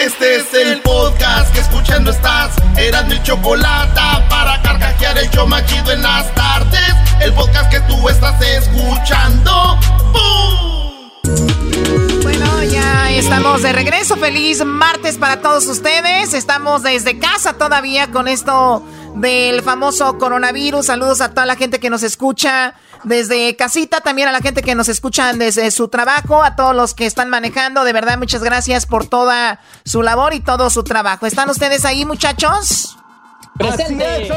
Este es el podcast que escuchando estás. Eran mi chocolate para carcajear el yo machido en las tardes. El podcast que tú estás escuchando. Bueno, ya estamos de regreso. Feliz martes para todos ustedes. Estamos desde casa todavía con esto del famoso coronavirus. Saludos a toda la gente que nos escucha desde casita, también a la gente que nos escucha desde su trabajo, a todos los que están manejando. De verdad, muchas gracias por toda su labor y todo su trabajo. ¿Están ustedes ahí, muchachos? Presente.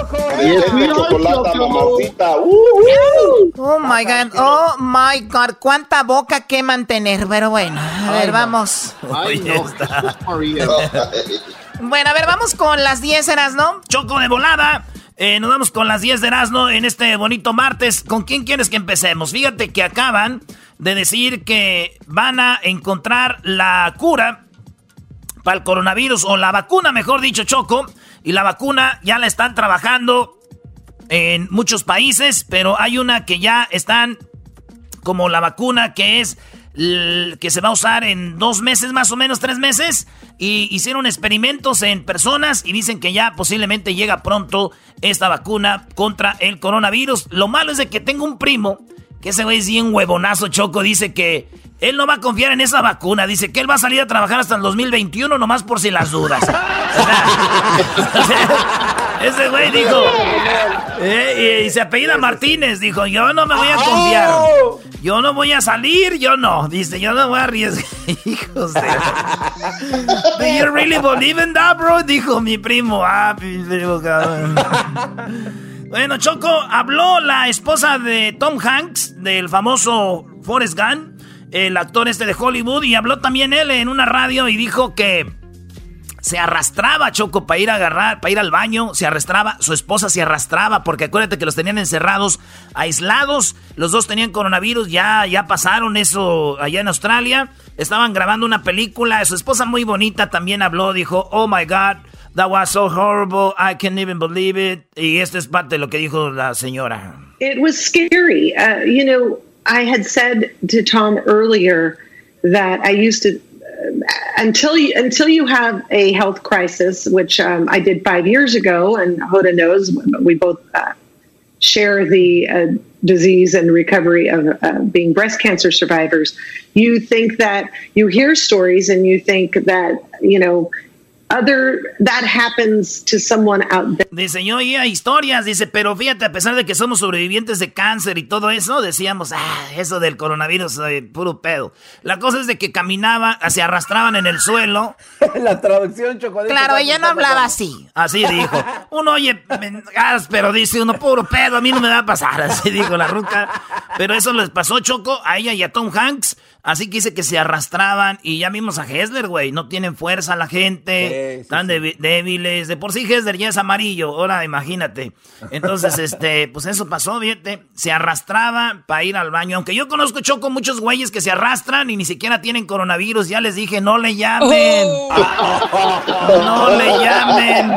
Oh my God, oh my God, cuánta boca que mantener. Pero bueno, a ver, vamos. Bueno, a ver, vamos con las 10 eras, ¿no? Choco de volada. Eh, nos vamos con las 10 de Erasmo en este bonito martes. ¿Con quién quieres que empecemos? Fíjate que acaban de decir que van a encontrar la cura para el coronavirus, o la vacuna, mejor dicho, Choco. Y la vacuna ya la están trabajando en muchos países, pero hay una que ya están como la vacuna que es que se va a usar en dos meses, más o menos tres meses. Y hicieron experimentos en personas y dicen que ya posiblemente llega pronto esta vacuna contra el coronavirus. Lo malo es de que tengo un primo, que ese güey es bien huevonazo, Choco, dice que él no va a confiar en esa vacuna. Dice que él va a salir a trabajar hasta el 2021 nomás por si las dudas. Ese güey dijo. Eh, y, se apellida Martínez. Dijo: Yo no me voy a confiar. Yo no voy a salir. Yo no. Dice: Yo no voy a arriesgar. Hijos de. ¿Do you really believe in that, bro? Dijo mi primo. Ah, mi primo, cabrón. Bueno, Choco, habló la esposa de Tom Hanks, del famoso Forrest Gump, el actor este de Hollywood, y habló también él en una radio y dijo que se arrastraba Choco para ir a agarrar, para ir al baño, se arrastraba, su esposa se arrastraba, porque acuérdate que los tenían encerrados, aislados, los dos tenían coronavirus, ya, ya pasaron eso allá en Australia, estaban grabando una película, su esposa muy bonita también habló, dijo, oh my god, that was so horrible, I can't even believe it, y esto es parte de lo que dijo la señora. It was scary, uh, you know, I had said to Tom earlier that I used to until you until you have a health crisis, which um, I did five years ago, and Hoda knows we both uh, share the uh, disease and recovery of uh, being breast cancer survivors. You think that you hear stories and you think that you know other that happens to someone out there. Dice, yo oía historias, dice, pero fíjate, a pesar de que somos sobrevivientes de cáncer y todo eso, decíamos, ah, eso del coronavirus, eh, puro pedo. La cosa es de que caminaba, se arrastraban en el suelo. La traducción, chocolate. Claro, ella no hablaba así. Así dijo. Uno oye, pero dice uno, puro pedo, a mí no me va a pasar, así dijo la ruca. Pero eso les pasó, Choco, a ella y a Tom Hanks. Así que dice que se arrastraban y ya vimos a Hessler, güey. No tienen fuerza la gente, están débiles. De por sí Hessler ya es amarillo, ahora imagínate. Entonces, este, pues eso pasó, fíjate. Se arrastraba para ir al baño. Aunque yo conozco choco muchos güeyes que se arrastran y ni siquiera tienen coronavirus. Ya les dije, no le llamen. No le llamen.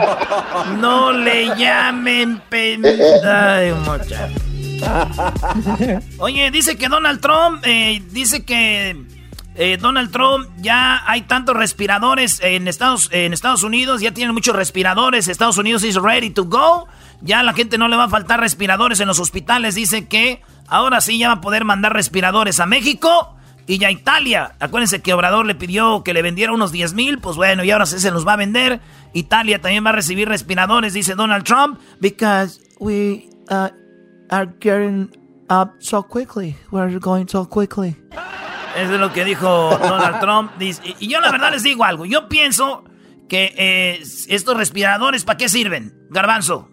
No le llamen. Ay, muchacho. Oye, dice que Donald Trump, eh, dice que eh, Donald Trump ya hay tantos respiradores en Estados, en Estados Unidos, ya tienen muchos respiradores, Estados Unidos is ready to go, ya la gente no le va a faltar respiradores en los hospitales, dice que ahora sí ya va a poder mandar respiradores a México Y ya Italia, acuérdense que Obrador le pidió que le vendiera unos 10 mil, pues bueno, y ahora se los va a vender. Italia también va a recibir respiradores, dice Donald Trump. Because we uh, are getting up so quickly. We're going so quickly. Eso es lo que dijo Donald Trump. Y yo la verdad les digo algo. Yo pienso que eh, estos respiradores, ¿para qué sirven? Garbanzo.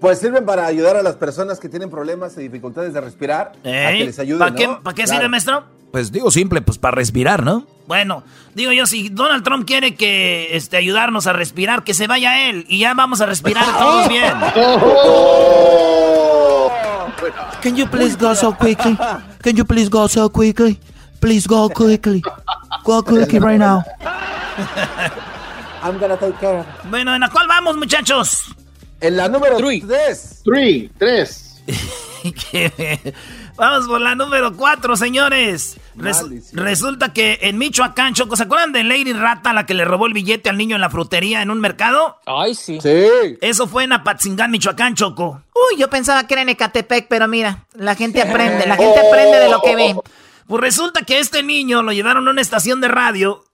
Pues sirven para ayudar a las personas que tienen problemas y dificultades de respirar. A que les ayuden. ¿Para qué, ¿para qué sirve, maestro? Pues digo simple, pues para respirar, ¿no? Bueno, digo yo, si Donald Trump quiere que este, ayudarnos a respirar, que se vaya él y ya vamos a respirar todos bien. Can you please go so quickly? Can you please go so quickly? Please go quickly. Go quickly right now. I'm gonna take care. Bueno, ¿en la cual vamos, muchachos? En la número 3. 3, 3. Vamos por la número 4, señores. resulta que en Michoacán, Choco, ¿se acuerdan de Lady Rata, la que le robó el billete al niño en la frutería en un mercado? Ay, sí. Sí. Eso fue en Apatzingán, Michoacán, Choco. Uy, yo pensaba que era en Ecatepec, pero mira, la gente aprende, la gente aprende de lo que ve. Pues resulta que este niño lo llevaron a una estación de radio,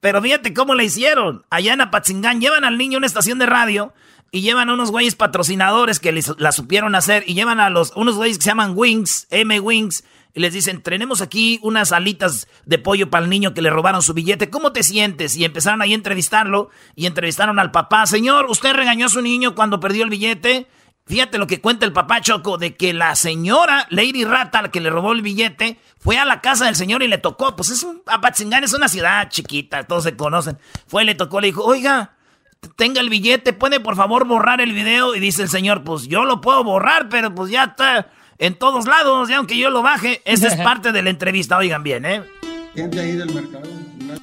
pero fíjate cómo le hicieron. Allá en Apatzingán llevan al niño a una estación de radio y llevan a unos güeyes patrocinadores que la supieron hacer y llevan a los unos güeyes que se llaman Wings, M Wings, y les dicen, tenemos aquí unas alitas de pollo para el niño que le robaron su billete, ¿cómo te sientes? Y empezaron ahí a entrevistarlo y entrevistaron al papá, señor, ¿usted regañó a su niño cuando perdió el billete? Fíjate lo que cuenta el papá Choco de que la señora Lady Rata, la que le robó el billete, fue a la casa del señor y le tocó. Pues es un Apatzingán, es una ciudad chiquita, todos se conocen. Fue le tocó, le dijo, oiga, tenga el billete, ¿puede por favor borrar el video? Y dice el señor, pues yo lo puedo borrar, pero pues ya está en todos lados, y aunque yo lo baje, esa es parte de la entrevista, oigan bien, ¿eh? Gente ahí del mercado.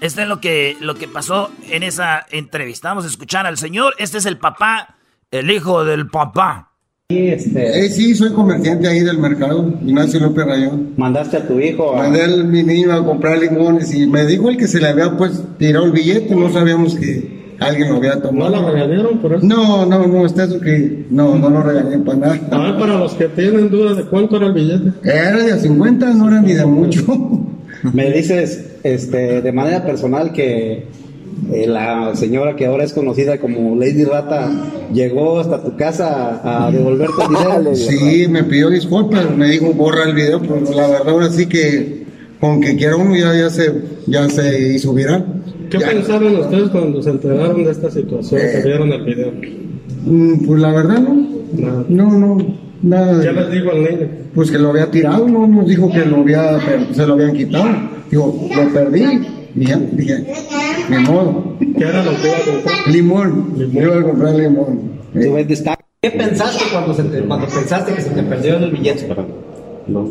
Este es lo que, lo que pasó en esa entrevista. Vamos a escuchar al señor. Este es el papá, el hijo del papá. Este... Eh, sí, soy comerciante ahí del mercado, Ignacio López Rayón. ¿Mandaste a tu hijo? A... Mandé a mi niño a comprar limones y me dijo el que se le había pues tirado el billete, no sabíamos que alguien lo había tomado. ¿No lo regañaron por eso? No, no, no, está eso que no, no lo regañé para nada. A ver, para los que tienen dudas de cuánto era el billete. Era de 50, no era ni de mucho. me dices, este, de manera personal que eh, la señora que ahora es conocida como Lady Rata llegó hasta tu casa a devolverte el dinero. Sí, me pidió disculpas, me dijo borra el video, pero la verdad ahora sí que con que quiera uno ya, ya se ya se hizo viral. ¿Qué pensaron ustedes cuando se enteraron de esta situación, que vieron el video? Mm, pues la verdad no. Nada. No, no, nada. ¿Qué les dijo al niño? Pues que lo había tirado, no nos dijo que lo había, se lo habían quitado. Digo, lo perdí. Y ya, dije, ni modo. ¿Qué era lo que iba a comprar? Limón. limón. Iba a comprar limón. ¿Qué pensaste cuando, se te, cuando pensaste que se te perdió el billete? No.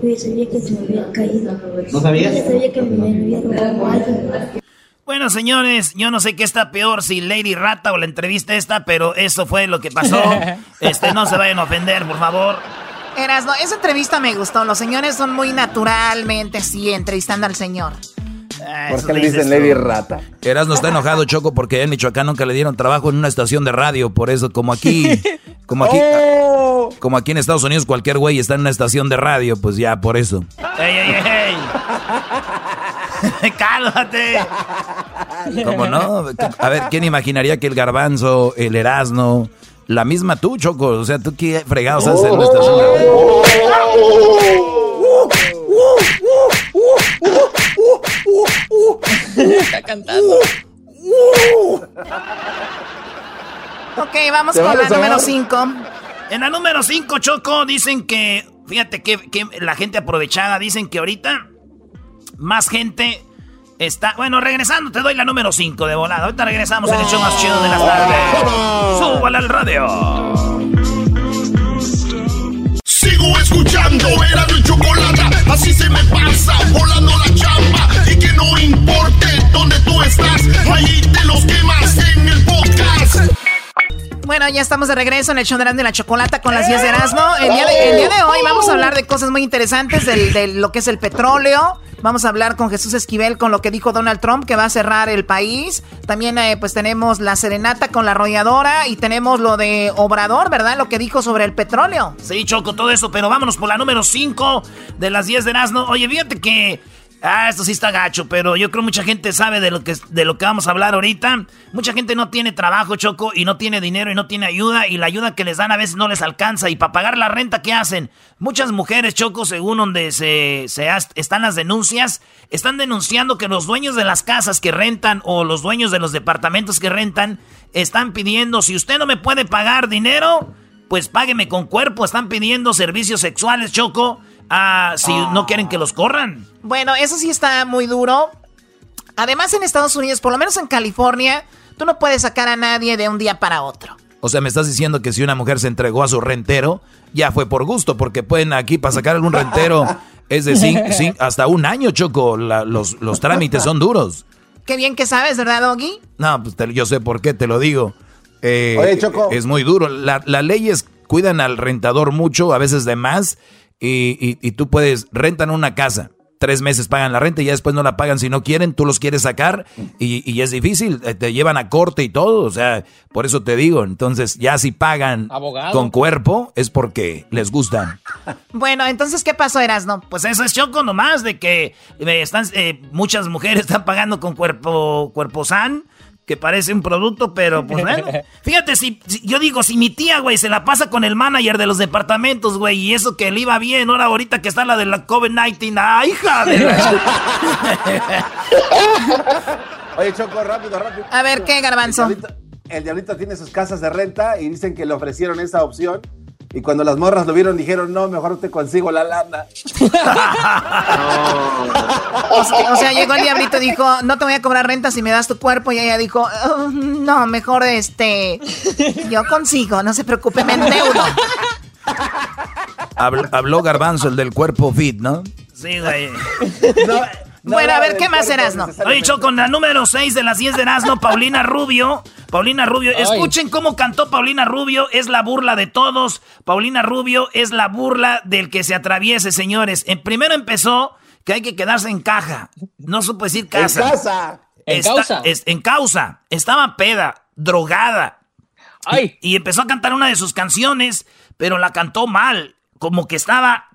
Pues sabía que se me había caído. ¿No sabías? Sabía que me había robado algo. Bueno, señores, yo no sé qué está peor, si Lady Rata o la entrevista esta, pero eso fue lo que pasó. Este, no se vayan a ofender, por favor. Erasno, esa entrevista me gustó. Los señores son muy naturalmente así, entrevistando al señor. Ah, ¿Por qué le dicen Lady Rata? Erasno está enojado, Choco, porque en Michoacán nunca le dieron trabajo en una estación de radio. Por eso, como aquí, como aquí, oh. como aquí en Estados Unidos, cualquier güey está en una estación de radio, pues ya, por eso. ¡Ey, ey, ey! ¡Cálmate! ¿Cómo no? A ver, ¿quién imaginaría que el garbanzo, el Erasno, la misma tú, Choco? O sea, ¿tú qué fregados haces en de radio? Está cantando. ok, vamos con la número 5. En la número 5, Choco, dicen que, fíjate que, que la gente aprovechada, dicen que ahorita más gente está... Bueno, regresando, te doy la número 5 de volada. Ahorita regresamos en el show más chido de las tardes. ¡Súbale al radio! Sigo escuchando, era mi chocolate, así se me pasa, volando la chamba, y que no importe dónde tú estás, ahí te los quemas en el podcast. Bueno, ya estamos de regreso en el show de la chocolata con las 10 de Erasmo. El día de, el día de hoy vamos a hablar de cosas muy interesantes, de lo que es el petróleo, Vamos a hablar con Jesús Esquivel con lo que dijo Donald Trump, que va a cerrar el país. También eh, pues tenemos la serenata con la arrolladora y tenemos lo de Obrador, ¿verdad? Lo que dijo sobre el petróleo. Sí, Choco, todo eso, pero vámonos por la número 5 de las 10 de Erasmo. Oye, fíjate que Ah, esto sí está gacho, pero yo creo mucha gente sabe de lo que de lo que vamos a hablar ahorita. Mucha gente no tiene trabajo, Choco, y no tiene dinero y no tiene ayuda y la ayuda que les dan a veces no les alcanza y para pagar la renta ¿qué hacen? Muchas mujeres, Choco, según donde se, se están las denuncias, están denunciando que los dueños de las casas que rentan o los dueños de los departamentos que rentan están pidiendo, si usted no me puede pagar dinero, pues págueme con cuerpo, están pidiendo servicios sexuales, Choco Ah, si no quieren que los corran. Bueno, eso sí está muy duro. Además, en Estados Unidos, por lo menos en California, tú no puedes sacar a nadie de un día para otro. O sea, me estás diciendo que si una mujer se entregó a su rentero, ya fue por gusto, porque pueden aquí para sacar algún rentero es de hasta un año, Choco. los, los trámites son duros. Qué bien que sabes, ¿verdad, Doggy? No, pues yo sé por qué te lo digo. Eh, Oye, Choco. Es muy duro. Las leyes cuidan al rentador mucho, a veces de más, y, y, tú puedes, rentan una casa, tres meses pagan la renta y ya después no la pagan si no quieren, tú los quieres sacar y, y, es difícil, eh, te llevan a corte y todo, o sea, por eso te digo, entonces ya si pagan con cuerpo es porque les gustan. Bueno, entonces, ¿qué pasó, Erasno? Pues eso es choco nomás de que eh, están, eh, muchas mujeres están pagando con cuerpo, cuerpo san que parece un producto, pero pues bueno. Fíjate, si, yo digo, si mi tía, güey, se la pasa con el manager de los departamentos, güey, y eso que le iba bien, ahora ahorita que está la de la COVID-19, ¡ay, hija de Oye, Choco, rápido, rápido. A ver, ¿qué, Garbanzo? el diablito tiene sus casas de renta y dicen que le ofrecieron esa opción y cuando las morras lo vieron, dijeron, no, mejor te consigo la lana. o, sea, llegó el diablito y dijo, no te voy a cobrar renta si me das tu cuerpo. Y ella dijo, oh, no, mejor este, yo consigo, no se preocupe, me endeudo. Habló, Garbanzo, el del cuerpo fit, ¿no? Sí, güey. bueno, a ver, ¿qué más Erasno? Oye, dicho con la número 6 de las 10 de Erasno, Paulina Rubio. Paulina Rubio, escuchen cómo cantó Paulina Rubio, es la burla de todos. Paulina Rubio es la burla del que se atraviese, señores. En, primero empezó que hay que quedarse en caja. No supo decir casa. En casa. En causa. en causa. Estaba peda, drogada. Ay. y empezó a cantar una de sus canciones, pero la cantó mal. Como que estaba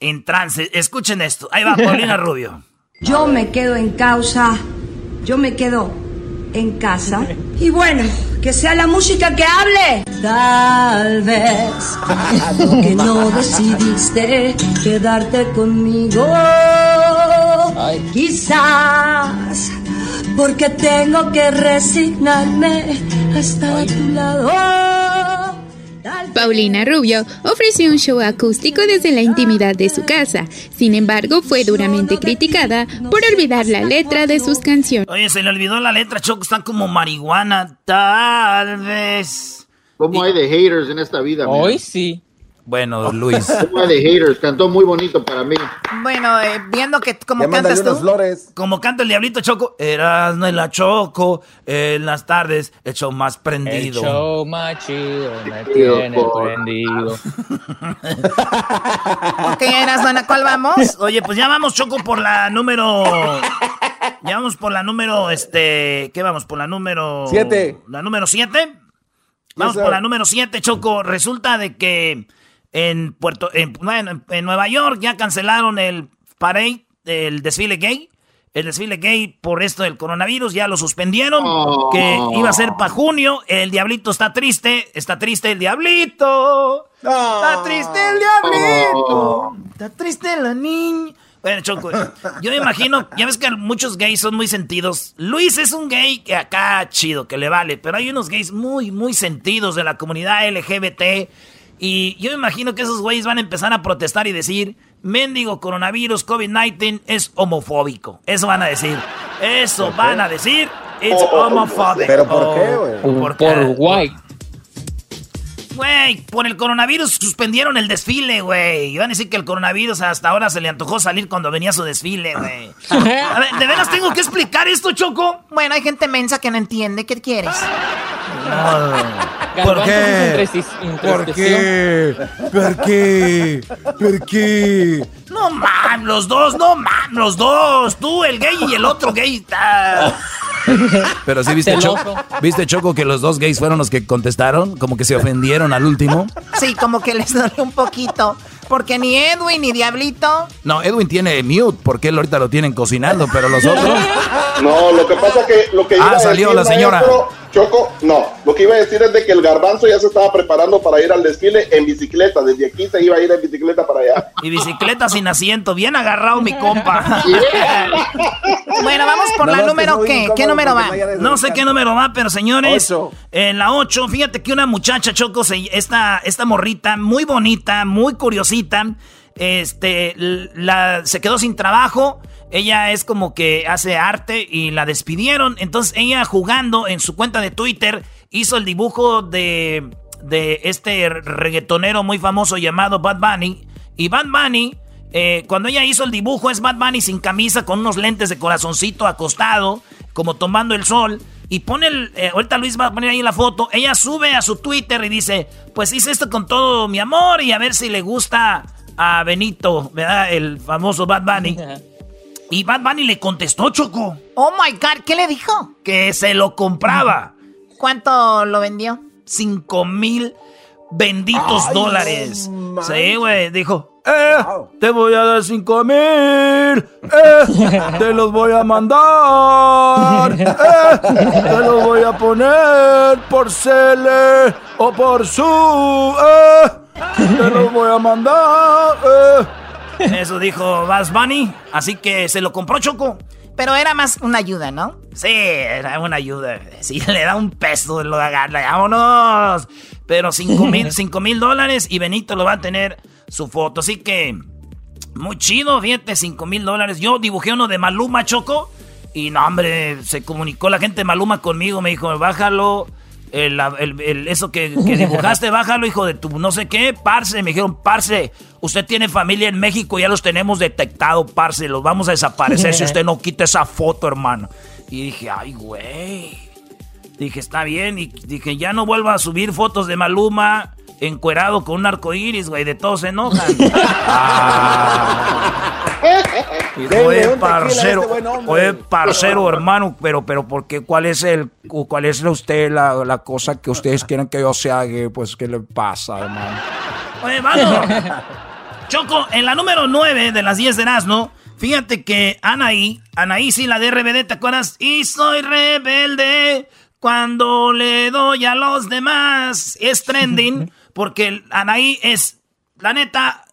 en trance. Escuchen esto. Ahí va, Paulina Rubio. Yo me quedo en causa, yo me quedo en casa. Y bueno, que sea la música que hable. Tal vez que no decidiste quedarte conmigo. Quizás porque tengo que resignarme a estar a tu lado. Paulina Rubio ofreció un show acústico desde la intimidad de su casa. Sin embargo, fue duramente criticada por olvidar la letra de sus canciones. Oye, se le olvidó la letra, Choco, están como marihuana, tal vez. ¿Cómo hay de haters en esta vida? Hoy sí. Bueno, Luis. de haters, cantó muy bonito para mí. Bueno, eh, viendo que como cantas tú, flores. como canta el diablito Choco, eras no la Choco, en las tardes, el show más prendido. El show más chido, me tiene prendido. ok, eras ¿a cuál vamos? Oye, pues ya vamos Choco por la número... Ya vamos por la número, este, ¿qué vamos? Por la número... Siete. La número siete. Vamos por la número siete, Choco. Resulta de que en Puerto, en, en, Nueva York ya cancelaron el parade, el desfile gay. El desfile gay por esto del coronavirus ya lo suspendieron, que iba a ser para junio. El diablito está triste, está triste el diablito. Está triste el diablito. Está triste la niña. Bueno, Choco, yo me imagino, ya ves que muchos gays son muy sentidos. Luis es un gay que acá chido, que le vale, pero hay unos gays muy, muy sentidos de la comunidad LGBT y yo me imagino que esos güeyes van a empezar a protestar y decir, mendigo coronavirus, COVID-19 es homofóbico. Eso van a decir. Eso van a decir. It's homophobic. ¿Pero por qué, güey? por, por white. Güey, por el coronavirus suspendieron el desfile, güey. Iban a decir que el coronavirus hasta ahora se le antojó salir cuando venía su desfile, güey. A ver, ¿de veras tengo que explicar esto, Choco? Bueno, hay gente mensa que no entiende. ¿Qué quieres? ¿Por qué? ¿Por qué? ¿Por qué? ¿Por qué? No mames, los dos, no mames, los dos. Tú, el gay y el otro gay. Pero sí viste Choco, viste Choco que los dos gays fueron los que contestaron, como que se ofendieron al último. Sí, como que les dolió un poquito. Porque ni Edwin ni Diablito. No, Edwin tiene mute porque él ahorita lo tienen cocinando, pero los otros. No, lo que pasa que lo que Ah, salió la señora. maestro, Choco, no, lo que iba a decir es de que el garbanzo ya se estaba preparando para ir al desfile en bicicleta. Desde aquí se iba a ir en bicicleta para allá. Y bicicleta sin asiento, bien agarrado mi compa. Bueno, vamos por la número qué. ¿Qué número va? No sé qué número va, pero señores, en la 8, fíjate que una muchacha Choco, se- esta, esta morrita, muy bonita, muy curiosita, este, la, se quedó sin trabajo. Ella es como que hace arte y la despidieron. Entonces ella jugando en su cuenta de Twitter hizo el dibujo de, de este reggaetonero muy famoso llamado Bad Bunny. Y Bad Bunny, eh, cuando ella hizo el dibujo, es Bad Bunny sin camisa, con unos lentes de corazoncito acostado, como tomando el sol. Y pone el. eh, ahorita Luis va a poner ahí la foto. Ella sube a su Twitter y dice: Pues hice esto con todo mi amor y a ver si le gusta a Benito, ¿verdad? El famoso Bad Bunny. Y Bad Bunny le contestó, Choco. Oh my God, ¿qué le dijo? Que se lo compraba. ¿Cuánto lo vendió? Cinco mil benditos dólares. Sí, güey, dijo. Eh, te voy a dar cinco mil. Eh, te los voy a mandar. Eh, te los voy a poner por Cele o por su. Eh, te los voy a mandar. Eh. Eso dijo Bad Bunny. Así que se lo compró Choco. Pero era más una ayuda, ¿no? Sí, era una ayuda. Si le da un peso, lo agarra, vámonos. Pero cinco mil, cinco mil dólares y Benito lo va a tener su foto. Así que, muy chido, fíjate, cinco mil dólares. Yo dibujé uno de Maluma Choco. Y no, hombre, se comunicó la gente de Maluma conmigo. Me dijo, bájalo. el- el- el- eso que, que dibujaste, bájalo, hijo de tu no sé qué, parce. Me dijeron, parce, usted tiene familia en México, ya los tenemos detectado, parce. Los vamos a desaparecer si usted no quita esa foto, hermano. Y dije, ay, güey. Dije, está bien. Y dije, ya no vuelva a subir fotos de Maluma encuerado con un arco iris, güey. De todos se enojan. Un Oye, parcero, este oye, parcero, hermano, pero, pero, ¿por qué? ¿Cuál es el, cuál es usted la, la cosa que ustedes quieren que yo se haga? Pues, ¿qué le pasa, hermano? Oye, hermano, Choco, en la número 9 de las 10 de Erasmo, fíjate que Anaí, Anaí, sí, la de RBD, ¿te acuerdas? Y soy rebelde cuando le doy a los demás. Es trending, porque Anaí es, la neta,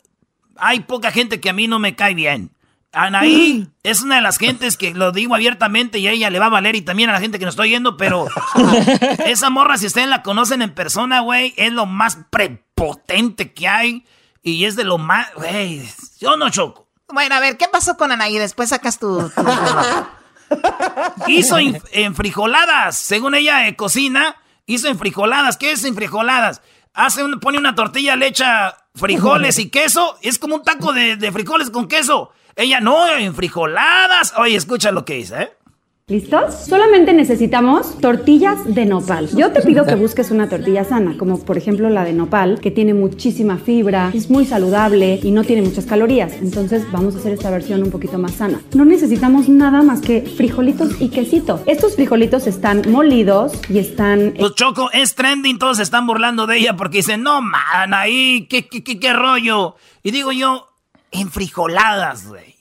hay poca gente que a mí no me cae bien. Anaí es una de las gentes que lo digo abiertamente y a ella le va a valer y también a la gente que nos está oyendo, pero esa morra, si ustedes la conocen en persona, güey, es lo más prepotente que hay y es de lo más, güey, yo no choco. Bueno, a ver, ¿qué pasó con Anaí? Después sacas tu... tu- Hizo en, enfrijoladas, según ella eh, cocina, hizo enfrijoladas. ¿Qué es enfrijoladas? Hace un- pone una tortilla, le echa frijoles y queso, es como un taco de, de frijoles con queso. Ella no, enfrijoladas. Oye, escucha lo que dice, ¿eh? ¿Listos? Solamente necesitamos tortillas de nopal. Yo te pido que busques una tortilla sana, como por ejemplo la de nopal, que tiene muchísima fibra, es muy saludable y no tiene muchas calorías. Entonces vamos a hacer esta versión un poquito más sana. No necesitamos nada más que frijolitos y quesito. Estos frijolitos están molidos y están... Pues Choco es trending, todos se están burlando de ella porque dicen, no, man, ahí, ¿qué, qué, qué, qué rollo? Y digo yo, enfrijoladas, güey.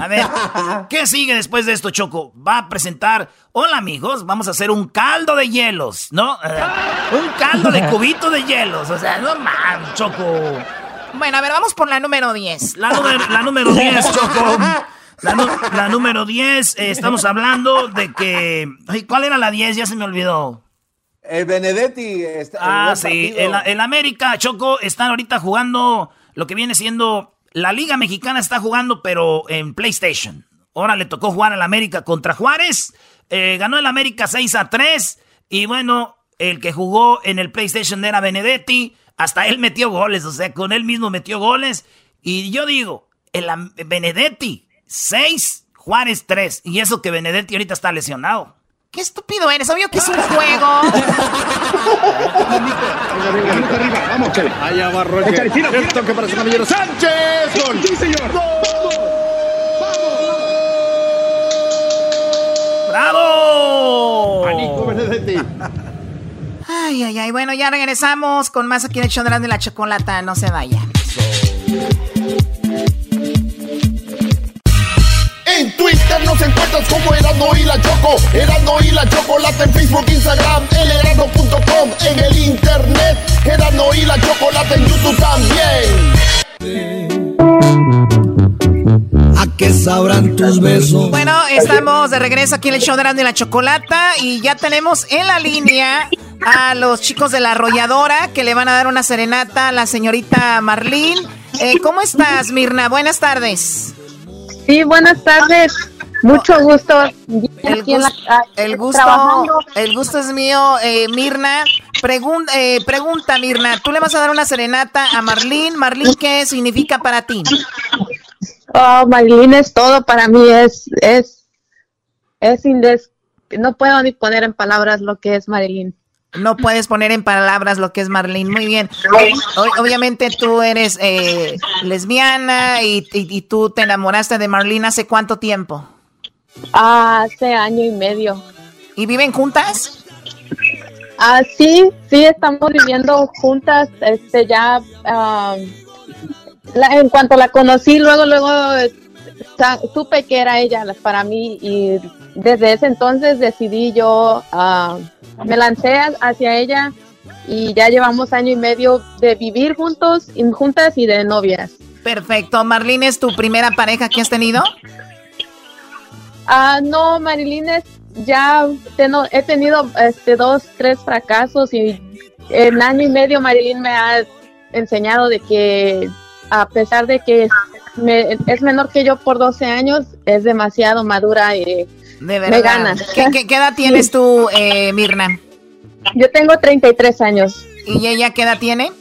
A ver, ¿qué sigue después de esto, Choco? Va a presentar, hola amigos, vamos a hacer un caldo de hielos, ¿no? Eh, un caldo de cubito de hielos, o sea, no man, Choco. Bueno, a ver, vamos por la número 10. La, número- la número 10, Choco. La, número 10, eh, estamos hablando de que... ay, ¿Cuál era la 10? Ya se me olvidó. El Benedetti. está- Ah, sí. El, el América, Choco, están ahorita jugando lo que viene siendo. La Liga Mexicana está jugando, pero en PlayStation. Ahora le tocó jugar al América contra Juárez. Eh, ganó el América 6 a 3. Y bueno, el que jugó en el PlayStation era Benedetti. Hasta él metió goles, o sea, con él mismo metió goles. Y yo digo, el Benedetti 6, Juárez 3. Y eso que Benedetti ahorita está lesionado. Qué estúpido eres, obvio que es un juego. arriba, vamos, Chele. Allá va Roger. Échale, tira, tira. El toque para su caballero Sánchez. Gol. Sí, señor. ¡Bravo! Anico Benedetti. Ay, ay, ay. Bueno, ya regresamos con más aquí en el de la, de la chocolata. No se vaya. En Twitter nos encuentras como Erasmo y la Choco. Erasmo y la Chocolate en Facebook, Instagram, elerasmo.com. En el internet, Erasmo y la Chocolate en YouTube también. ¿A qué sabrán tus besos? Bueno, estamos de regreso aquí en el show de Erasmo y la Chocolata y ya tenemos en la línea a los chicos de la arrolladora que le van a dar una serenata a la señorita Marlene. Eh, ¿Cómo estás, Mirna? Buenas tardes. Sí, buenas tardes. Mucho gusto. El, la- gusto, trabajando. el gusto es mío, eh, Mirna. Pregun- eh, pregunta, Mirna, ¿tú le vas a dar una serenata a Marlene? Marlene, ¿qué significa para ti? Oh, Marilyn es todo para mí. Es, es, es indes- no puedo ni poner en palabras lo que es Marilyn. No puedes poner en palabras lo que es Marlene. Muy bien. O- obviamente tú eres eh, lesbiana y, y- y tú te enamoraste de Marlene hace cuánto tiempo. Hace año y medio. ¿Y viven juntas? Ah, sí, sí, estamos viviendo juntas. Este, ya, ah, la- en cuanto la conocí, luego, luego supe que era ella la- para mí y desde ese entonces decidí yo, ah, me lancé hacia ella y ya llevamos año y medio de vivir juntos, juntas y de novias. Perfecto. Marlene es tu primera pareja que has tenido. Ah, no, Marilyn, es- ya teno- he tenido este, dos, tres fracasos y en año y medio Marilyn me ha enseñado de que a pesar de que me- es menor que yo por 12 años, es demasiado madura y De me gana. ¿Qué, qué- qué edad tienes tú, eh, Mirna? Yo tengo 33 años. ¿Y ella qué edad tiene?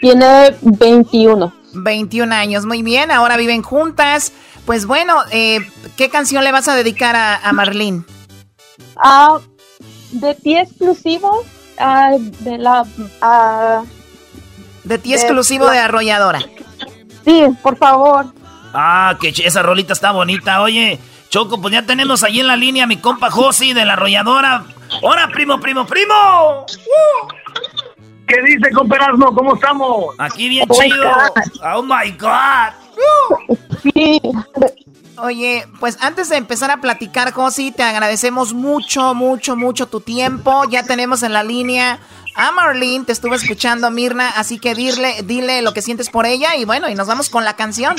Tiene 21. 21 años, muy bien, ahora viven juntas. Pues bueno, eh, ¿qué canción le vas a dedicar a, a Marlene? Ah, de ti exclusivo, ah, de la... ah, De ti exclusivo de Arrolladora. Sí, por favor. Ah, que ch- esa rolita está bonita. Oye, Choco, pues ya tenemos ahí en la línea a mi compa Josi de la arrolladora. ¡Hola, primo, primo, primo! ¿Qué dice, compa Erasmo? ¿Cómo estamos? Aquí bien Oh my chido. God. ¡Oh, my God! Sí. Oye, pues antes de empezar a platicar, Josi, te agradecemos mucho, mucho, mucho tu tiempo. Ya tenemos en la línea a Marlene, te estuve escuchando, Mirna, así que dile, dile lo que sientes por ella y bueno, y nos vamos con la canción.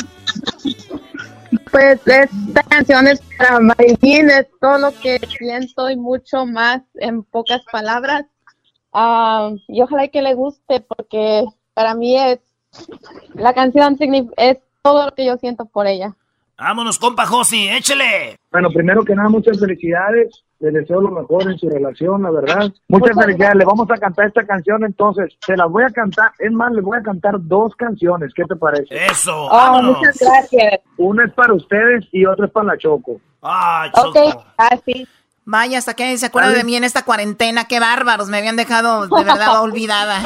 Pues esta canción es para Marilyn, es todo lo que siento y mucho más en pocas palabras. Ah, y ojalá que le guste porque para mí es la canción es todo lo que yo siento por ella. Vámonos, compa Josi, échele. Bueno, primero que nada, muchas felicidades. Les deseo lo mejor en su relación, la verdad. Muchas Muchas felicidades. Le vamos a cantar esta canción, entonces. Se las voy a cantar. Es más, les voy a cantar dos canciones. ¿Qué te parece? Eso, Oh, muchas gracias. Una es para ustedes y otra es para la Choco. Ah, Choco. Ok, así. Vaya, hasta que se acuerdan de mí en esta cuarentena, qué bárbaros, me habían dejado de verdad olvidada.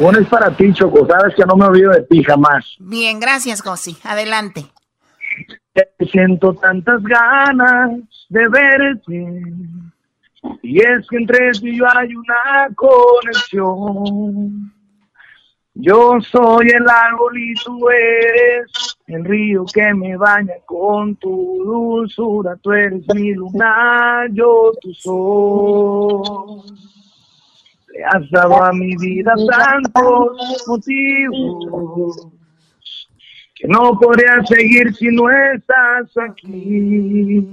Una es para ti, Choco. Sabes que no me olvido de ti jamás. Bien, gracias, Josi. Adelante. Siento tantas ganas de verte. Y es que entre tú y yo hay una conexión. Yo soy el árbol y tú eres el río que me baña con tu dulzura. Tú eres mi luna, yo tu sol. Le has dado a mi vida tantos motivos que no podría seguir si no estás aquí.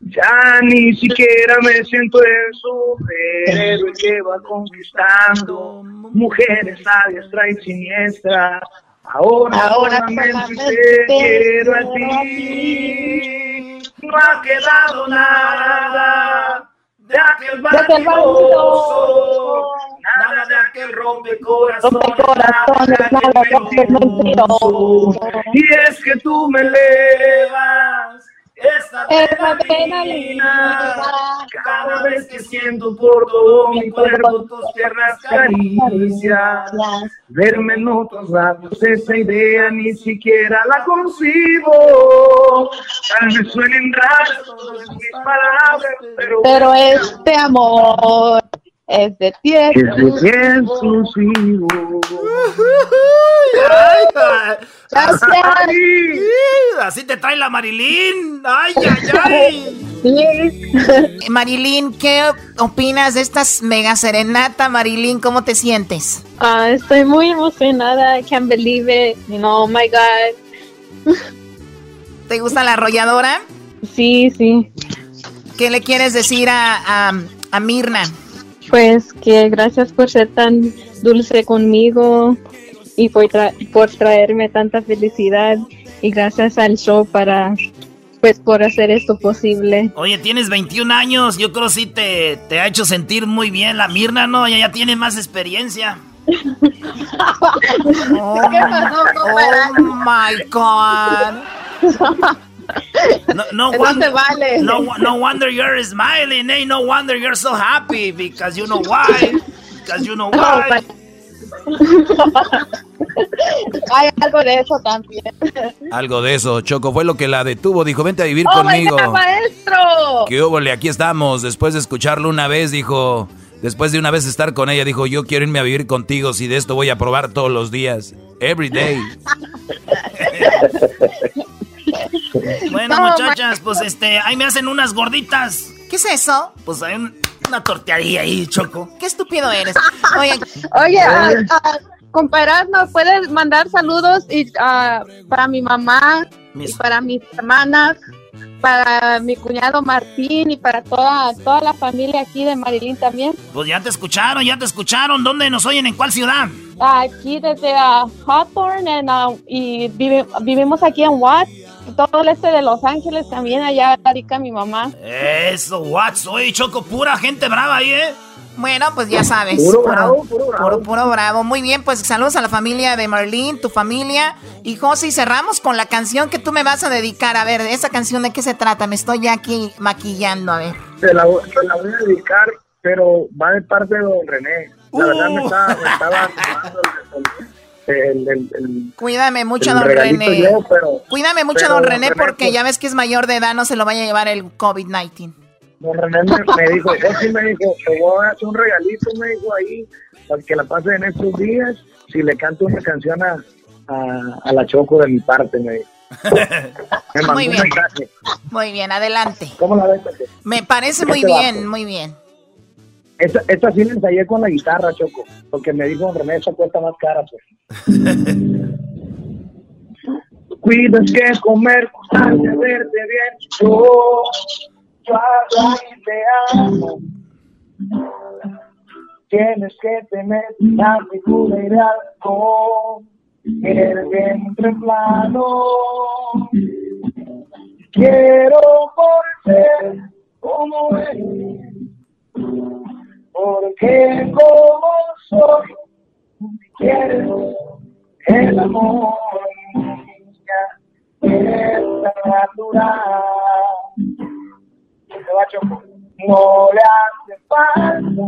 Ya ni siquiera me siento el superhéroe que va conquistando mujeres a diestra y siniestra. Ahora, Ahora solamente te quiero a ti. No ha quedado nada de aquel bandido, nada de aquel rompecorazones, Rompecorazones, nada de aquel mentiroso. Y es que tú me elevas esta adrenalina cada vez que siento por todo mi cuerpo tus tiernas caricias. Verme en otros labios, esa idea ni siquiera la concibo. Tal vez suenen raras todas mis palabras, pero, Pero este amor Es de tiempo. Es de tiempo exclusivo. Así te trae la Marilyn. Ay, ay, ay. Marilyn, ¿qué opinas de estas mega serenata, Marilyn? ¿Cómo te sientes? Ah, estoy muy emocionada. I can't believe it. You know, oh my God. ¿Te gusta la arrolladora? Sí, sí. ¿Qué le quieres decir a, a, a Mirna? Pues que gracias por ser tan dulce conmigo y por, tra- por traerme tanta felicidad y gracias al show para pues por hacer esto posible. Oye, tienes 21 años. Yo creo sí te, te ha hecho sentir muy bien la Mirna, ¿no? Ella ya tiene más experiencia. Oh, oh my God. No, no, wonder, vale. no, no wonder you're smiling, eh? No wonder you're so happy because you know why. Because you know why. Hay algo de eso también. Algo de eso, Choco, fue lo que la detuvo. Dijo, vente a vivir ¡Oh, my conmigo. God, maestro! ¿Qué óvole? Aquí estamos. Después de escucharlo una vez, dijo, después de una vez estar con ella, dijo, yo quiero irme a vivir contigo si de esto voy a probar todos los días. Every day. Bueno, No, muchachas, pues este, ahí me hacen unas gorditas. ¿Qué es eso? Pues hay un- una torteadilla ahí, Choco. Qué estúpido eres. Oye, Oye, ah, ah, compadre, ¿me puedes mandar saludos y, ah, para mi mamá y para mis hermanas, para mi cuñado Martín y para toda, toda la familia aquí de Marilyn también? Pues ya te escucharon, ya te escucharon. ¿Dónde nos oyen? ¿En cuál ciudad? Aquí desde ah, Hawthorne and, ah, y vive- vivimos aquí en Watts, todo el este de Los Ángeles también, allá radica mi mamá. Eso, Watts. Oye, Choco, pura gente brava ahí, ¿eh? Bueno, pues ya sabes. Puro bravo, puro bravo. Puro, puro bravo. Muy bien, pues saludos a la familia de Marlene, tu familia. Y José, cerramos con la canción que tú me vas a dedicar. A ver, ¿esa canción de qué se trata? Me estoy ya aquí maquillando, a ver. Te la, te la voy a dedicar, pero va de parte de don René. La verdad me estaba, me estaba el, el, el- Cuídame mucho, don René. yo, pero- Cuídame mucho, pero don René, porque pues, ya ves que es mayor de edad, no se lo vaya a llevar el COVID-19. Don René me, me dijo, "Oh, sí", me dijo, te voy a hacer un regalito, me dijo ahí, para que la pase en estos días, si le canto una canción a, a, a la Choco de mi parte, me dijo. Me mandó Muy bien. Muy bien, adelante. ¿Cómo la ves? Me parece muy Este bien, vato. muy bien. Esta, esta sí la ensayé con la guitarra, Choco, porque me dijo René, esa cuesta más cara, pues. Cuidas que comer, de verte bien, yo, yo a ti te amo. Tienes que tener la figura ideal con el vientre plano. Quiero por ser como eres porque como soy, quieres el amor mía, es natural. No le hace falta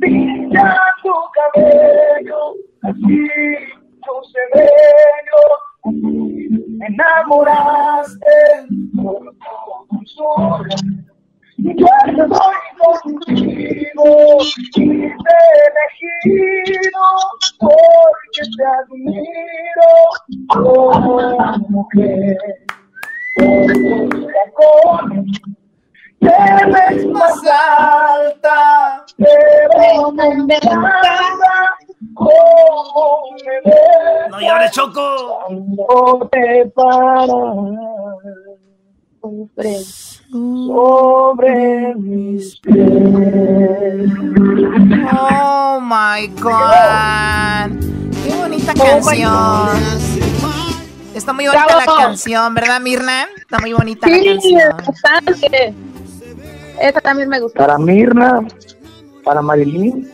pintar tu cabello, así bello. Me enamoraste por tu dulzura. Estoy y te porque te admiro como mujer. Te alta, pero me. No llores, Choco. Cuando te paras sobre mis pies. Oh my God. Qué bonita canción. Está muy bonita la canción, ¿verdad, Mirna? Está muy bonita la canción. bastante. Esa también me gustó. Para Mirna, para Marilyn.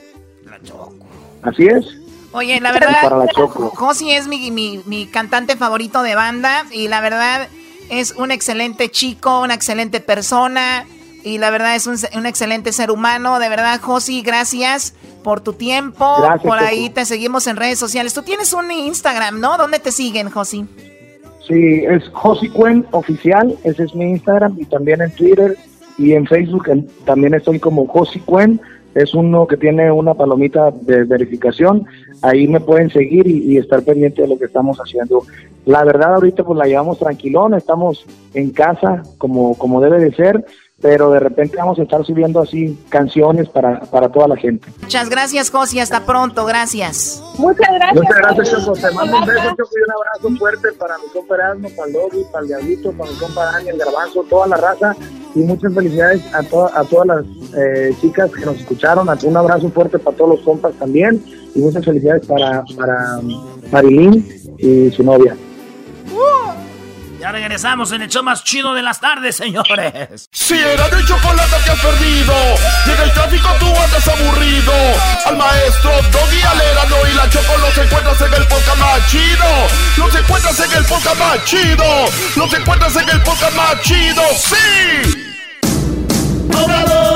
Así es. Oye, la verdad, la Choco. Josi es mi, mi, mi cantante favorito de banda y la verdad es un excelente chico, una excelente persona y la verdad es un, un excelente ser humano. De verdad, Josi, gracias por tu tiempo. Gracias, por ahí te seguimos en redes sociales. Tú tienes un Instagram, ¿no? ¿Dónde te siguen, Josi? Sí, es Josicuen Oficial, ese es mi Instagram y también en Twitter y en Facebook también estoy como Josicuen es uno que tiene una palomita de verificación. Ahí me pueden seguir y, estar pendiente de lo que estamos haciendo. La verdad ahorita pues la llevamos tranquilón, estamos en casa como, como debe de ser pero de repente vamos a estar subiendo así canciones para, para toda la gente. Muchas gracias, Josi. Hasta pronto. Gracias. Muchas gracias. Muchas gracias, Choco. Te mando un beso, Choco, y un abrazo fuerte para mi compa Erasmo, para el Lobby, para el Diablito, para mi compa Dani, el Garbanzo, toda la raza. Y muchas felicidades a, a todas las eh, chicas que nos escucharon. Un abrazo fuerte para todos los compas también. Y muchas felicidades para, para Marilyn y su novia. Ya regresamos en el show más chido de las tardes, señores. Si era de chocolate que has perdido, llega el tráfico tú andas aburrido. Al maestro Doggy Alerano y la Choco los encuentras en el podcast más chido. Los encuentras en el podcast más chido. Los encuentras en el podcast más chido, sí. Obrador,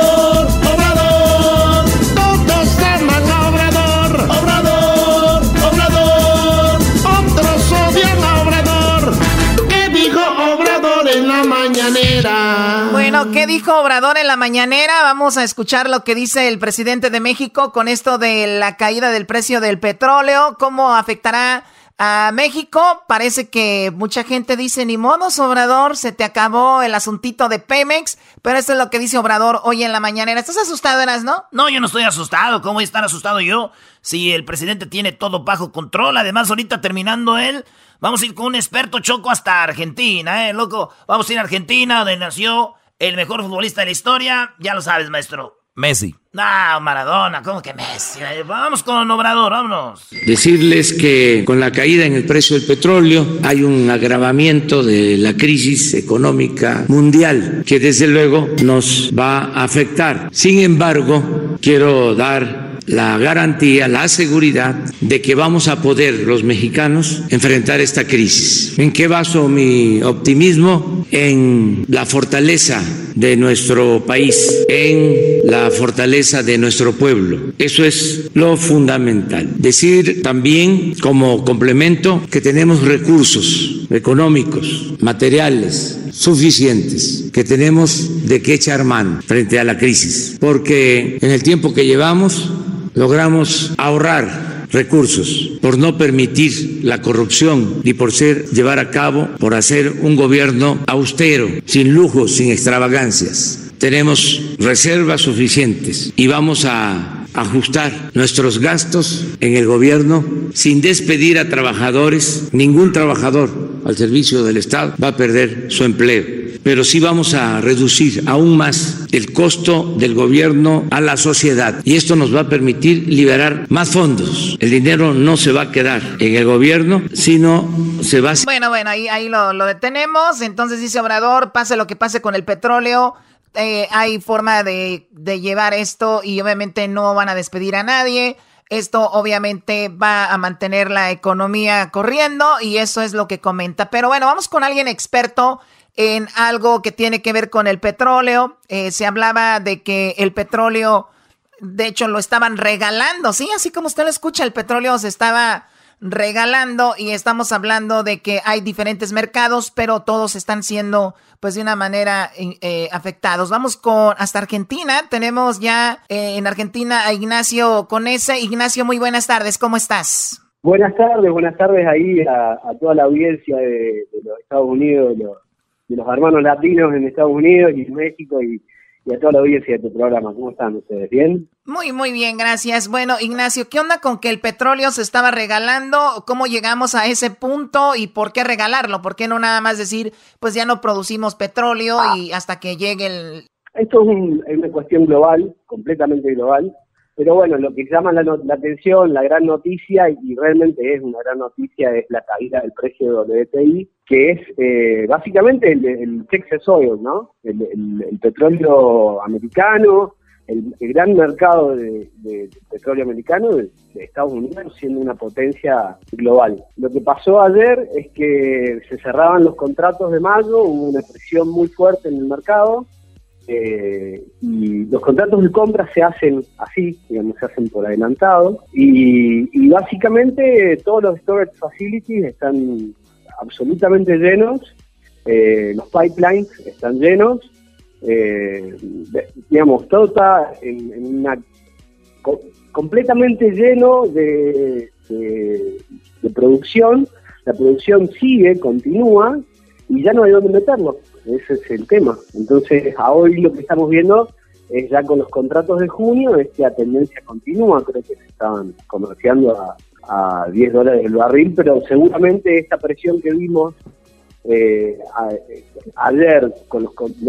Obrador en la mañanera? Bueno, ¿qué dijo Obrador en la mañanera? Vamos a escuchar lo que dice el presidente de México con esto de la caída del precio del petróleo, cómo afectará a México. Parece que mucha gente dice, ni modo, Obrador, se te acabó el asuntito de Pemex, pero esto es lo que dice Obrador hoy en la mañanera. ¿Estás asustado, Eras, no? No, yo no estoy asustado. ¿Cómo voy a estar asustado yo? Si el presidente tiene todo bajo control. Además, ahorita terminando él, vamos a ir con un experto choco hasta Argentina, ¿eh, loco? Vamos a ir a Argentina, donde nació el mejor futbolista de la historia. Ya lo sabes, maestro. Messi. No, Maradona, ¿cómo que Messi? Vamos con Obrador, vámonos. Decirles que con la caída en el precio del petróleo hay un agravamiento de la crisis económica mundial que desde luego nos va a afectar. Sin embargo, quiero dar la garantía, la seguridad de que vamos a poder los mexicanos enfrentar esta crisis. ¿En qué baso mi optimismo? En la fortaleza de nuestro país, en la fortaleza de nuestro pueblo. Eso es lo fundamental. Decir también como complemento que tenemos recursos económicos, materiales, suficientes, que tenemos de qué echar mano frente a la crisis, porque en el tiempo que llevamos logramos ahorrar recursos por no permitir la corrupción y por ser llevar a cabo por hacer un gobierno austero, sin lujos, sin extravagancias. Tenemos reservas suficientes y vamos a ajustar nuestros gastos en el gobierno sin despedir a trabajadores. Ningún trabajador al servicio del Estado va a perder su empleo pero sí vamos a reducir aún más el costo del gobierno a la sociedad y esto nos va a permitir liberar más fondos. El dinero no se va a quedar en el gobierno, sino se va a... Bueno, bueno, ahí, ahí lo, lo detenemos. Entonces dice Obrador, pase lo que pase con el petróleo. Eh, hay forma de, de llevar esto y obviamente no van a despedir a nadie. Esto obviamente va a mantener la economía corriendo y eso es lo que comenta. Pero bueno, vamos con alguien experto en algo que tiene que ver con el petróleo. Eh, se hablaba de que el petróleo, de hecho, lo estaban regalando, ¿sí? Así como usted lo escucha, el petróleo se estaba regalando y estamos hablando de que hay diferentes mercados, pero todos están siendo pues de una manera eh, afectados. Vamos con hasta Argentina. Tenemos ya eh, en Argentina a Ignacio Conese. Ignacio, muy buenas tardes. ¿Cómo estás? Buenas tardes, buenas tardes ahí a, toda la audiencia de, de los Estados Unidos, de los, de los hermanos latinos en Estados Unidos y en México y, a toda la audiencia de tu programa. ¿Cómo están ustedes? ¿Bien? Muy, muy bien, gracias. Bueno, Ignacio, ¿qué onda con que el petróleo se estaba regalando? ¿Cómo llegamos a ese punto y por qué regalarlo? ¿Por qué no nada más decir, pues ya no producimos petróleo y hasta que llegue el... Esto es, una cuestión global, completamente global. Pero bueno, lo que llama la, atención, la gran noticia, y realmente es una gran noticia, es la caída del precio de WTI, que es eh, básicamente el, el Texas Oil, ¿no? El, petróleo americano, el, gran mercado de, petróleo americano de, Estados Unidos siendo una potencia global. Lo que pasó ayer es que se cerraban los contratos de mayo, hubo una presión muy fuerte en el mercado, eh, y los contratos de compra se hacen así, digamos, se hacen por adelantado. Y, básicamente todos los storage facilities están absolutamente llenos, eh, los pipelines están llenos, eh, digamos, todo está en, una completamente lleno de, de, producción, la producción sigue, continúa, y ya no hay dónde meterlo, ese es el tema. Entonces, a hoy lo que estamos viendo es ya con los contratos de junio, es que la tendencia continúa, creo que se estaban comerciando a, a 10 dólares el barril, pero seguramente esta presión que vimos eh, ayer con,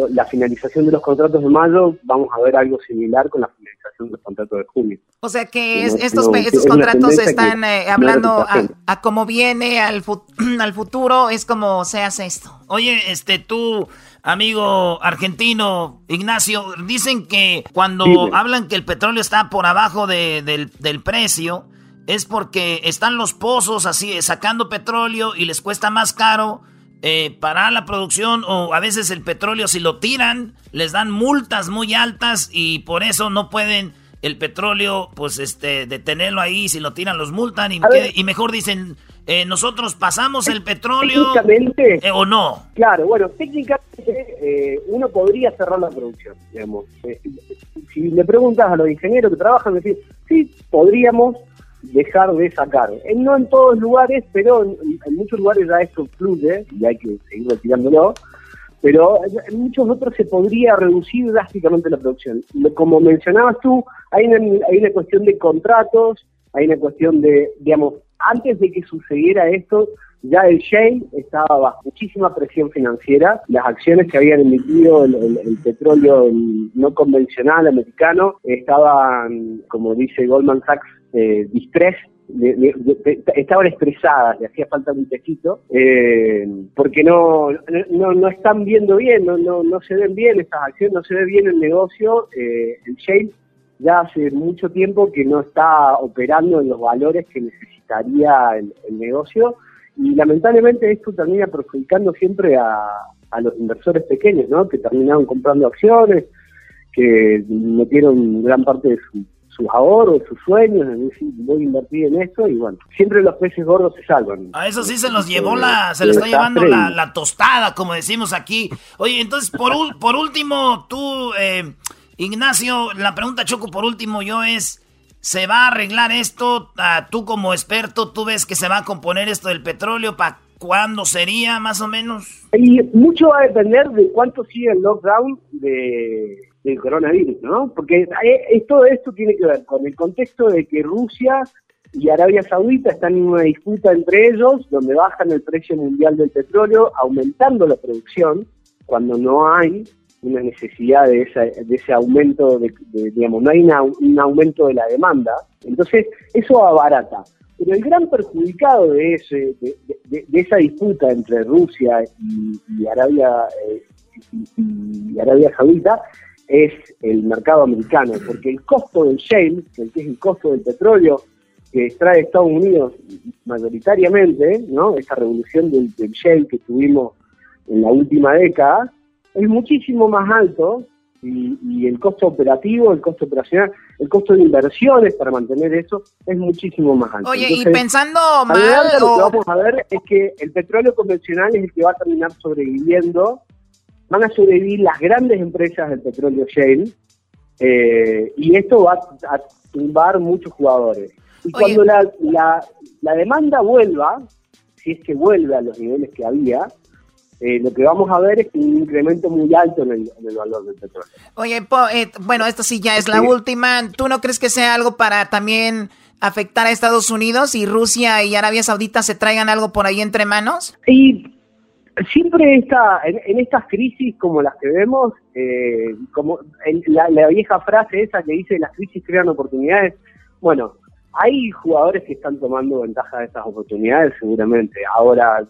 la finalización de los contratos de mayo, vamos a ver algo similar con la finalización de los contratos de junio. O sea que estos, estos contratos están eh, hablando a, cómo viene al, al futuro, es como se hace esto. Oye, este tú, amigo argentino, Ignacio, dicen que cuando hablan que el petróleo está por abajo del, del precio, es porque están los pozos así sacando petróleo y les cuesta más caro eh, parar la producción o a veces el petróleo si lo tiran les dan multas muy altas y por eso no pueden el petróleo pues este detenerlo ahí si lo tiran los multan y, y mejor dicen eh, nosotros pasamos el petróleo eh, o no. Claro bueno técnicamente uno podría cerrar la producción digamos. Si le preguntas a los ingenieros que trabajan decir sí podríamos dejar de sacar. No en todos lugares, pero en, muchos lugares ya esto fluye y hay que seguir retirándolo, pero en muchos otros se podría reducir drásticamente la producción. Como mencionabas tú, hay una, hay una cuestión de contratos, hay una cuestión de, digamos, antes de que sucediera esto, ya el shale estaba bajo muchísima presión financiera. Las acciones que habían emitido el, petróleo no convencional americano estaban, como dice Goldman Sachs, eh, distrés estaban expresadas, le hacía falta un tejito, eh, porque no, no, no están viendo bien, no, no, no se ven bien estas acciones, no se ve bien el negocio. Eh, el shale ya hace mucho tiempo que no está operando en los valores que necesitaría el, negocio y lamentablemente esto termina perjudicando siempre a, a los inversores pequeños, ¿no? que terminaron comprando acciones, que metieron gran parte de su sus ahorros, sus sueños, es decir, voy a invertir en esto y bueno, siempre los peces gordos se salvan. A eso sí se los llevó la, se le está llevando la, tostada, como decimos aquí. Oye, entonces, por, por último, tú, eh, Ignacio, la pregunta Choco, por último yo es, ¿se va a arreglar esto? Ah, tú como experto, ¿tú ves que se va a componer esto del petróleo? ¿Para cuándo sería, más o menos? Y mucho va a depender de cuánto sigue el lockdown de del coronavirus, ¿no? Porque todo esto tiene que ver con el contexto de que Rusia y Arabia Saudita están en una disputa entre ellos, donde bajan el precio mundial del petróleo, aumentando la producción, cuando no hay una necesidad de, de ese aumento, de, digamos, no hay un aumento de la demanda. Entonces, eso abarata. Pero el gran perjudicado de, ese, de, esa disputa entre Rusia y, Arabia, eh, y Arabia Saudita es el mercado americano, porque el costo del shale, que es el costo del petróleo que extrae Estados Unidos mayoritariamente, ¿no? Esa revolución del, shale que tuvimos en la última década, es muchísimo más alto y, el costo operativo, el costo operacional, el costo de inversiones para mantener eso es muchísimo más alto. Oye, y pensando mal... Lo que vamos a ver es que el petróleo convencional es el que va a terminar sobreviviendo van a sobrevivir las grandes empresas del petróleo shale eh, y esto va a, tumbar muchos jugadores. Y cuando la, la, demanda vuelva, si es que vuelve a los niveles que había, eh, lo que vamos a ver es un incremento muy alto en el, valor del petróleo. Oye, eh, bueno, esto sí ya es la última. ¿Tú no crees que sea algo para también afectar a Estados Unidos y Rusia y Arabia Saudita se traigan algo por ahí entre manos? Sí, siempre está en, estas crisis como las que vemos, eh, como la, vieja frase esa que dice las crisis crean oportunidades, bueno, hay jugadores que están tomando ventaja de estas oportunidades seguramente. Ahora,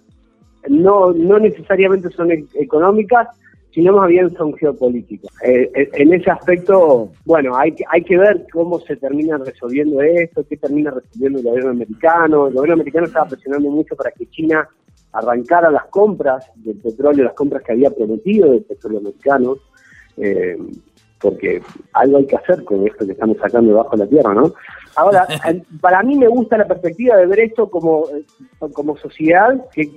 no, no necesariamente son e, económicas, sino más bien son geopolíticas. Eh, eh, en ese aspecto, bueno, hay, hay que ver cómo se termina resolviendo esto, qué termina resolviendo el gobierno americano. El gobierno americano estaba presionando mucho para que China arrancara las compras del petróleo, las compras que había prometido del petróleo americano, eh, porque algo hay que hacer con esto que estamos sacando debajo de la tierra, ¿no? Ahora, para mí me gusta la perspectiva de ver esto como, como sociedad, que,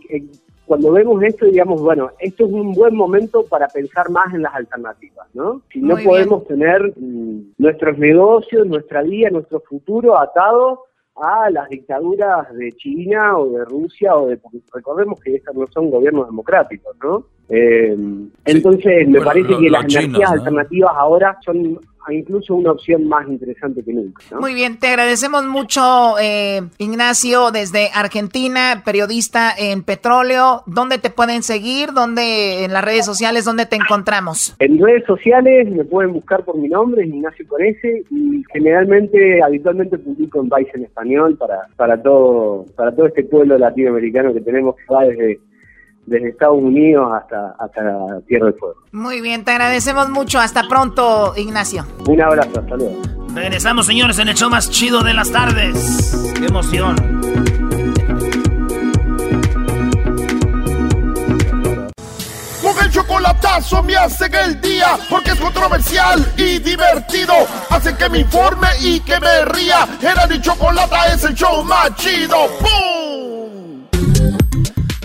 cuando vemos esto, digamos, bueno, esto es un buen momento para pensar más en las alternativas, ¿no? Si no podemos tener mm, nuestros negocios, nuestra vida, nuestro futuro atado a las dictaduras de China o de Rusia o de recordemos que estas no son gobiernos democráticos, ¿no? Eh, entonces me parece que las energías alternativas ahora son incluso una opción más interesante que nunca. Muy bien, te agradecemos mucho, eh, Ignacio, desde Argentina, periodista en petróleo. ¿Dónde te pueden seguir? ¿Dónde en las redes sociales? ¿Dónde te encontramos? En redes sociales me pueden buscar por mi nombre, Ignacio Corese, y generalmente, habitualmente publico en Vice en español para, para todo, para todo este pueblo latinoamericano que tenemos que va desde desde Estados Unidos hasta, hasta Tierra del Fuego. Muy bien, te agradecemos mucho. Hasta pronto, Ignacio. Un abrazo, hasta luego. Regresamos, señores, en el show más chido de las tardes. ¡Qué emoción! Con el chocolatazo me hacen el día porque es controversial y divertido. Hacen que me informe y que me ría. Era mi chocolata es el show más chido. ¡Pum!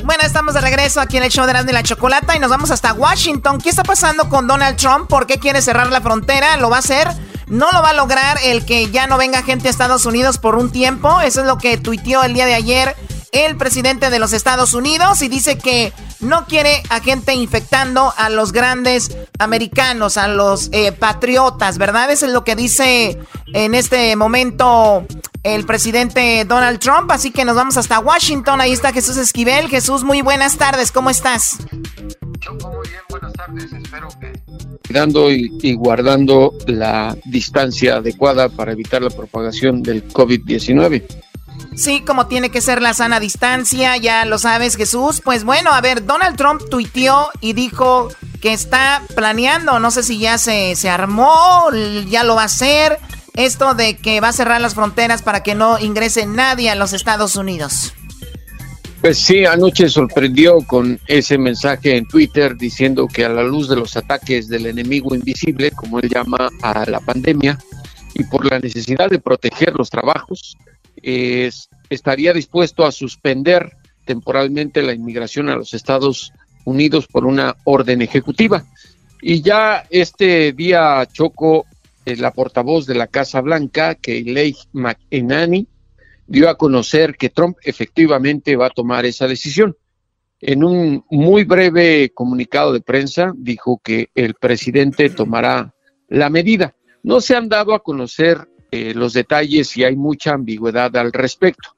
Bueno, estamos de regreso aquí en el show de Erasmo la Chocolata y nos vamos hasta Washington. ¿Qué está pasando con Donald Trump? ¿Por qué quiere cerrar la frontera? ¿Lo va a hacer? ¿No lo va a lograr el que ya no venga gente a Estados Unidos por un tiempo? Eso es lo que tuiteó el día de ayer el presidente de los Estados Unidos y dice que no quiere a gente infectando a los grandes americanos, a los eh, patriotas, ¿verdad? Eso es lo que dice en este momento el presidente Donald Trump. Así que nos vamos hasta Washington. Ahí está Jesús Esquivel. Jesús, muy buenas tardes. ¿Cómo estás? muy bien, buenas tardes. Espero que cuidando y, guardando la distancia adecuada para evitar la propagación del COVID-19. Sí, como tiene que ser la sana distancia, ya lo sabes Jesús. Pues bueno, a ver, Donald Trump tuiteó y dijo que está planeando, no sé si ya se, se armó, ya lo va a hacer, esto de que va a cerrar las fronteras para que no ingrese nadie a los Estados Unidos. Pues sí, anoche sorprendió con ese mensaje en Twitter diciendo que a la luz de los ataques del enemigo invisible, como él llama a la pandemia, y por la necesidad de proteger los trabajos, estaría dispuesto a suspender temporalmente la inmigración a los Estados Unidos por una orden ejecutiva. Y ya este día Choco, eh, la portavoz de la Casa Blanca, Kayleigh McEnany, dio a conocer que Trump efectivamente va a tomar esa decisión. En un muy breve comunicado de prensa dijo que el presidente tomará la medida. No se han dado a conocer eh, los detalles y hay mucha ambigüedad al respecto,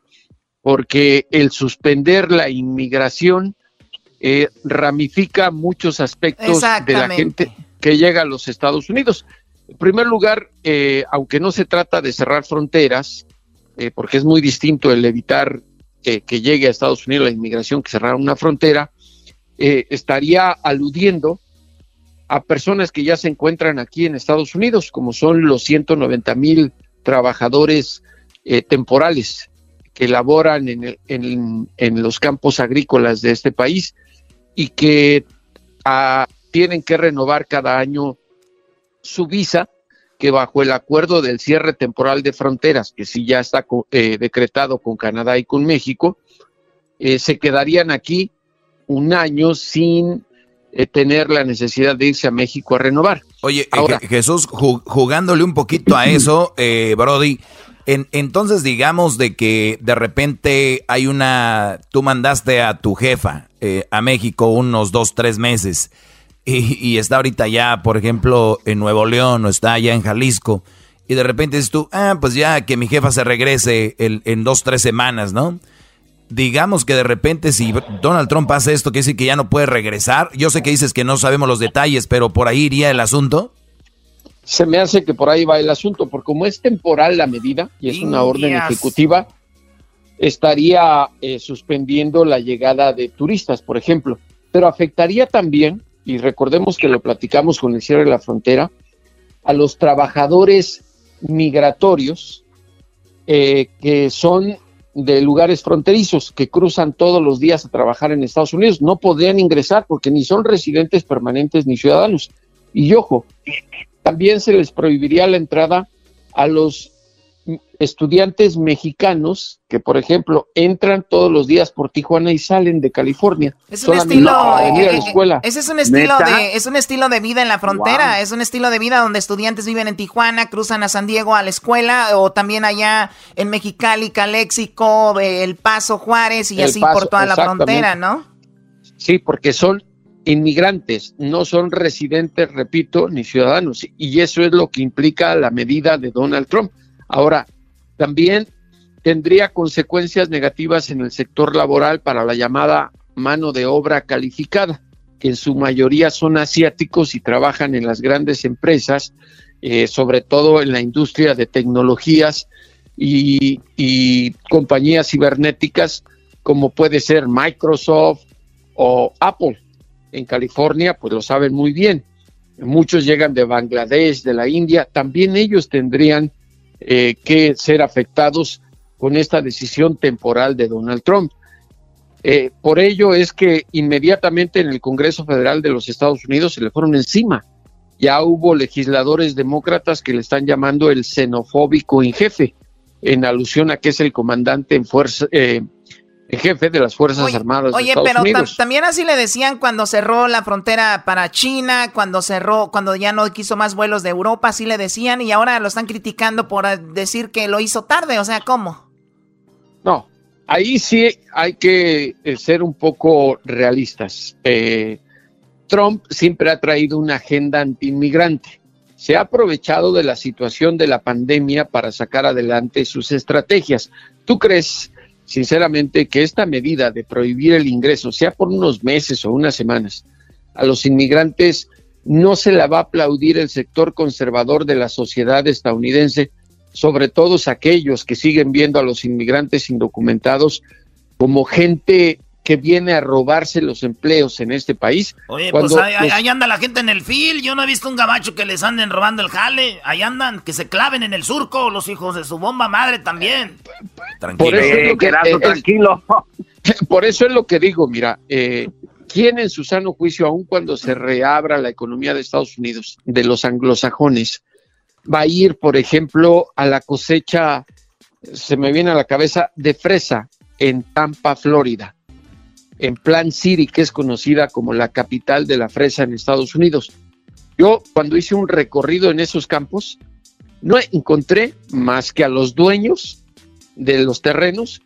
porque el suspender la inmigración eh, ramifica muchos aspectos de la gente que llega a los Estados Unidos. En primer lugar, eh, aunque no se trata de cerrar fronteras, porque es muy distinto el evitar que llegue a Estados Unidos la inmigración que cerrar una frontera, estaría aludiendo a personas que ya se encuentran aquí en Estados Unidos, como son los 190 mil trabajadores eh, temporales que laboran en, en, los campos agrícolas de este país y que ah, tienen que renovar cada año su visa, que bajo el acuerdo del cierre temporal de fronteras, que sí ya está eh, decretado con Canadá y con México, eh, se quedarían aquí un año sin eh, tener la necesidad de irse a México a renovar. Oye, eh, Ahora, Jesús, jugándole un poquito a eso, eh, Brody, en, entonces digamos de que de repente hay una, tú mandaste a tu jefa a México unos dos, tres meses y, está ahorita ya, por ejemplo, en Nuevo León o está allá en Jalisco y de repente dices tú, ah, pues ya que mi jefa se regrese en dos, tres semanas, ¿no? Digamos que de repente si Donald Trump hace esto, que dice que ya no puede regresar, yo sé que dices que no sabemos los detalles, pero por ahí iría el asunto. Se me hace que por ahí va el asunto, porque como es temporal la medida y es una orden ejecutiva, estaría eh, suspendiendo la llegada de turistas, por ejemplo, pero afectaría también, y recordemos que lo platicamos con el cierre de la frontera, a los trabajadores migratorios eh, que son de lugares fronterizos que cruzan todos los días a trabajar en Estados Unidos. No podrían ingresar porque ni son residentes permanentes ni ciudadanos. Y ojo, también se les prohibiría la entrada a los estudiantes mexicanos que, por ejemplo, entran todos los días por Tijuana y salen de California. Es un estilo, eh, eh, escuela. Ese es un estilo de, es un estilo de vida en la frontera, es un estilo de vida donde estudiantes viven en Tijuana, cruzan a San Diego a la escuela o también allá en Mexicali, Calexico, El Paso, Juárez y así por toda la frontera, ¿no? Sí, porque son inmigrantes, no son residentes, repito, ni ciudadanos. Y eso es lo que implica la medida de Donald Trump. Ahora, también tendría consecuencias negativas en el sector laboral para la llamada mano de obra calificada, que en su mayoría son asiáticos y trabajan en las grandes empresas, eh, sobre todo en la industria de tecnologías y, y compañías cibernéticas como puede ser Microsoft o Apple en California, pues lo saben muy bien. Muchos llegan de Bangladesh, de la India, también ellos tendrían eh, que ser afectados con esta decisión temporal de Donald Trump. Eh, por ello es que inmediatamente en el Congreso Federal de los Estados Unidos se le fueron encima. Ya hubo legisladores demócratas que le están llamando el xenofóbico en jefe, en alusión a que es el comandante en fuerza, eh, jefe de las Fuerzas Armadas oye, de Estados pero también así le decían cuando cerró la frontera para China, cuando cerró, cuando ya no quiso más vuelos de Europa, así le decían y ahora lo están criticando por decir que lo hizo tarde, o sea, ¿cómo? No, ahí sí hay que eh, ser un poco realistas. Eh, Trump siempre ha traído una agenda antiinmigrante. Se ha aprovechado de la situación de la pandemia para sacar adelante sus estrategias. ¿Tú crees sinceramente, que esta medida de prohibir el ingreso, sea por unos meses o unas semanas, a los inmigrantes no se la va a aplaudir el sector conservador de la sociedad estadounidense, sobre todo aquellos que siguen viendo a los inmigrantes indocumentados como gente que viene a robarse los empleos en este país. Oye, pues ahí, anda la gente en el fil. Yo no he visto un gabacho que les anden robando el jale. Ahí andan, que se claven en el surco los hijos de su bomba madre también. Tranquilo. Por eso es que, tranquilo. por eso es lo que digo, mira, eh, ¿quién en su sano juicio, aun cuando se reabra la economía de Estados Unidos, de los anglosajones, va a ir, por ejemplo, a la cosecha, se me viene a la cabeza, de fresa en Tampa, Florida? En Plant City, que es conocida como la capital de la fresa en Estados Unidos. Yo cuando hice un recorrido en esos campos, no encontré más que a los dueños de los terrenos,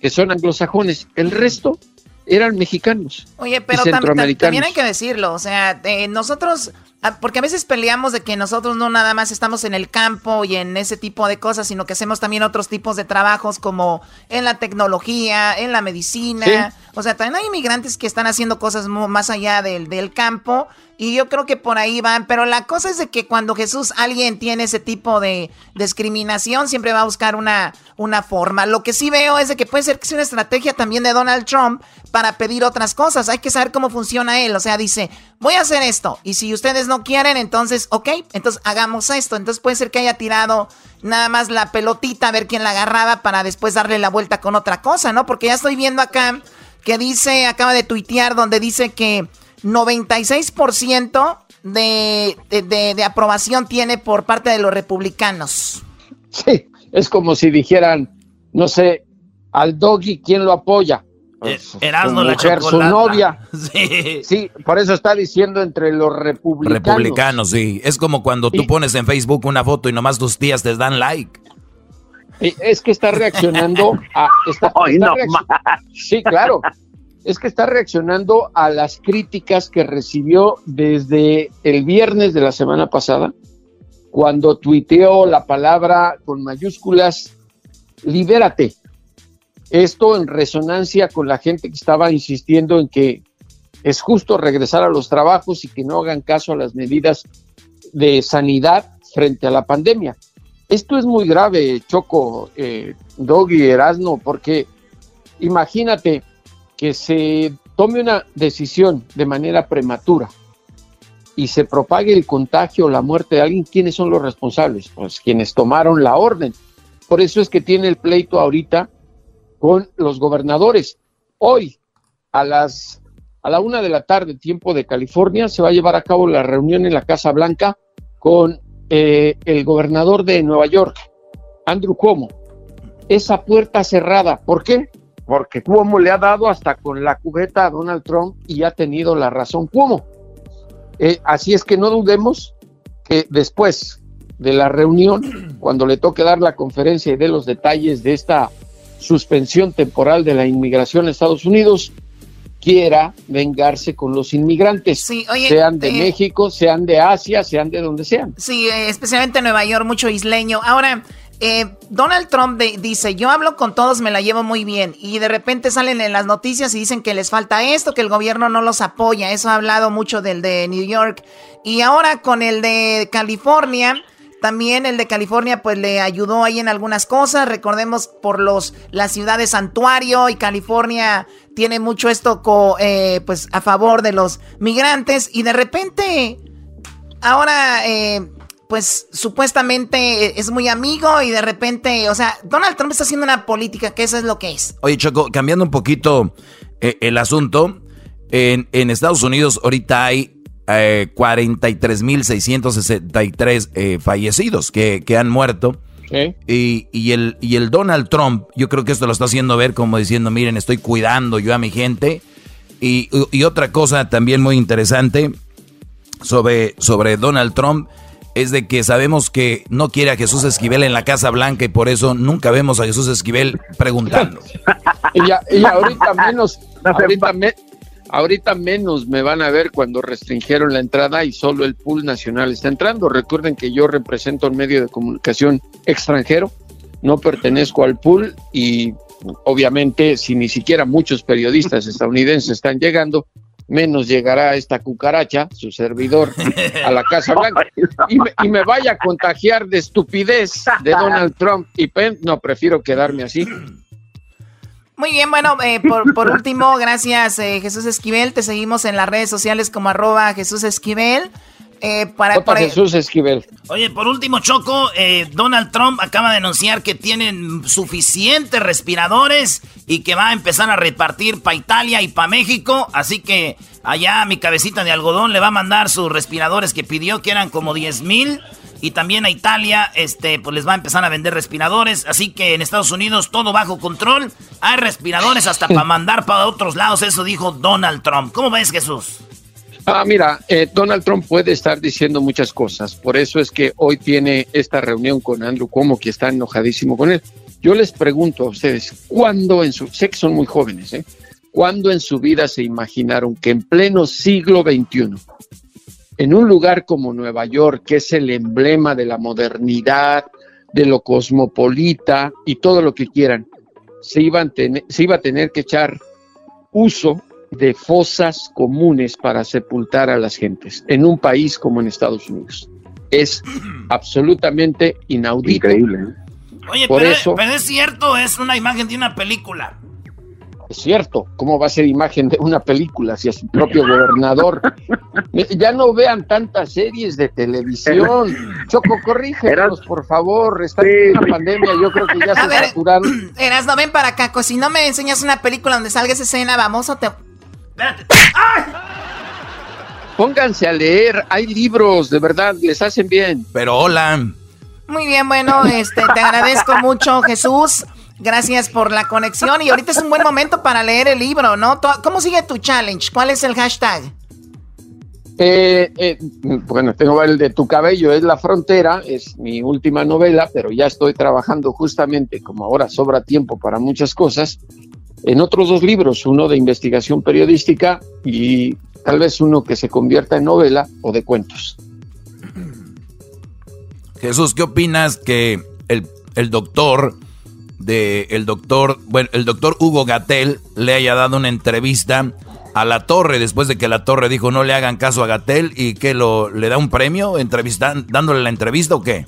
que son anglosajones. El resto eran mexicanos. Oye, pero también hay que decirlo, o sea, eh, nosotros, ah, porque a veces peleamos de que nosotros no nada más estamos en el campo y en ese tipo de cosas, sino que hacemos también otros tipos de trabajos como en la tecnología, en la medicina. O sea, también hay inmigrantes que están haciendo cosas más allá del, del campo y yo creo que por ahí van, pero la cosa es de que cuando Jesús, alguien tiene ese tipo de discriminación, siempre va a buscar una, una forma. Lo que sí veo es de que puede ser que sea una estrategia también de Donald Trump para pedir otras cosas. Hay que saber cómo funciona él. O sea, dice, voy a hacer esto. Y si ustedes no quieren, entonces, ok, entonces hagamos esto. Entonces puede ser que haya tirado nada más la pelotita a ver quién la agarraba para después darle la vuelta con otra cosa, ¿no? Porque ya estoy viendo acá que dice, acaba de tuitear donde dice que 96% de, de, de, aprobación tiene por parte de los republicanos. Sí, es como si dijeran, no sé, al doggy, ¿quién lo apoya? Eh, pues, Erasmo la mujer, su novia. Sí. sí. por eso está diciendo entre los republicanos. Republicanos, sí. Es como cuando tú pones en Facebook una foto y nomás tus tías te dan like. Es que está reaccionando a... Está, sí, claro es que está reaccionando a las críticas que recibió desde el viernes de la semana pasada, cuando tuiteó la palabra con mayúsculas, libérate. Esto en resonancia con la gente que estaba insistiendo en que es justo regresar a los trabajos y que no hagan caso a las medidas de sanidad frente a la pandemia. Esto es muy grave, Choco, eh, Doggy, Erasno, porque imagínate, que se tome una decisión de manera prematura y se propague el contagio o la muerte de alguien, ¿quiénes son los responsables? Pues quienes tomaron la orden. Por eso es que tiene el pleito ahorita con los gobernadores. Hoy, a las a la una de la tarde, tiempo de California, se va a llevar a cabo la reunión en la Casa Blanca con eh, el gobernador de Nueva York, Andrew Cuomo. Esa puerta cerrada. ¿Por qué? Porque Cuomo le ha dado hasta con la cubeta a Donald Trump y ha tenido la razón Cuomo. Eh, así es que no dudemos que después de la reunión, cuando le toque dar la conferencia y de los detalles de esta suspensión temporal de la inmigración a Estados Unidos, quiera vengarse con los inmigrantes, sean de eh, México, sean de Asia, sean de donde sean. Sí, eh, especialmente en Nueva York, mucho isleño. Ahora, eh, Donald Trump dice, yo hablo con todos, me la llevo muy bien, y de repente salen en las noticias y dicen que les falta esto, que el gobierno no los apoya, eso ha hablado mucho del de New York, y ahora con el de California, también el de California pues le ayudó ahí en algunas cosas. Recordemos por los las ciudades santuario y California tiene mucho esto eh, pues a favor de los migrantes. Y de repente ahora eh, pues supuestamente es muy amigo y de repente, o sea, Donald Trump está haciendo una política que eso es lo que es. Oye Choco, cambiando un poquito eh, el asunto, en, en Estados Unidos ahorita hay eh, 43.663 eh, fallecidos que, que, han muerto. Y, y, el, y el Donald Trump, yo creo que esto lo está haciendo ver como diciendo, miren, estoy cuidando yo a mi gente. Y, y otra cosa también muy interesante sobre, sobre Donald Trump es de que sabemos que no quiere a Jesús Esquivel en la Casa Blanca y por eso nunca vemos a Jesús Esquivel preguntando. y, ahorita menos, ahorita, Ahorita menos me van a ver cuando restringieron la entrada y solo el pool nacional está entrando. Recuerden que yo represento un medio de comunicación extranjero, no pertenezco al pool y obviamente si ni siquiera muchos periodistas estadounidenses están llegando, menos llegará esta cucaracha, su servidor, a la Casa Blanca y me, y me vaya a contagiar de estupidez de Donald Trump y Penn. No, prefiero quedarme así. Muy bien, bueno, eh, por, último, gracias eh, Jesús Esquivel. Te seguimos en las redes sociales como arroba Jesús Esquivel. Eh, para, Jesús Esquivel. Oye, por último, Choco, Donald Trump acaba de anunciar que tienen suficientes respiradores y que va a empezar a repartir para Italia y para México. Así que allá mi cabecita de algodón le va a mandar sus respiradores que pidió, que eran como 10 mil. Y también a Italia, este, pues les va a empezar a vender respiradores. Así que en Estados Unidos todo bajo control. Hay respiradores hasta para mandar para otros lados. Eso dijo Donald Trump. ¿Cómo ves, Jesús? Ah, mira, eh, Donald Trump puede estar diciendo muchas cosas. Por eso es que hoy tiene esta reunión con Andrew Cuomo, que está enojadísimo con él. Yo les pregunto a ustedes, ¿cuándo en su... Sé que son muy jóvenes, ¿eh? ¿Cuándo en su vida se imaginaron que en pleno siglo XXI en un lugar como Nueva York, que es el emblema de la modernidad, de lo cosmopolita y todo lo que quieran, se, iban se iba a tener que echar uso de fosas comunes para sepultar a las gentes en un país como en Estados Unidos. Es absolutamente inaudito. Increíble. ¿eh? Oye, Por eso, pero es cierto, es una imagen de una película. Es cierto, ¿cómo va a ser imagen de una película si es su propio gobernador? ya no vean tantas series de televisión. Choco, corrígenos, por favor. Está en una pandemia, yo creo que ya se ver, saturaron. Eras, no ven para acá, pues si no me enseñas una película donde salga esa escena, vamos a te... Espérate. Pónganse a leer, hay libros, de verdad, les hacen bien. Pero hola. Muy bien, bueno, este, te agradezco mucho, Jesús. Gracias por la conexión y ahorita es un buen momento para leer el libro, ¿no? ¿Cómo sigue tu challenge? ¿Cuál es el hashtag? Eh, eh, bueno, tengo el de Tu cabello es la frontera, es mi última novela, pero ya estoy trabajando justamente, como ahora sobra tiempo para muchas cosas, en otros dos libros, uno de investigación periodística y tal vez uno que se convierta en novela o de cuentos. Jesús, ¿qué opinas que el, el doctor de el doctor, bueno, el doctor Hugo Gatel le haya dado una entrevista a la torre después de que la torre dijo no le hagan caso a Gatel y que lo le da un premio entrevistan, dándole la entrevista o qué?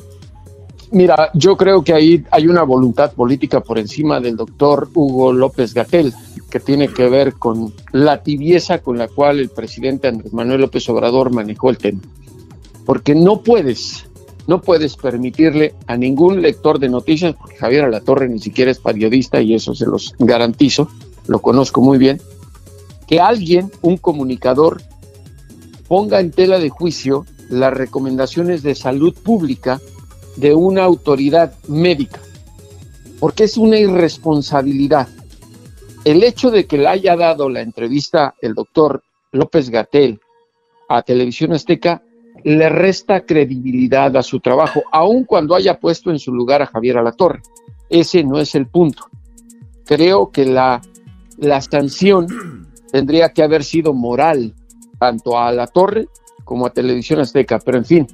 Mira, yo creo que ahí hay una voluntad política por encima del doctor Hugo López Gatel, que tiene que ver con la tibieza con la cual el presidente Andrés Manuel López Obrador manejó el tema. Porque no puedes no puedes permitirle a ningún lector de noticias, porque Javier Alatorre ni siquiera es periodista y eso se los garantizo, lo conozco muy bien, que alguien, un comunicador, ponga en tela de juicio las recomendaciones de salud pública de una autoridad médica, porque es una irresponsabilidad. El hecho de que le haya dado la entrevista el doctor López Gatel a Televisión Azteca le resta credibilidad a su trabajo, aun cuando haya puesto en su lugar a Javier Alatorre. Ese no es el punto. Creo que la, la sanción tendría que haber sido moral, tanto a Alatorre como a Televisión Azteca, pero en fin,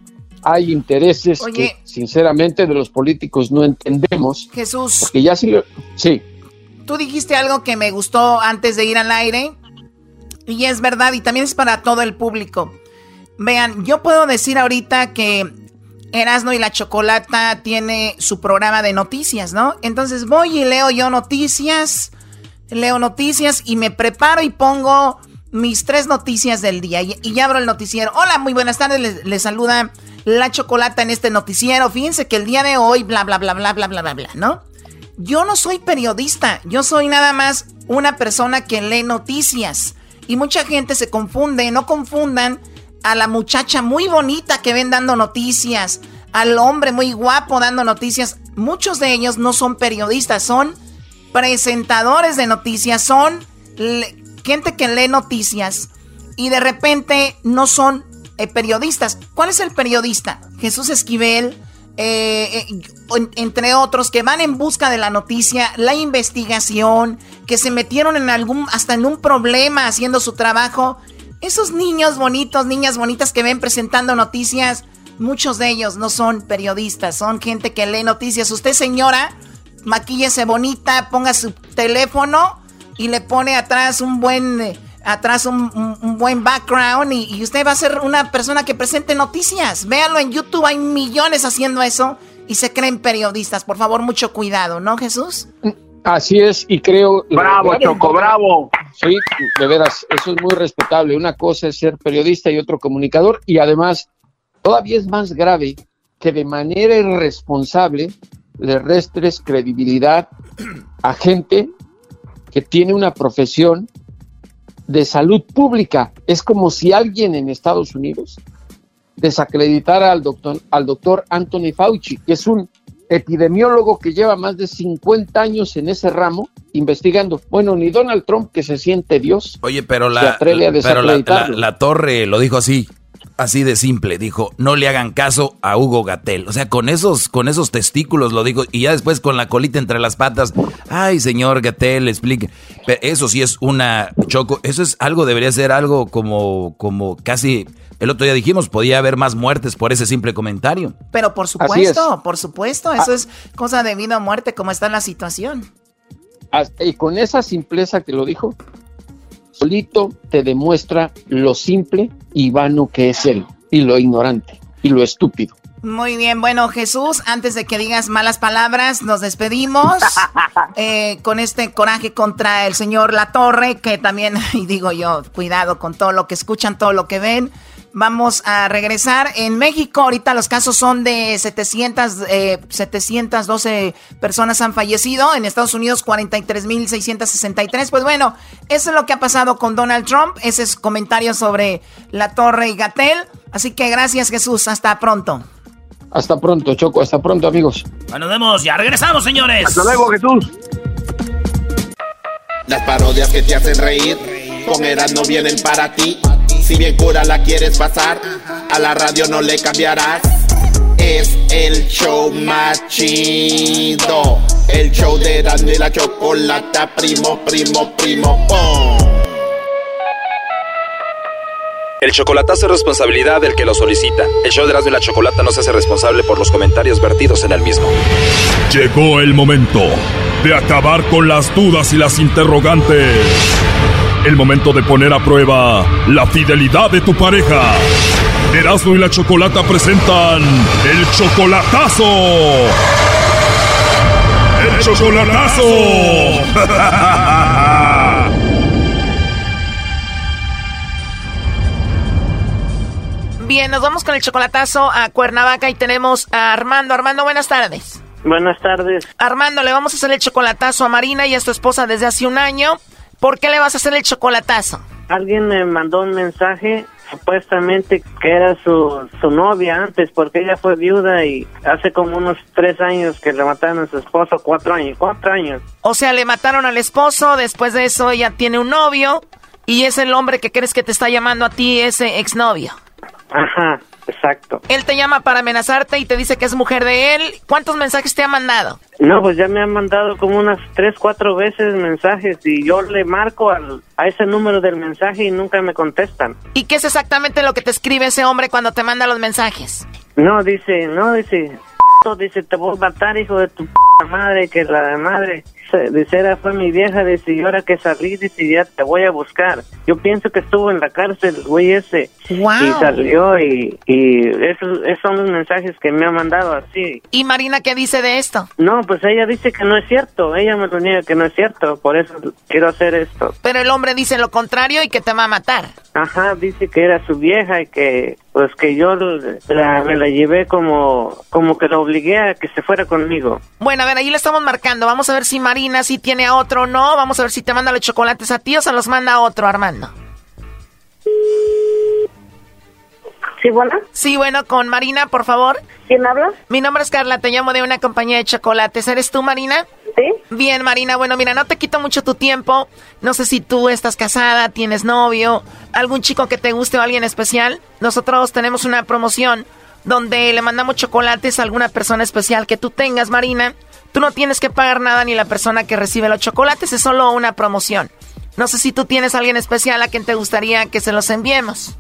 hay intereses que sinceramente de los políticos no entendemos. Jesús. Porque ya sí, sí. Tú dijiste algo que me gustó antes de ir al aire y es verdad y también es para todo el público. Vean, yo puedo decir ahorita que Erasno y la Chocolata tiene su programa de noticias, ¿no? Entonces voy y leo yo noticias, leo noticias y me preparo y pongo mis tres noticias del día y, ya abro el noticiero. Hola, muy buenas tardes, les, saluda la Chocolata en este noticiero. Fíjense que el día de hoy, bla, bla, bla, bla, bla, bla, bla, bla, ¿no? Yo no soy periodista, yo soy nada más una persona que lee noticias. Y mucha gente se confunde, no confundan a la muchacha muy bonita que ven dando noticias, al hombre muy guapo dando noticias. Muchos de ellos no son periodistas, son presentadores de noticias, son gente que lee noticias y de repente no son eh, periodistas. ¿Cuál es el periodista? Jesús Esquivel, eh, eh, entre otros, que van en busca de la noticia, la investigación, que se metieron en algún, hasta en un problema haciendo su trabajo. Esos niños bonitos, niñas bonitas que ven presentando noticias, muchos de ellos no son periodistas, son gente que lee noticias. Usted, señora, maquíllese bonita, ponga su teléfono y le pone atrás un buen atrás un, buen background y, usted va a ser una persona que presente noticias. Véanlo en YouTube, hay millones haciendo eso y se creen periodistas. Por favor, mucho cuidado, ¿no, Jesús? Así es, y creo... Bravo, Choco, bravo. Sí, de veras, eso es muy respetable. Una cosa es ser periodista y otro comunicador, y además, todavía es más grave que de manera irresponsable le restres credibilidad a gente que tiene una profesión de salud pública. Es como si alguien en Estados Unidos desacreditara al doctor, al doctor Anthony Fauci, que es un epidemiólogo que lleva más de 50 años en ese ramo investigando. Bueno, ni Donald Trump, que se siente Dios, Oye, pero la, pero la, torre lo dijo así, así de simple, dijo, no le hagan caso a Hugo Gatel. O sea, con esos, con esos testículos lo dijo, y ya después con la colita entre las patas, ay, señor Gatel, explique. Pero eso sí es una choco, eso es algo, debería ser algo como, como casi, el otro día dijimos, podía haber más muertes por ese simple comentario. Pero por supuesto, por supuesto, eso ah. es cosa de vida o muerte, como está la situación. Y con esa simpleza que lo dijo, solito te demuestra lo simple y vano que es él, y lo ignorante, y lo estúpido. Muy bien, bueno Jesús, antes de que digas malas palabras, nos despedimos eh, con este coraje contra el señor La Torre, que también, y digo yo, cuidado con todo lo que escuchan, todo lo que ven. Vamos a regresar. En México ahorita los casos son de 700, 712 eh, personas han fallecido. En Estados Unidos 43.663. Pues bueno, eso es lo que ha pasado con Donald Trump. Ese es comentario sobre la Torre y Gatel. Así que gracias Jesús. Hasta pronto. Hasta pronto, Choco. Hasta pronto, amigos. Bueno, nos vemos. Ya regresamos, señores. Hasta luego, Jesús. Las parodias que te hacen reír con no vienen para ti. Si bien cura la quieres pasar, a la radio no le cambiarás. Es el show más chido. El show de y la Chocolata, primo, primo, primo, El chocolatazo es responsabilidad del que lo solicita. El show de Erasmo y la Chocolata no se hace responsable por los comentarios vertidos en el mismo. Llegó el momento de acabar con las dudas y las interrogantes el momento de poner a prueba la fidelidad de tu pareja. Erasmo y la Chocolata presentan el chocolatazo. El chocolatazo. Bien, nos vamos con el chocolatazo a Cuernavaca y tenemos a Armando. Armando, buenas tardes. Buenas tardes. Armando, le vamos a hacer el chocolatazo a Marina y a su esposa desde hace un año. ¿Por qué le vas a hacer el chocolatazo? alguien me mandó un mensaje supuestamente que era su, su novia antes, porque ella fue viuda y hace como unos tres años que le mataron a su esposo, cuatro años, cuatro años. O sea, le mataron al esposo, después de eso ella tiene un novio y es el hombre que crees que te está llamando a ti, ese exnovio. Ajá, exacto. Él te llama para amenazarte y te dice que es mujer de él. ¿Cuántos mensajes te ha mandado? No, pues ya me han mandado como unas tres, cuatro veces mensajes y yo le marco al, a ese número del mensaje y nunca me contestan. ¿Y qué es exactamente lo que te escribe ese hombre cuando te manda los mensajes? No, dice, no, dice, dice, te voy a matar, hijo de tu madre, que la madre. Dice, era fue mi vieja, dice, y ahora que salí, dice, ya te voy a buscar. Yo pienso que estuvo en la cárcel, güey ese. Y salió y, y esos, esos son los mensajes que me ha mandado así. ¿Y Marina qué dice de esto? No, pues ella dice que no es cierto. Ella me lo niega que no es cierto. Por eso quiero hacer esto. Pero el hombre dice lo contrario y que te va a matar. Ajá, dice que era su vieja y que pues que yo la, me la llevé como como que la obligué a que se fuera conmigo. Bueno, a ver, ahí le estamos marcando. Vamos a ver si Marina sí tiene a otro o no. Vamos a ver si te manda los chocolates a ti o se los manda a otro, Armando. Sí, bueno. Sí, bueno, con Marina, por favor. ¿Quién habla? Mi nombre es Carla, te llamo de una compañía de chocolates. ¿Eres tú, Marina? Sí. Bien, Marina, bueno, mira, no te quito mucho tu tiempo. No sé si tú estás casada, tienes novio, algún chico que te guste o alguien especial. Nosotros tenemos una promoción donde le mandamos chocolates a alguna persona especial que tú tengas, Marina. Tú no tienes que pagar nada ni la persona que recibe los chocolates, es solo una promoción. No sé si tú tienes a alguien especial a quien te gustaría que se los enviemos.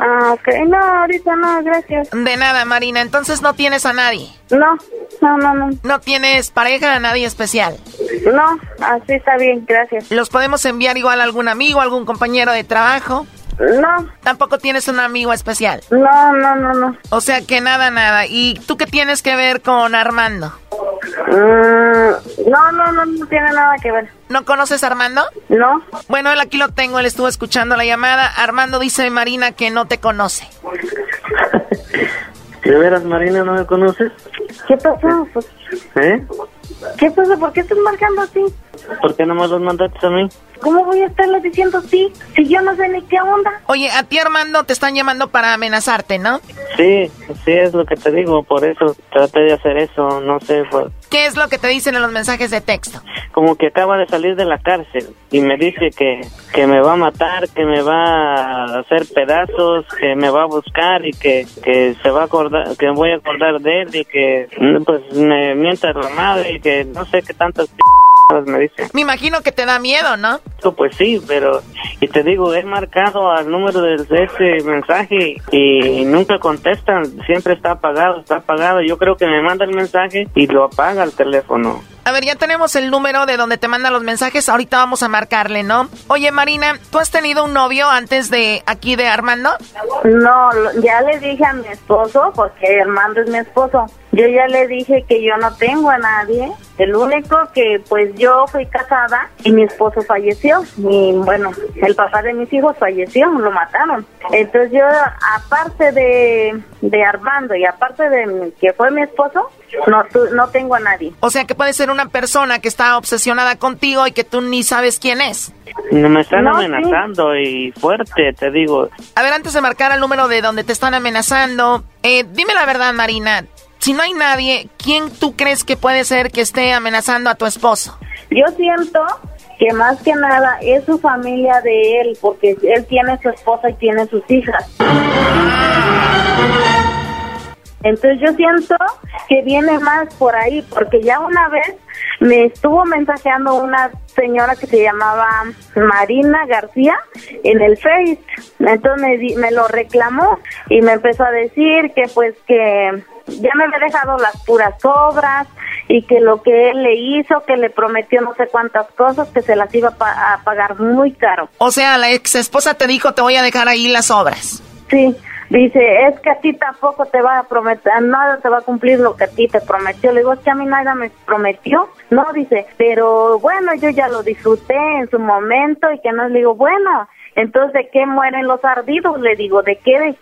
Ah, ok. No, ahorita no, gracias. De nada, Marina. Entonces no tienes a nadie. No, no, no, no. ¿No tienes pareja a nadie especial? No, así está bien, gracias. ¿Los podemos enviar igual a algún amigo, algún compañero de trabajo? No. ¿Tampoco tienes un amigo especial? No, no, no, no. O sea que nada, nada. ¿Y tú qué tienes que ver con Armando? Mm, no, no, no, no tiene nada que ver. ¿No conoces a Armando? No. Bueno, él aquí lo tengo, él estuvo escuchando la llamada. Armando dice Marina que no te conoce. ¿De veras, Marina, no me conoces? ¿Qué pasó? ¿Eh? ¿Qué pasó? ¿Por qué estás marcando así? ¿Por qué no me los mandaste a mí? ¿Cómo voy a estarle diciendo sí si yo no sé ni qué onda? Oye, a ti Armando te están llamando para amenazarte, ¿no? Sí, sí es lo que te digo, por eso traté de hacer eso, no sé. Pues. ¿Qué es lo que te dicen en los mensajes de texto? Como que acaba de salir de la cárcel y me dice que, que me va a matar, que me va a hacer pedazos, que me va a buscar y que, que se va a acordar, que voy a acordar de él y que pues me mienta la madre y que no sé qué tantas me dice. Me imagino que te da miedo, ¿no? Pues sí, pero y te digo, he marcado al número de ese mensaje y nunca contestan, siempre está apagado, está apagado. Yo creo que me manda el mensaje y lo apaga el teléfono. A ver, ya tenemos el número de donde te mandan los mensajes. Ahorita vamos a marcarle, ¿no? Oye, Marina, ¿tú has tenido un novio antes de aquí de Armando? No, ya le dije a mi esposo, porque Armando es mi esposo. Yo ya le dije que yo no tengo a nadie. El único que, pues yo fui casada y mi esposo falleció. Y bueno, el papá de mis hijos falleció, lo mataron. Entonces yo, aparte de, de Armando y aparte de que fue mi esposo, no, no tengo a nadie. O sea que puede ser una persona que está obsesionada contigo y que tú ni sabes quién es. No me están amenazando y fuerte, te digo. A ver, antes de marcar el número de donde te están amenazando, eh, dime la verdad, Marina. Si no hay nadie, ¿quién tú crees que puede ser que esté amenazando a tu esposo? Yo siento que más que nada es su familia de él, porque él tiene su esposa y tiene sus hijas. Entonces yo siento que viene más por ahí, porque ya una vez me estuvo mensajeando una señora que se llamaba Marina García en el Face. Entonces me, me lo reclamó y me empezó a decir que pues que ya me había dejado las puras obras y que lo que él le hizo, que le prometió no sé cuántas cosas, que se las iba a, a pagar muy caro. O sea, la ex esposa te dijo te voy a dejar ahí las obras. Sí, Dice, es que a ti tampoco te va a prometer, nada te va a cumplir lo que a ti te prometió. Le digo, es que a mí nada me prometió. No, dice, pero bueno, yo ya lo disfruté en su momento y que no le digo, bueno, entonces ¿de qué mueren los ardidos? Le digo, ¿de qué?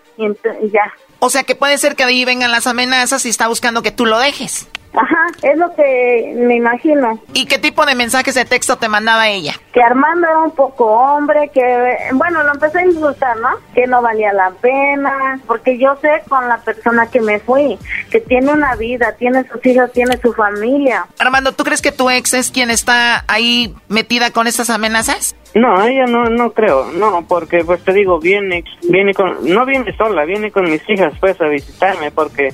Ya. O sea que puede ser que ahí vengan las amenazas y está buscando que tú lo dejes. Ajá, es lo que me imagino. ¿Y qué tipo de mensajes de texto te mandaba ella? Que Armando era un poco hombre, que, bueno, lo empecé a insultar, ¿no? Que no valía la pena, porque yo sé con la persona que me fui, que tiene una vida, tiene sus hijos, tiene su familia. Armando, ¿tú crees que tu ex es quien está ahí metida con estas amenazas? No, ella no, no creo, no, porque pues te digo, viene, viene con, no viene sola, viene con mis hijas pues a visitarme, porque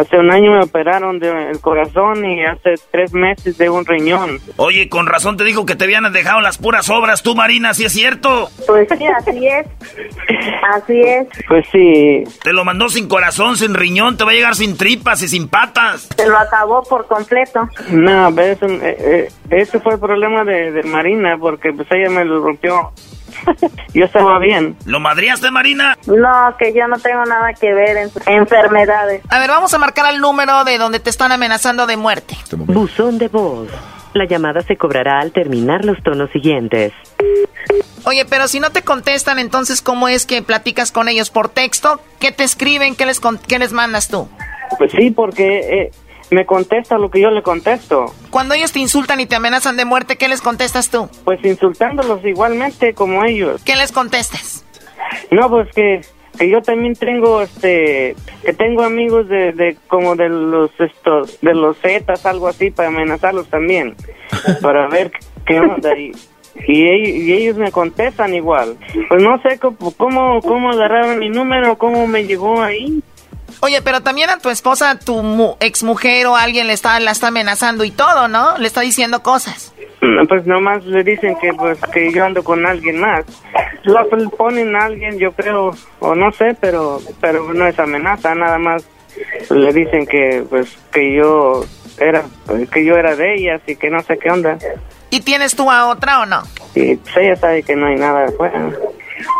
Hace un año me operaron del corazón y hace tres meses de un riñón. Oye, con razón te dijo que te habían dejado las puras obras, tú, Marina, ¿sí es cierto? Pues sí, así es. Así es. Pues sí. Te lo mandó sin corazón, sin riñón, te va a llegar sin tripas y sin patas. Se lo acabó por completo. No, eso, eh, eh, ese fue el problema de, de Marina, porque pues ella me lo rompió yo estaba bien. ¿Lo madriaste, Marina? No, que yo no tengo nada que ver en enfermedades. A ver, vamos a marcar el número de donde te están amenazando de muerte. Buzón de voz. La llamada se cobrará al terminar los tonos siguientes. Oye, pero si no te contestan, entonces, ¿cómo es que platicas con ellos? ¿Por texto? ¿Qué te escriben? ¿Qué les, qué les mandas tú? Pues sí, porque eh, me contesta lo que yo le contesto. Cuando ellos te insultan y te amenazan de muerte, ¿qué les contestas tú? Pues insultándolos igualmente como ellos. ¿Qué les contestas? No, pues que, que yo también tengo este que tengo amigos de, de como de los estos de los zetas algo así para amenazarlos también para ver qué onda y, y, ellos me contestan igual. Pues no sé cómo, cómo, cómo agarraron mi número, cómo me llegó ahí. Oye, pero también a tu esposa, tu ex mujer o alguien le está, la está amenazando y todo, ¿no? Le está diciendo cosas. Pues nomás le dicen que pues que yo ando con alguien más. Lo ponen a alguien, yo creo, o no sé, pero pero no es amenaza, nada más le dicen que pues que yo era que yo era de ellas y que no sé qué onda. ¿Y tienes tú a otra o no? Sí, pues ella sabe que no hay nada afuera.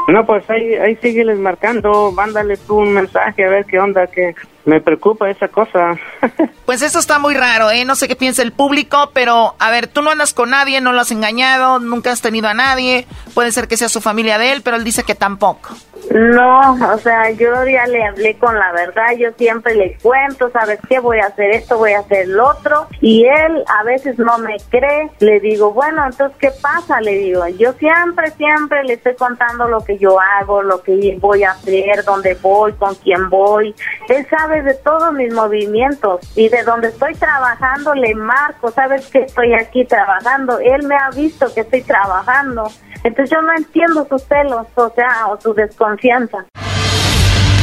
No, pues ahí, ahí sígueles marcando, mándale tú un mensaje a ver qué onda, que me preocupa esa cosa. pues eso está muy raro, ¿eh? No sé qué piensa el público, pero a ver, tú no andas con nadie, no lo has engañado, nunca has tenido a nadie, puede ser que sea su familia de él, pero él dice que tampoco. No, o sea, yo ya le hablé con la verdad, yo siempre le cuento, ¿sabes qué? Voy a hacer esto, voy a hacer lo otro, y él a veces no me cree, le digo, bueno, entonces, ¿qué pasa? Le digo, yo siempre, siempre le estoy contando lo que yo hago, lo que voy a hacer, dónde voy, con quién voy, él sabe de todos mis movimientos, y de donde estoy trabajando le marco, ¿sabes que estoy aquí trabajando? Él me ha visto que estoy trabajando, entonces yo no entiendo sus celos, o sea, o su desconfianza.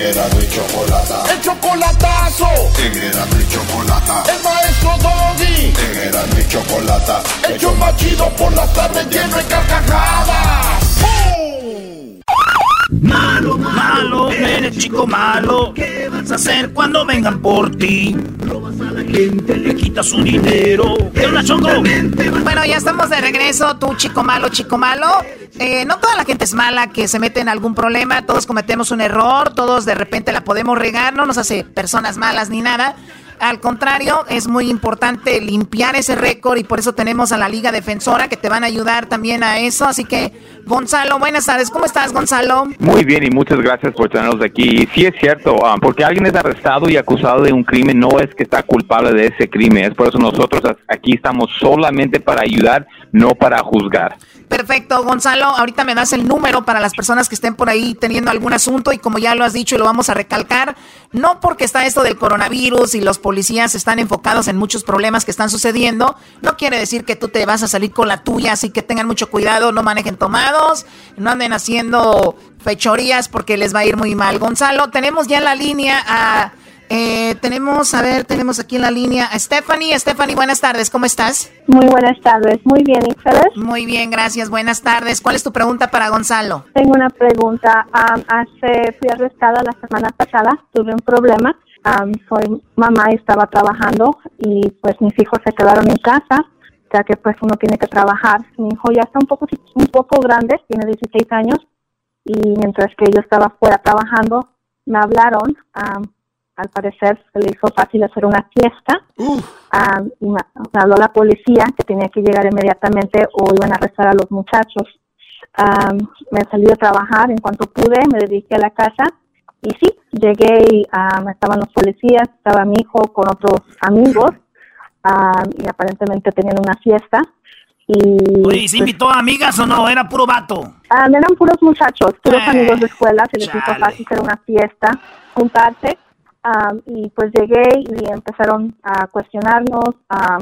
Erasmo. Y chocolata. El chocolatazo. En Erasmo y chocolata. El maestro Doggy. En Erasmo y chocolata. El más chido por las tardes lleno de carcajadas. Malo, malo, eres chico malo. ¿Qué vas a hacer cuando vengan por ti? Robas a la gente, le quitas su dinero. ¿Qué una choco? Bueno, ya estamos de regreso, tú chico malo, chico malo. Eh, no toda la gente es mala que se mete en algún problema, todos cometemos un error, todos de repente la podemos regar, no nos hace personas malas ni nada. Al contrario, es muy importante limpiar ese récord y por eso tenemos a la Liga Defensora que te van a ayudar también a eso. Así que, Gonzalo, buenas tardes. ¿Cómo estás, Gonzalo? Muy bien y muchas gracias por tenernos aquí. Sí es cierto, ah, porque alguien es arrestado y acusado de un crimen no es que está culpable de ese crimen. Es por eso nosotros aquí estamos solamente para ayudar, no para juzgar. Perfecto, Gonzalo. Ahorita me das el número para las personas que estén por ahí teniendo algún asunto y como ya lo has dicho y lo vamos a recalcar, no porque está esto del coronavirus y los policías están enfocados en muchos problemas que están sucediendo, no quiere decir que tú te vas a salir con la tuya, así que tengan mucho cuidado, no manejen tomados, no anden haciendo fechorías porque les va a ir muy mal. Gonzalo, tenemos ya en la línea a eh, tenemos, a ver, tenemos aquí en la línea a Stephanie. Stephanie, buenas tardes, ¿cómo estás? Muy buenas tardes, muy bien, ¿y ustedes? Muy bien, gracias, buenas tardes. ¿Cuál es tu pregunta para Gonzalo? Tengo una pregunta. hace, fui arrestada la semana pasada, tuve un problema. soy mamá y estaba trabajando y pues mis hijos se quedaron en casa. ya que pues uno tiene que trabajar. Mi hijo ya está un poco, un poco grande, tiene 16 años, y mientras que yo estaba fuera trabajando, me hablaron, al parecer se le hizo fácil hacer una fiesta, y me, habló la policía que tenía que llegar inmediatamente o iban a arrestar a los muchachos. me salí de trabajar en cuanto pude, me dediqué a la casa, y sí, llegué y estaban los policías, estaba mi hijo con otros amigos, y aparentemente tenían una fiesta. Y, Oye, se pues invitó a amigas o no? ¿Era puro vato? eran puros muchachos, puros eh, amigos de escuela, se les hizo fácil hacer una fiesta, juntarse. Y pues llegué y empezaron a cuestionarnos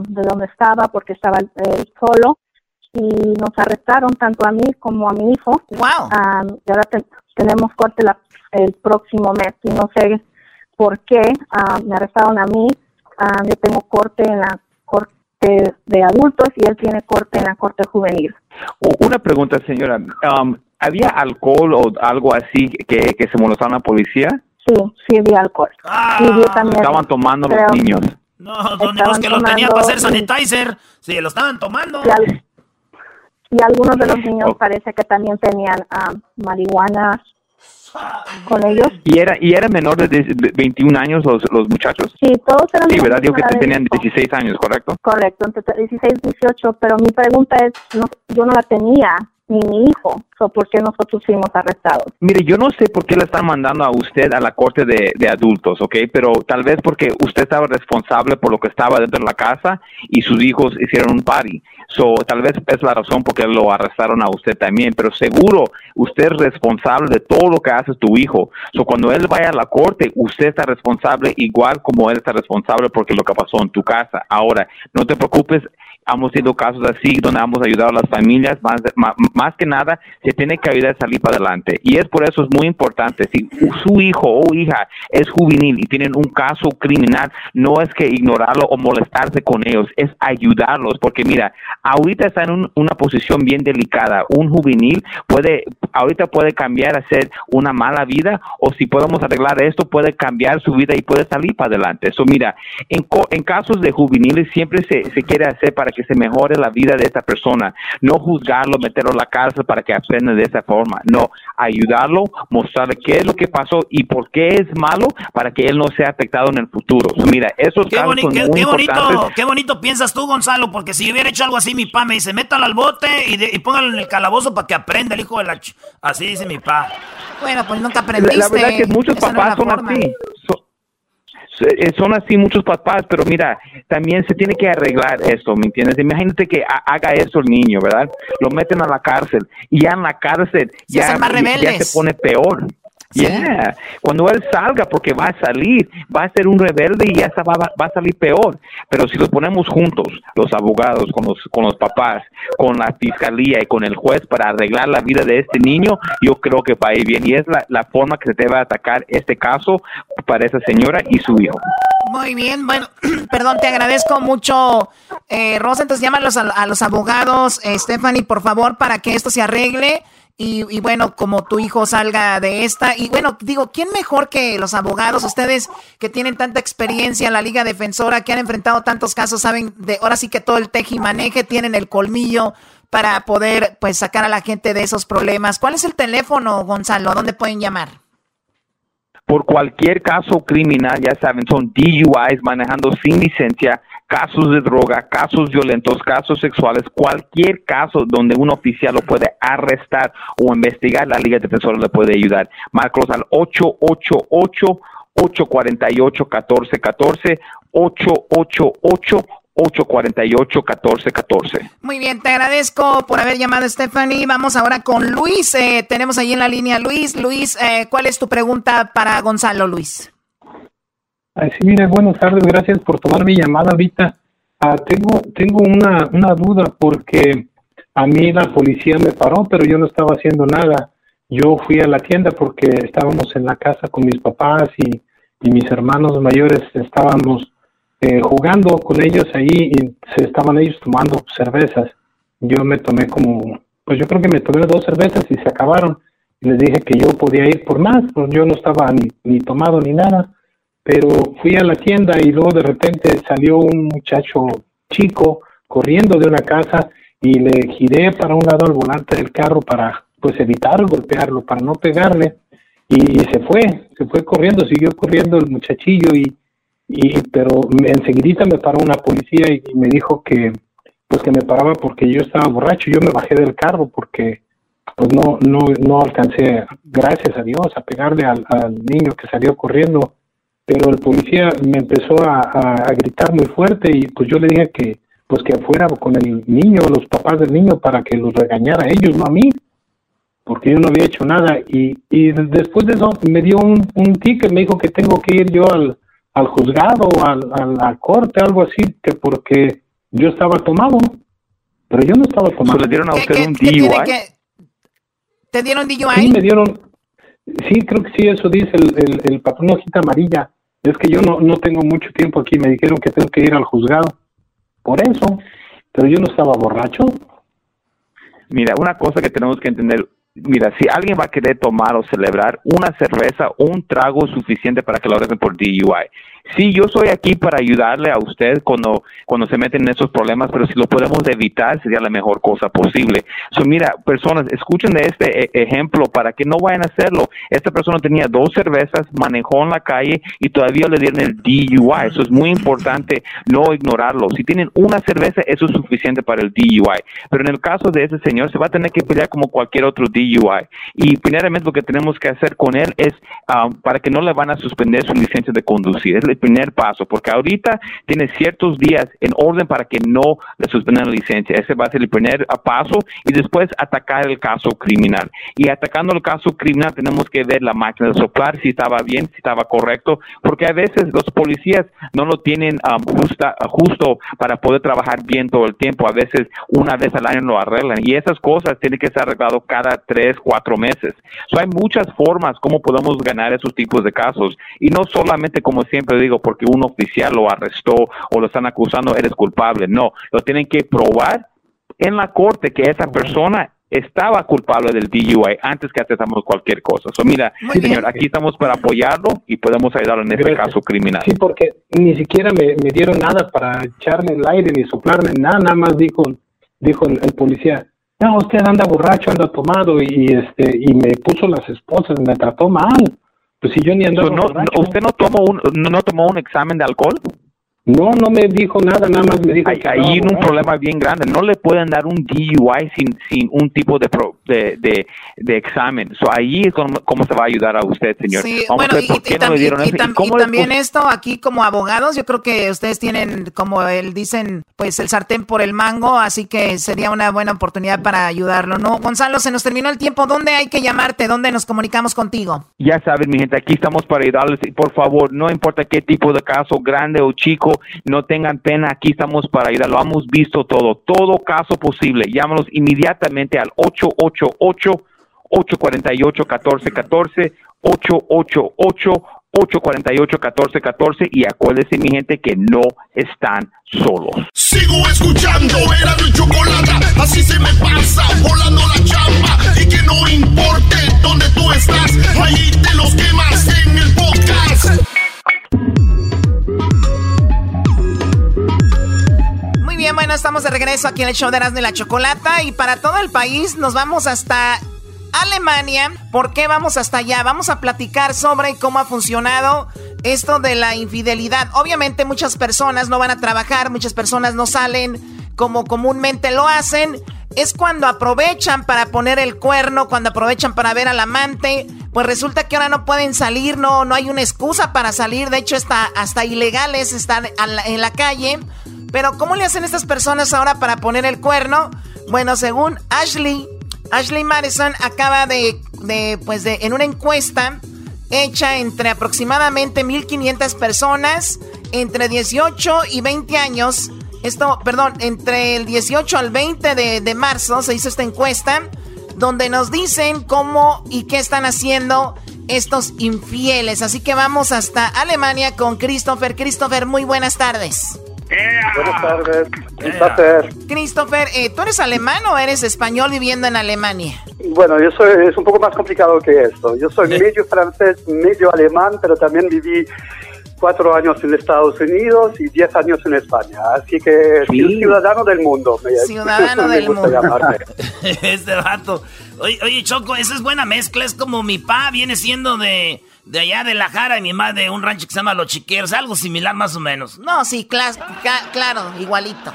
de dónde estaba, porque estaba él solo. Y nos arrestaron tanto a mí como a mi hijo. Wow. y ahora tenemos corte el próximo mes y no sé por qué me arrestaron a mí yo tengo corte en la corte de adultos y él tiene corte en la corte juvenil. Una pregunta, señora. Um, ¿Había alcohol o algo así que, que se molestaron a la policía? Sí, sí había alcohol. Ah, estaban tomando los niños. No, son que los tenían para hacer sanitizer. Sí, lo estaban tomando. Y, algunos de los niños parece que también tenían ah, marihuana con ellos. ¿Y era, y era menor de 21 años los, los muchachos? Sí, todos eran Sí, ¿verdad? Dijo que tenían 16 años, ¿correcto? Correcto, entre 16 y 18, pero mi pregunta es, no, yo no la tenía ni mi hijo. o ¿Por qué nosotros fuimos arrestados? Mire, yo no sé por qué le están mandando a usted a la corte de, de, adultos, ¿ok? Pero tal vez porque usted estaba responsable por lo que estaba dentro de la casa y sus hijos hicieron un party. So, tal vez es la razón por qué lo arrestaron a usted también, pero seguro usted es responsable de todo lo que hace tu hijo. So, cuando él vaya a la corte, usted está responsable igual como él está responsable porque lo que pasó en tu casa. Ahora, no te preocupes, hemos tenido casos así donde hemos ayudado a las familias, más, más, que nada se tiene que ayudar a salir para adelante. Y es por eso es muy importante, si su hijo o hija es juvenil y tienen un caso criminal, no es que ignorarlo o molestarse con ellos, es ayudarlos, porque mira, ahorita está en una posición bien delicada, un juvenil puede, ahorita puede cambiar a ser una mala vida o si podemos arreglar esto, puede cambiar su vida y puede salir para adelante. Eso mira, en, en casos de juveniles siempre se, se quiere hacer para que se mejore la vida de esta persona. No juzgarlo, meterlo en la cárcel para que aprenda de esa forma. No, ayudarlo, mostrarle qué es lo que pasó y por qué es malo para que él no sea afectado en el futuro. Mira, esos qué casos qué, bonito, qué bonito piensas tú, Gonzalo, porque si yo hubiera hecho algo así, mi pa me dice, métalo al bote y, póngalo en el calabozo para que aprenda el hijo de la... así dice mi pa. Bueno, pues nunca aprendiste. La, verdad es que muchos papás son así. Son así muchos papás, pero mira, también se tiene que arreglar esto, ¿me entiendes? Imagínate que haga eso el niño, ¿verdad? Lo meten a la cárcel y ya en la cárcel ya, ya se pone peor. Yeah. Cuando él salga, porque va a salir, va a ser un rebelde y ya va, va, a salir peor. Pero si lo ponemos juntos, los abogados, con los, con los papás, con la fiscalía y con el juez para arreglar la vida de este niño, yo creo que va a ir bien. Y es la, la forma que se debe atacar este caso para esa señora y su hijo. Muy bien, bueno, perdón, te agradezco mucho, eh, Rosa. Entonces llámalos a, a los abogados, eh, Stephanie, por favor, para que esto se arregle. Y, bueno, como tu hijo salga de esta. Y bueno, digo, ¿quién mejor que los abogados? Ustedes que tienen tanta experiencia en la Liga Defensora, que han enfrentado tantos casos, saben de ahora sí que todo el tejimaneje, tienen el colmillo para poder pues sacar a la gente de esos problemas. ¿Cuál es el teléfono, Gonzalo? ¿Dónde pueden llamar? Por cualquier caso criminal, ya saben, son DUIs manejando sin licencia casos de droga, casos violentos, casos sexuales, cualquier caso donde un oficial lo puede arrestar o investigar, la Liga de Defensores le puede ayudar. Marcos al 888 848 1414 888 848-1414. Muy bien, te agradezco por haber llamado, Stephanie. Vamos ahora con Luis. Eh, tenemos ahí en la línea Luis. Luis, eh, ¿cuál es tu pregunta para Gonzalo, Luis? Ay, sí, mire, buenas tardes, gracias por tomar mi llamada ahorita. Ah, tengo tengo una, una duda porque a mí la policía me paró, pero yo no estaba haciendo nada. Yo fui a la tienda porque estábamos en la casa con mis papás y, y mis hermanos mayores estábamos eh, jugando con ellos ahí y se estaban ellos tomando cervezas. Yo me tomé como, pues yo creo que me tomé dos cervezas y se acabaron. Les dije que yo podía ir por más, pues yo no estaba ni, ni tomado ni nada pero fui a la tienda y luego de repente salió un muchacho chico corriendo de una casa y le giré para un lado al volante del carro para pues evitar golpearlo, para no pegarle. Y, se fue, se fue corriendo, siguió corriendo el muchachillo y, y pero enseguida me paró una policía y, me dijo que pues que me paraba porque yo estaba borracho, yo me bajé del carro porque pues no no no alcancé gracias a Dios a pegarle al, niño que salió corriendo pero el policía me empezó a, a, gritar muy fuerte y pues yo le dije que pues que fuera con el niño, los papás del niño para que los regañara a ellos, no a mí porque yo no había hecho nada y, y después de eso me dio un, un ticket, me dijo que tengo que ir yo al, al juzgado, al, a la corte, algo así, que porque yo estaba tomado, pero yo no estaba tomado. ¿Le dieron a usted un DUI? ¿Te dieron DUI? Sí, me dieron, sí, creo que sí, eso dice el, el, el patrón hojita amarilla. Es que yo no, no tengo mucho tiempo aquí, me dijeron que tengo que ir al juzgado, por eso, pero yo no estaba borracho. Mira, una cosa que tenemos que entender, Mira, si alguien va a querer tomar o celebrar una cerveza, un trago suficiente para que lo arresten por DUI. Sí, yo soy aquí para ayudarle a usted cuando, cuando se meten en esos problemas, pero si lo podemos evitar sería la mejor cosa posible. So, mira, personas, escuchen de este e, ejemplo para que no vayan a hacerlo. Esta persona tenía dos cervezas, manejó en la calle y todavía le dieron el DUI. Eso es muy importante, no ignorarlo. Si tienen una cerveza, eso es suficiente para el DUI. Pero en el caso de ese señor, se va a tener que pelear como cualquier otro DUI. Y primeramente lo que tenemos que hacer con él es ah, para que no le van a suspender su licencia de conducir el primer paso, porque ahorita tiene ciertos días en orden para que no le suspendan la licencia. Ese va a ser el primer paso y después atacar el caso criminal. Y atacando el caso criminal tenemos que ver la máquina de soplar si estaba bien, si estaba correcto, porque a veces los policías no lo tienen um, justa, justo para poder trabajar bien todo el tiempo. A veces una vez al año lo arreglan y esas cosas tienen que ser arreglado cada tres, cuatro meses. hay muchas formas como podemos ganar esos tipos de casos y no solamente como siempre digo, porque un oficial lo arrestó o lo están acusando, eres culpable. No, lo tienen que probar en la corte que esa persona estaba culpable del DUI antes que aceptamos cualquier cosa. So, mira, señor, aquí estamos para apoyarlo y podemos ayudarlo en este caso criminal. Sí, porque ni siquiera me, dieron nada para echarme el aire ni soplarme, nada, nada más dijo, dijo el, policía, no, usted anda borracho, anda tomado y este y me puso las esposas, me trató mal. Pues si yo ni ando. no, ¿Usted no tomó, un, no tomó un examen de alcohol? No, no me dijo nada, nada más me dijo hay, Hay un problema bien grande. No le pueden dar un DUI sin, sin un tipo de, de, de, examen. So, ahí es como, se va a ayudar a usted, señor. Sí, bueno, y, también esto aquí como abogados, yo creo que ustedes tienen, como él dicen, pues el sartén por el mango, así que sería una buena oportunidad para ayudarlo, ¿no? Gonzalo, se nos terminó el tiempo. ¿Dónde hay que llamarte? ¿Dónde nos comunicamos contigo? Ya saben, mi gente, aquí estamos para ayudarles. Por favor, no importa qué tipo de caso, grande o chico, no tengan pena, aquí estamos para ayudar, lo hemos visto todo, todo caso posible, llámanos inmediatamente al 888 848 1414 888 848 1414 y acuérdense mi gente que no están solos. Sigo escuchando, era mi chocolate, así se me pasa, volando la chamba y que no importe dónde tú estás, ahí te los quemas en el podcast. Bueno, estamos de regreso aquí en el show de Erasmo la Chocolata y para todo el país nos vamos hasta Alemania. ¿Por qué vamos hasta allá? Vamos a platicar sobre cómo ha funcionado esto de la infidelidad. Obviamente muchas personas no van a trabajar, muchas personas no salen como comúnmente lo hacen. Es cuando aprovechan para poner el cuerno, cuando aprovechan para ver al amante. Pues resulta que ahora no pueden salir, no, no hay una excusa para salir. De hecho, está, hasta ilegales están en la calle. Pero ¿cómo le hacen estas personas ahora para poner el cuerno? Bueno, según Ashley, Ashley Madison acaba de, de pues de, en una encuesta hecha entre aproximadamente 1.500 personas entre 18 y 20 años. Esto, perdón, entre el 18 al 20 de, de marzo se hizo esta encuesta donde nos dicen cómo y qué están haciendo estos infieles. Así que vamos hasta Alemania con Christopher. Christopher, muy buenas tardes. Buenas tardes, un Christopher, eh, ¿tú eres alemán o eres español viviendo en Alemania? Bueno, yo soy, es un poco más complicado que esto. Yo soy medio francés, medio alemán, pero también viví cuatro años en Estados Unidos y diez años en España. Así que ciudadano del mundo. ciudadano del mundo. este rato. Oye, oye, Choco, esa es buena mezcla. Es como mi pa viene siendo de, de allá de La Jara y mi madre de un rancho que se llama Los Chiqueros. Algo similar más o menos. No, sí, claro, igualito.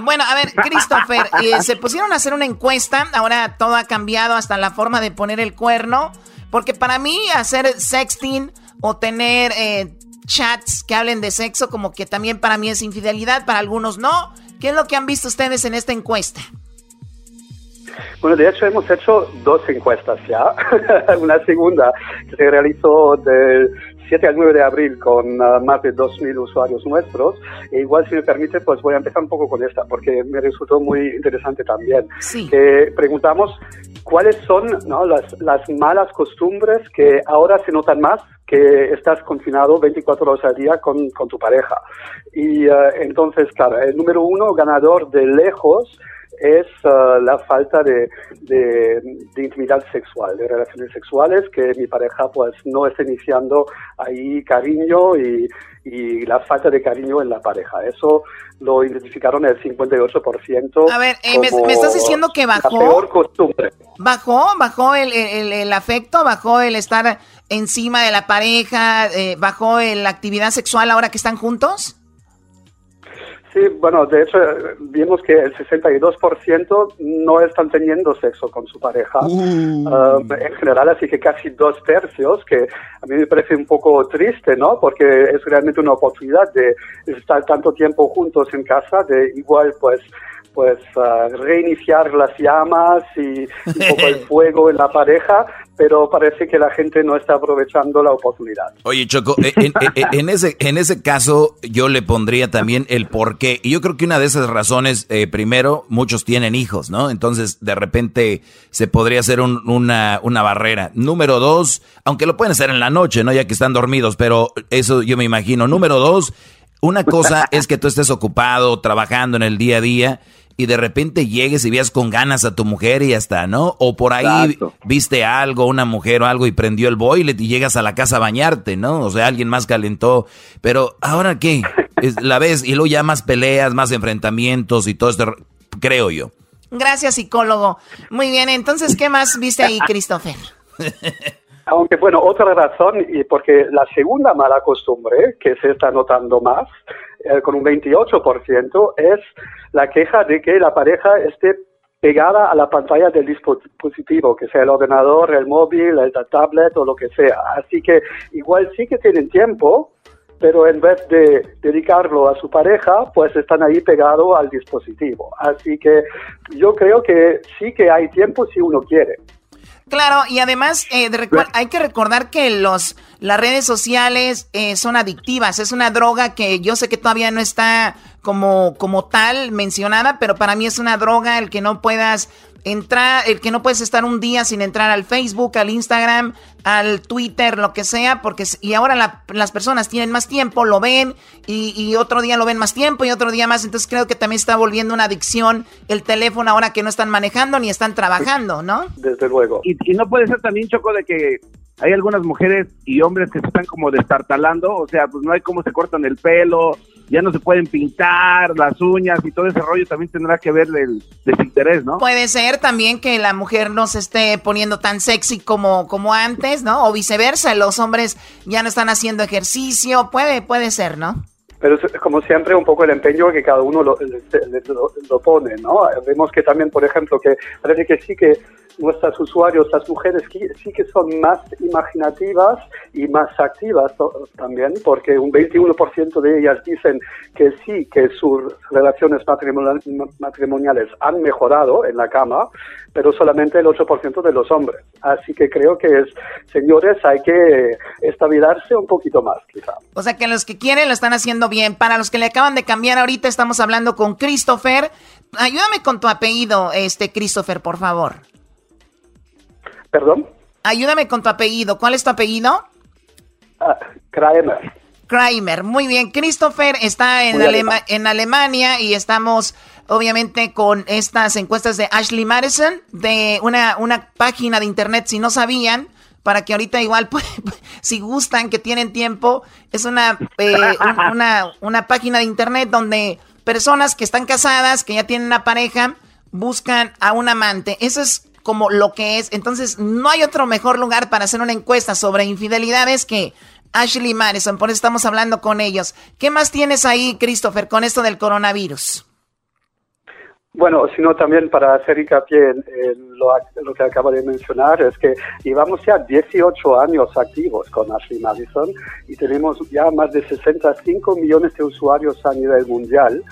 Bueno, a ver, Christopher, eh, se pusieron a hacer una encuesta. Ahora todo ha cambiado hasta la forma de poner el cuerno. Porque para mí hacer sexting o tener eh, chats que hablen de sexo, como que también para mí es infidelidad, para algunos no. ¿Qué es lo que han visto ustedes en esta encuesta? Bueno, de hecho hemos hecho dos encuestas ya. Una segunda que se realizó del 7 al 9 de abril con uh, más de 2.000 usuarios nuestros. E igual, si me permite, pues voy a empezar un poco con esta, porque me resultó muy interesante también. Sí. Que preguntamos cuáles son ¿no? las, las malas costumbres que ahora se notan más que estás confinado 24 horas al día con, con tu pareja. Y uh, entonces, claro, el número uno ganador de lejos es uh, la falta de, de, intimidad sexual, de relaciones sexuales, que mi pareja pues no está iniciando ahí cariño y, y la falta de cariño en la pareja. Eso lo identificaron el 58%. A ver, eh, me, estás diciendo que bajó. La peor costumbre. Bajó, bajó el, el, el afecto, bajó el estar encima de la pareja, eh, bajó la actividad sexual ahora que están juntos. Sí, bueno, de hecho vimos que el 62% no están teniendo sexo con su pareja uh. um, en general, así que casi dos tercios, que a mí me parece un poco triste, ¿no? Porque es realmente una oportunidad de estar tanto tiempo juntos en casa, de igual pues pues uh, reiniciar las llamas y un poco el fuego en la pareja, pero parece que la gente no está aprovechando la oportunidad. Oye, Choco, eh, eh, eh, en, ese, en ese caso yo le pondría también el por qué. Y yo creo que una de esas razones, primero, muchos tienen hijos, ¿no? Entonces, de repente se podría hacer una, una barrera. Número dos, aunque lo pueden hacer en la noche, ¿no? Ya que están dormidos, pero eso yo me imagino. Número dos, una cosa es que tú estés ocupado, trabajando en el día a día y de repente llegues y veas con ganas a tu mujer y ya está, ¿no? O por ahí viste algo, una mujer o algo y prendió el boilet y llegas a la casa a bañarte, ¿no? O sea, alguien más calentó. Pero ahora qué? la ves y luego ya más peleas, más enfrentamientos y todo esto, creo yo. Gracias, psicólogo. Muy bien, entonces, ¿qué más viste ahí, Christopher? Aunque bueno, otra razón, y porque la segunda mala costumbre que se está notando más, eh, con un 28%, es la queja de que la pareja esté pegada a la pantalla del dispositivo, que sea el ordenador, el móvil, el tablet o lo que sea. Así que igual sí que tienen tiempo, pero en vez de dedicarlo a su pareja, pues están ahí pegados al dispositivo. Así que yo creo que sí que hay tiempo si uno quiere. Claro, y además eh, hay que recordar que los las redes sociales eh, son adictivas, es una droga que yo sé que todavía no está como, como tal mencionada, pero para mí es una droga el que no puedas entrar, el que no puedes estar un día sin entrar al Facebook, al Instagram, al Twitter, lo que sea, porque y ahora las personas tienen más tiempo, lo ven y, otro día lo ven más tiempo y otro día más, entonces creo que también está volviendo una adicción el teléfono ahora que no están manejando ni están trabajando, ¿no? Desde luego. Y, y no puede ser también, Choco, de que hay algunas mujeres y hombres que se están como destartalando, o sea, pues no hay cómo se cortan el pelo, ya no se pueden pintar las uñas y todo ese rollo también tendrá que ver del desinterés, ¿no? Puede ser también que la mujer no se esté poniendo tan sexy como, como antes, ¿no? O viceversa, los hombres ya no están haciendo ejercicio, puede, puede ser, ¿no? Pero es como siempre un poco el empeño que cada uno lo, lo, pone, ¿no? Vemos que también, por ejemplo, que parece que sí que nuestros usuarios, las mujeres sí que son más imaginativas y más activas también, porque un 21% de ellas dicen que sí, que sus relaciones matrimoniales han mejorado en la cama, pero solamente el 8% de los hombres. Así que creo que es, señores, hay que estabilizarse un poquito más, quizá. O sea que los que quieren lo están haciendo bien. Para los que le acaban de cambiar ahorita, estamos hablando con Christopher. Ayúdame con tu apellido, este Christopher, por favor. ¿Perdón? Ayúdame con tu apellido. ¿Cuál es tu apellido? Ah, Kramer. Kramer, muy bien. Christopher está en, en Alemania y estamos obviamente con estas encuestas de Ashley Madison, de una, una página de internet, si no sabían, para que ahorita igual, pues, si gustan, que tienen tiempo, es una, eh, una, una página de internet donde personas que están casadas, que ya tienen una pareja, buscan a un amante. Eso es como lo que es. Entonces, no hay otro mejor lugar para hacer una encuesta sobre infidelidades que Ashley Madison. Por eso estamos hablando con ellos. ¿Qué más tienes ahí, Christopher, con esto del coronavirus? Bueno, sino también para hacer hincapié en, lo, que acaba de mencionar, es que llevamos ya 18 años activos con Ashley Madison y tenemos ya más de 65 millones de usuarios a nivel mundial.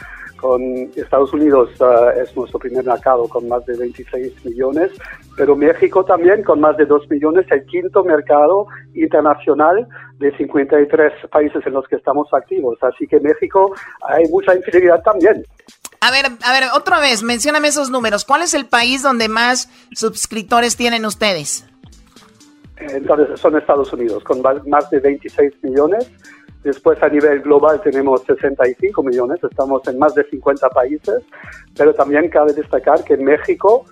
Con Estados Unidos uh, es nuestro primer mercado con más de 26 millones, pero México también con más de 2 millones, el quinto mercado internacional de 53 países en los que estamos activos. Así que México hay mucha infidelidad también. A ver, a ver, otra vez, mencióname esos números. ¿Cuál es el país donde más suscriptores tienen ustedes? Entonces son Estados Unidos, con más de 26 millones. Después a nivel global tenemos 65 millones, estamos en más de 50 países, pero también cabe destacar que México,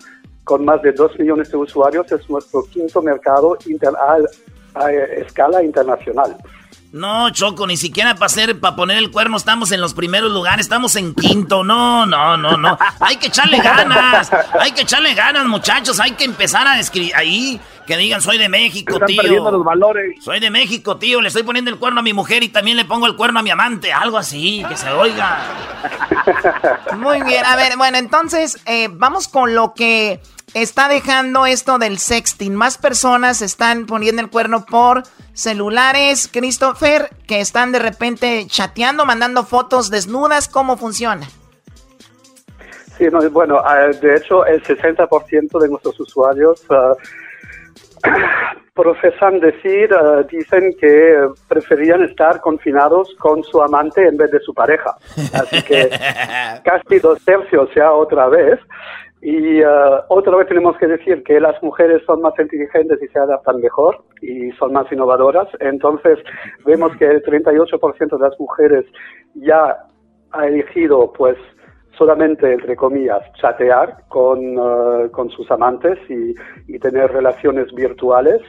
con más de 2 millones de usuarios, es nuestro quinto mercado a escala internacional. No, Choco, ni siquiera para hacer, para poner el cuerno estamos en los primeros lugares, estamos en quinto. No, no, no, no. Hay que echarle ganas, hay que echarle ganas, muchachos. Hay que empezar a escribir ahí, que digan soy de México, Están tío. Perdiendo los valores. Soy de México, tío. Le estoy poniendo el cuerno a mi mujer y también le pongo el cuerno a mi amante, algo así, que se oiga. Muy bien, a ver, bueno, entonces eh, vamos con lo que está dejando esto del sexting. Más personas están poniendo el cuerno por celulares, Christopher, que están de repente chateando, mandando fotos desnudas. ¿Cómo funciona? Sí, bueno, ah, de hecho el 60% de nuestros usuarios uh, profesan decir, ah, dicen que preferían estar confinados con su amante en vez de su pareja. Así que casi dos tercios ya otra vez. Y uh, otra vez tenemos que decir que las mujeres son más inteligentes y se adaptan mejor y son más innovadoras. Entonces vemos que el 38% de las mujeres ya ha elegido pues solamente, entre comillas, chatear con, uh, con sus amantes y, y, tener relaciones virtuales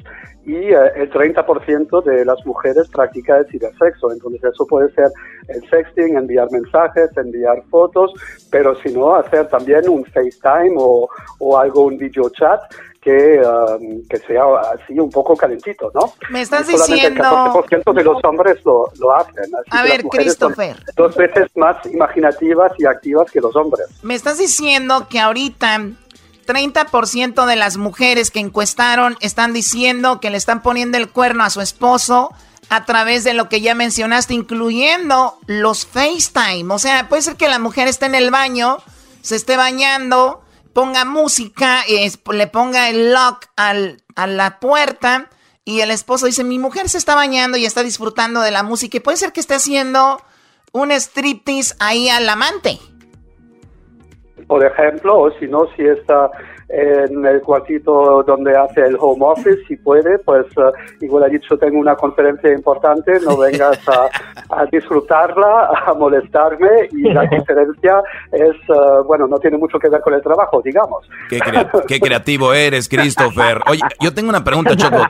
y uh, el 30% de las mujeres practica el cibersexo. Entonces eso puede ser el sexting, enviar mensajes, enviar fotos, pero si no, hacer también un FaceTime o, o algo, un video chat que, um, que sea así un poco calentito, ¿no? Me estás diciendo... El 14% de los hombres lo, lo hacen. a ver, Christopher. Dos veces más imaginativas y activas que los hombres. Me estás diciendo que ahorita 30% de las mujeres que encuestaron están diciendo que le están poniendo el cuerno a su esposo a través de lo que ya mencionaste, incluyendo los FaceTime. O sea, puede ser que la mujer esté en el baño, se esté bañando, ponga música, y le ponga el lock al, a la puerta y el esposo dice, mi mujer se está bañando y está disfrutando de la música. Y puede ser que esté haciendo un striptease ahí al amante. Por ejemplo, o si no, si está en el cuartito donde hace el home office, si puede, pues uh, igual ha dicho, tengo una conferencia importante, no vengas a, disfrutarla, a molestarme y la conferencia es, uh, bueno, no tiene mucho que ver con el trabajo, digamos. Qué, creativo eres, Christopher. Oye, yo tengo una pregunta, Choco.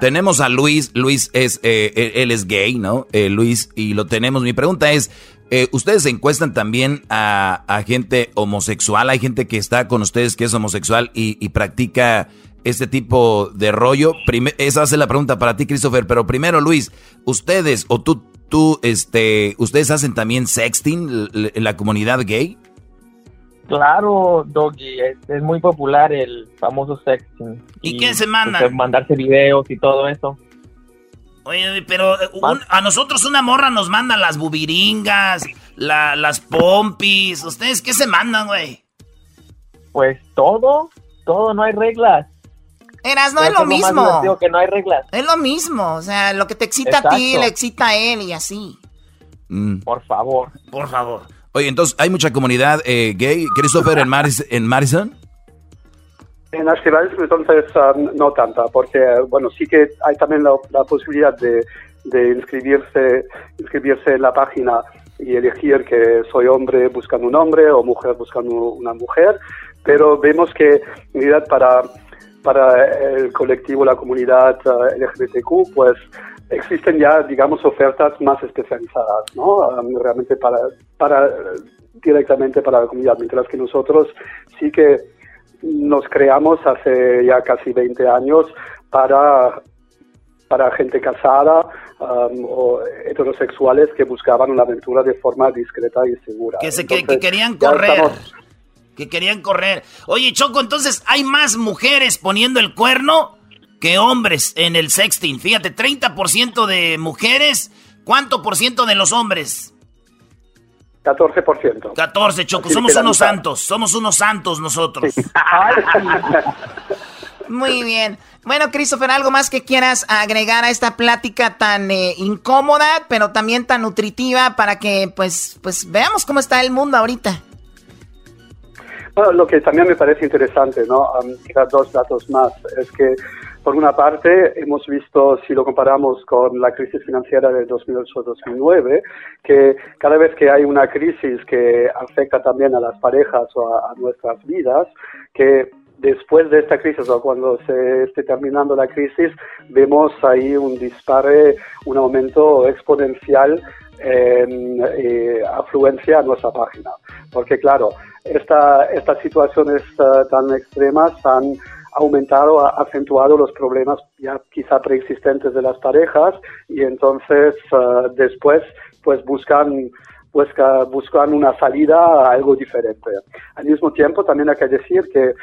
Tenemos a Luis, Luis es, eh, él es gay, ¿no? Eh, Luis, y lo tenemos. Mi pregunta es, eh, ustedes encuestan también a, gente homosexual, hay gente que está con ustedes que es homosexual y, practica este tipo de rollo. esa es la pregunta para ti, Christopher. Pero primero, Luis, ustedes o tú, tú, este, ustedes hacen también sexting en la comunidad gay. Claro, Doggy, es, muy popular el famoso sexting. ¿Y, qué se manda? Pues, mandarse videos y todo eso. Oye, pero eh, a nosotros una morra nos manda las bubiringas, las pompis. ¿Ustedes qué se mandan, güey? Pues todo, todo, no hay reglas. Eras, no es lo mismo. Digo que no hay reglas. Es lo mismo, o sea, lo que te excita a ti, le excita a él y así. Mm. Por favor. Por favor. Oye, entonces, ¿hay mucha comunidad eh, gay, Christopher, en, en Madison? En Archivales entonces um, no tanta, porque bueno, sí que hay también la, posibilidad de, inscribirse, inscribirse en la página y elegir que soy hombre buscando un hombre o mujer buscando una mujer, pero vemos que en realidad para para el colectivo, la comunidad eh, LGBTQ, pues existen ya, digamos, ofertas más especializadas, ¿no? realmente para, para, directamente para la comunidad, mientras que nosotros sí que nos creamos hace ya casi 20 años para para gente casada o heterosexuales que buscaban una aventura de forma discreta y segura. Que, se, que, querían correr. Que querían correr. Oye, Choco, entonces hay más mujeres poniendo el cuerno que hombres en el sexting. Fíjate, 30% de mujeres, ¿cuánto por ciento de los hombres? 14%. 14, Choco, somos unos santos, somos unos santos nosotros. Muy bien. Bueno, Christopher, ¿algo más que quieras agregar a esta plática tan eh, incómoda, pero también tan nutritiva para que pues, pues veamos cómo está el mundo ahorita? Bueno, lo que también me parece interesante, ¿no? Um, dos datos más. Es que, por una parte, hemos visto, si lo comparamos con la crisis financiera del 2008-2009, que cada vez que hay una crisis que afecta también a las parejas o a nuestras vidas, que después de esta crisis o cuando se esté terminando la crisis, vemos ahí un dispare, un aumento exponencial en eh, afluencia a nuestra página. Porque claro, esta, estas situaciones uh, tan extremas han aumentado, acentuado los problemas ya quizá preexistentes de las parejas y entonces uh, después pues buscan busca, buscan una salida a algo diferente. Al mismo tiempo, también hay que decir que, eh,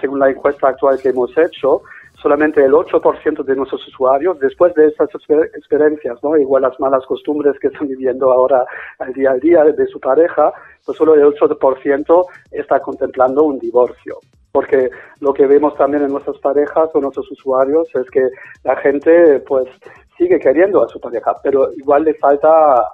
según la encuesta actual que hemos hecho, solamente el 8% de nuestros usuarios, después de esas experiencias, ¿no? igual las malas costumbres que están viviendo ahora al día a día de su pareja, pues solo el 8% está contemplando un divorcio. Porque lo que vemos también en nuestras parejas o nuestros usuarios es que la gente, pues, sigue queriendo a su pareja, pero igual le falta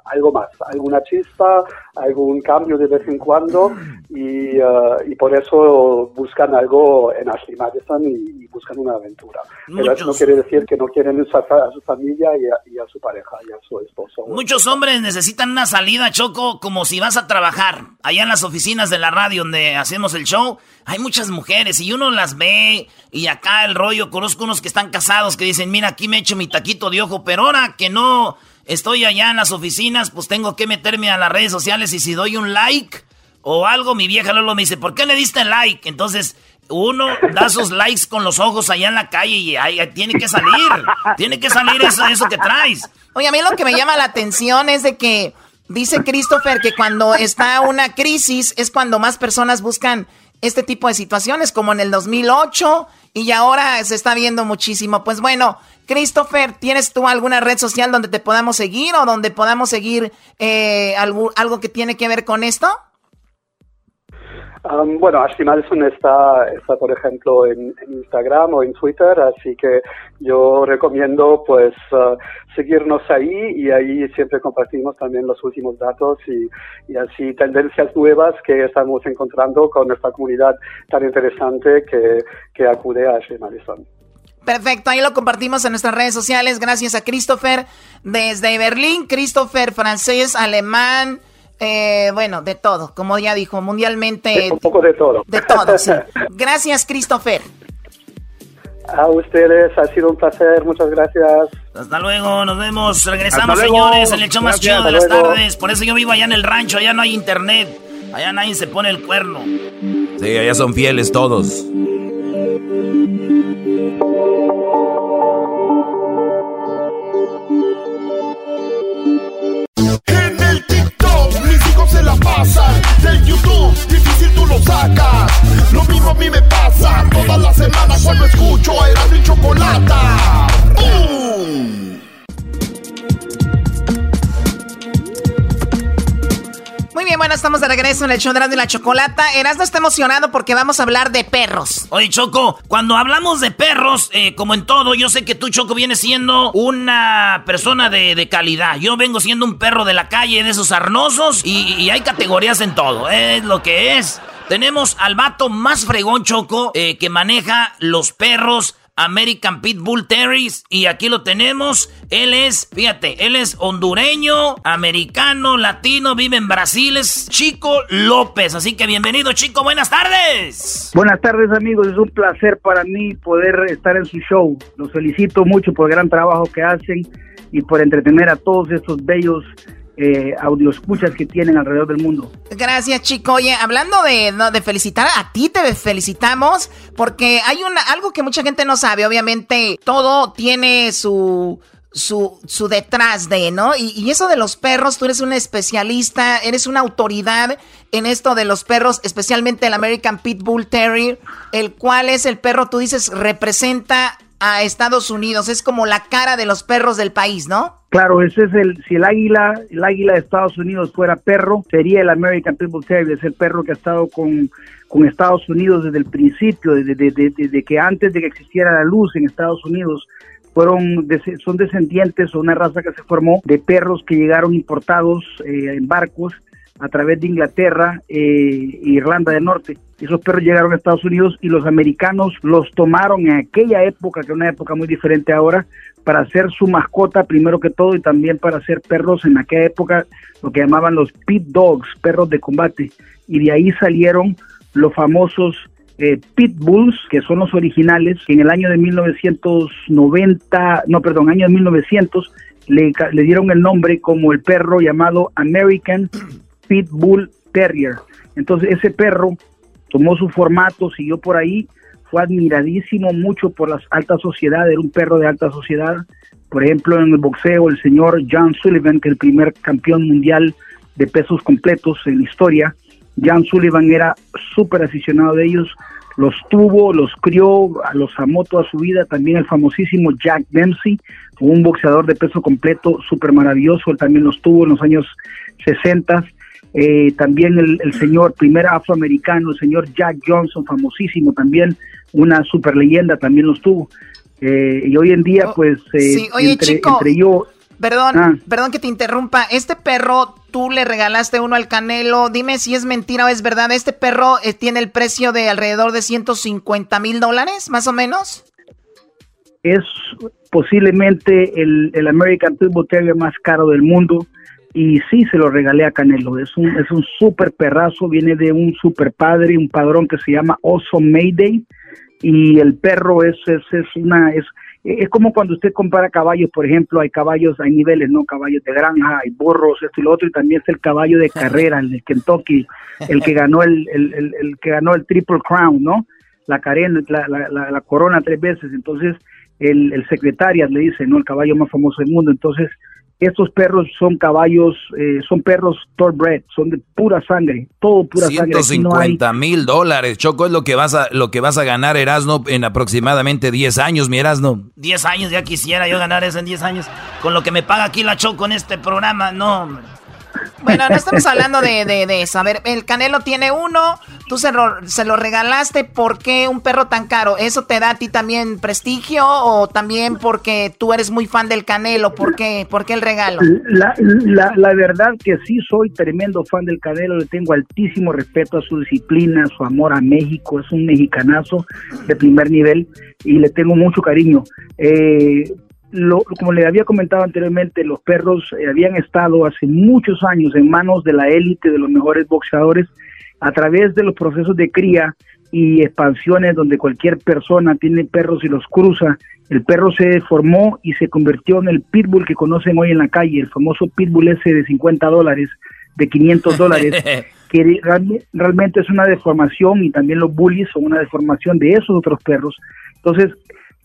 algo más, alguna chispa, algún cambio de vez en cuando y, uh, y por eso buscan algo en Ashley Madison y, buscan una aventura. Pero eso no quiere decir que no quieren a, a su familia y a, y a, su pareja y a su esposo. Muchos hombres necesitan una salida, Choco, como si vas a trabajar. Allá en las oficinas de la radio donde hacemos el show, hay muchas mujeres y uno las ve y acá el rollo, conozco unos que están casados que dicen, mira, aquí me echo mi taquito de ojo, pero ahora que no estoy allá en las oficinas, pues tengo que meterme a las redes sociales y si doy un like o algo, mi vieja Lolo me dice, ¿por qué le diste like? Entonces, uno da sus likes con los ojos allá en la calle y tiene que salir, tiene que salir eso, eso que traes. Oye, a mí lo que me llama la atención es de que dice Christopher que cuando está una crisis es cuando más personas buscan este tipo de situaciones, como en el 2008 y ahora se está viendo muchísimo. Pues bueno, Christopher, ¿tienes tú alguna red social donde te podamos seguir o donde podamos seguir eh, algo, algo que tiene que ver con esto? Um, bueno, Ashley Madison está, está por ejemplo, en, Instagram o en Twitter, así que yo recomiendo pues uh, seguirnos ahí y ahí siempre compartimos también los últimos datos y, así tendencias nuevas que estamos encontrando con nuestra comunidad tan interesante que, que acude a Ashley Madison. Perfecto, ahí lo compartimos en nuestras redes sociales. Gracias a Christopher desde Berlín, Christopher francés, alemán, eh, bueno, de todo, como ya dijo, mundialmente. Un poco de todo. De todo, sí. Gracias, Christopher. A ustedes, ha sido un placer, muchas gracias. Hasta luego, nos vemos. Regresamos, señores, en el show más chido de las tardes. Por eso yo vivo allá en el rancho, allá no hay internet. Allá nadie se pone el cuerno. Sí, allá son fieles todos. Pasan. Del YouTube difícil tú lo sacas. Lo mismo a mí me pasa. Todas las semanas cuando escucho era mi chocolate. ¡Bum! Bueno, estamos de regreso en el show de y la Chocolata. Erasmo está emocionado porque vamos a hablar de perros. Oye, Choco, cuando hablamos de perros, eh, como en todo, yo sé que tú, Choco, vienes siendo una persona de, calidad. Yo vengo siendo un perro de la calle, de esos arnosos, y, hay categorías en todo. Es lo que es. Tenemos al vato más fregón, Choco, eh, que maneja los perros American Pitbull Terriers. Y aquí lo tenemos. Él es, fíjate, él es hondureño, americano, latino, vive en Brasil. Es Chico López. Así que bienvenido, Chico. Buenas tardes. Buenas tardes, amigos. Es un placer para mí poder estar en su show. Los felicito mucho por el gran trabajo que hacen y por entretener a todos estos bellos eh, audio escuchas que tienen alrededor del mundo. Gracias, chico. Oye, hablando de, de felicitar, a ti te felicitamos porque hay una, algo que mucha gente no sabe. Obviamente, todo tiene su, su, su detrás de, ¿no? Y, y, eso de los perros, tú eres un especialista, eres una autoridad en esto de los perros, especialmente el American Pitbull Terrier, el cual es el perro, tú dices, representa a Estados Unidos, es como la cara de los perros del país, ¿no? Claro, ese es el, si el águila, el águila de Estados Unidos fuera perro, sería el American Pitbull Terrier, es el perro que ha estado con, con Estados Unidos desde el principio, desde, desde, que antes de que existiera la luz en Estados Unidos, fueron son descendientes o una raza que se formó de perros que llegaron importados eh, en barcos a través de Inglaterra e Irlanda del Norte. Esos perros llegaron a Estados Unidos y los americanos los tomaron en aquella época, que es una época muy diferente ahora, para hacer su mascota primero que todo y también para hacer perros en aquella época, lo que llamaban los pit dogs, perros de combate. Y de ahí salieron los famosos eh, pit bulls, que son los originales, que en el año de 1990, no, perdón, año de 1900, le, le dieron el nombre como el perro llamado American Pitbull Terrier. Entonces ese perro tomó su formato, siguió por ahí, fue admiradísimo mucho por la alta sociedad, era un perro de alta sociedad. Por ejemplo, en el boxeo, el señor John Sullivan, que es el primer campeón mundial de pesos completos en la historia, John Sullivan era súper aficionado de ellos, los tuvo, los crió, los amó toda su vida. También el famosísimo Jack Dempsey, un boxeador de peso completo súper maravilloso, él también los tuvo en los años 60 eh, también el, señor primer afroamericano, el señor Jack Johnson, famosísimo también, una super leyenda, también los tuvo. Eh, y hoy en día, oh, pues, eh, entre, yo... Perdón, ah. perdón que te interrumpa. Este perro, tú le regalaste uno al Canelo. Dime si es mentira o es verdad. Este perro tiene el precio de alrededor de 150 mil dólares, más o menos. Es posiblemente el, el American Pitbull Terrier más caro del mundo y sí se lo regalé a Canelo. Es un, es un super perrazo, viene de un super padre, un padrón que se llama Oso Mayday y el perro es, es, es una, es, es como cuando usted compara caballos, por ejemplo, hay caballos, hay niveles, ¿no? Caballos de granja, hay burros, esto y lo otro, y también es el caballo de carrera, el de Kentucky, el que ganó el, el, el, que ganó el Triple Crown, ¿no? La, carena, la, la, la, corona tres veces, entonces el, el secretariat le dice, ¿no? El caballo más famoso del mundo, entonces estos perros son caballos, eh, son perros thoroughbred, son de pura sangre, todo pura sangre. 150 mil dólares, Choco, es lo que vas a, lo que vas a ganar Erasno en aproximadamente 10 años, mi Erasno. 10 años, ya quisiera yo ganar eso en 10 años. Con lo que me paga aquí la Choco en este programa, no, bueno, no estamos hablando de, de, eso. A ver, el Canelo tiene uno, tú se lo, se lo regalaste. ¿Por qué un perro tan caro? ¿Eso te da a ti también prestigio o también porque tú eres muy fan del Canelo? ¿Por qué, ¿Por qué el regalo? La, la, la verdad que sí soy tremendo fan del Canelo. Le tengo altísimo respeto a su disciplina, a su amor a México. Es un mexicanazo de primer nivel y le tengo mucho cariño. Eh, como le había comentado anteriormente, los perros eh, habían estado hace muchos años en manos de la élite de los mejores boxeadores a través de los procesos de cría y expansiones donde cualquier persona tiene perros y los cruza. El perro se formó y se convirtió en el pitbull que conocen hoy en la calle, el famoso pitbull ese de 50 dólares, de 500 dólares, que realmente es una deformación y también los bullies son una deformación de esos otros perros. Entonces,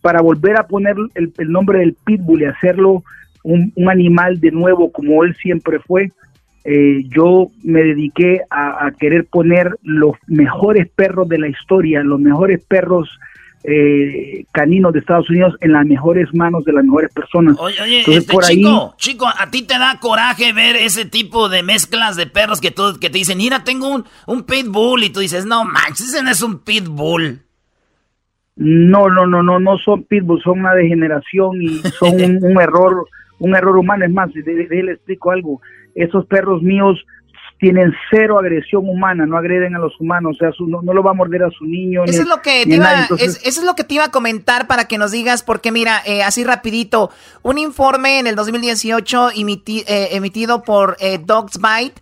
para volver a poner el, nombre del pitbull y hacerlo un, animal de nuevo como él siempre fue, eh, yo me dediqué a, querer poner los mejores perros de la historia, los mejores perros eh, caninos de Estados Unidos en las mejores manos de las mejores personas. Oye, oye este chico, chico, ¿a ti te da coraje ver ese tipo de mezclas de perros que, tú, que te dicen, mira, tengo un, un pitbull y tú dices, no manches, ese no es un pitbull? No, no, no, no, no son pitbulls, son una degeneración y son un, error, un error humano. Es más, le explico algo. Esos perros míos tienen cero agresión humana, no agreden a los humanos, o sea, no, lo va a morder a su niño. Eso, es lo que te iba, eso es lo que te iba a comentar para que nos digas, porque mira, eh, así rapidito, un informe en el 2018 eh, emitido por eh, Dogs Bite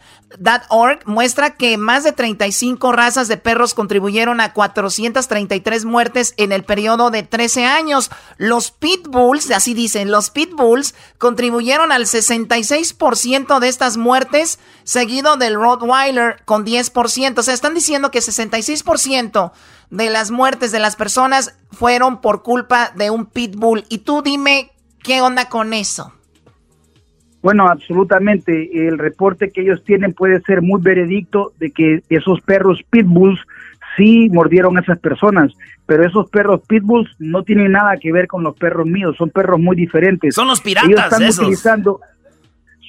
muestra que más de 35 razas de perros contribuyeron a 433 muertes en el periodo de 13 años. Los pitbulls, así dicen, los pitbulls contribuyeron al 66% de estas muertes, seguido del Rottweiler con 10%. O sea, están diciendo que 66% de las muertes de las personas fueron por culpa de un pitbull. Y tú dime, ¿qué onda con eso? Bueno, absolutamente. El reporte que ellos tienen puede ser muy veredicto de que esos perros pitbulls sí mordieron a esas personas, pero esos perros pitbulls no tienen nada que ver con los perros míos, son perros muy diferentes. Son los piratas, ellos están utilizando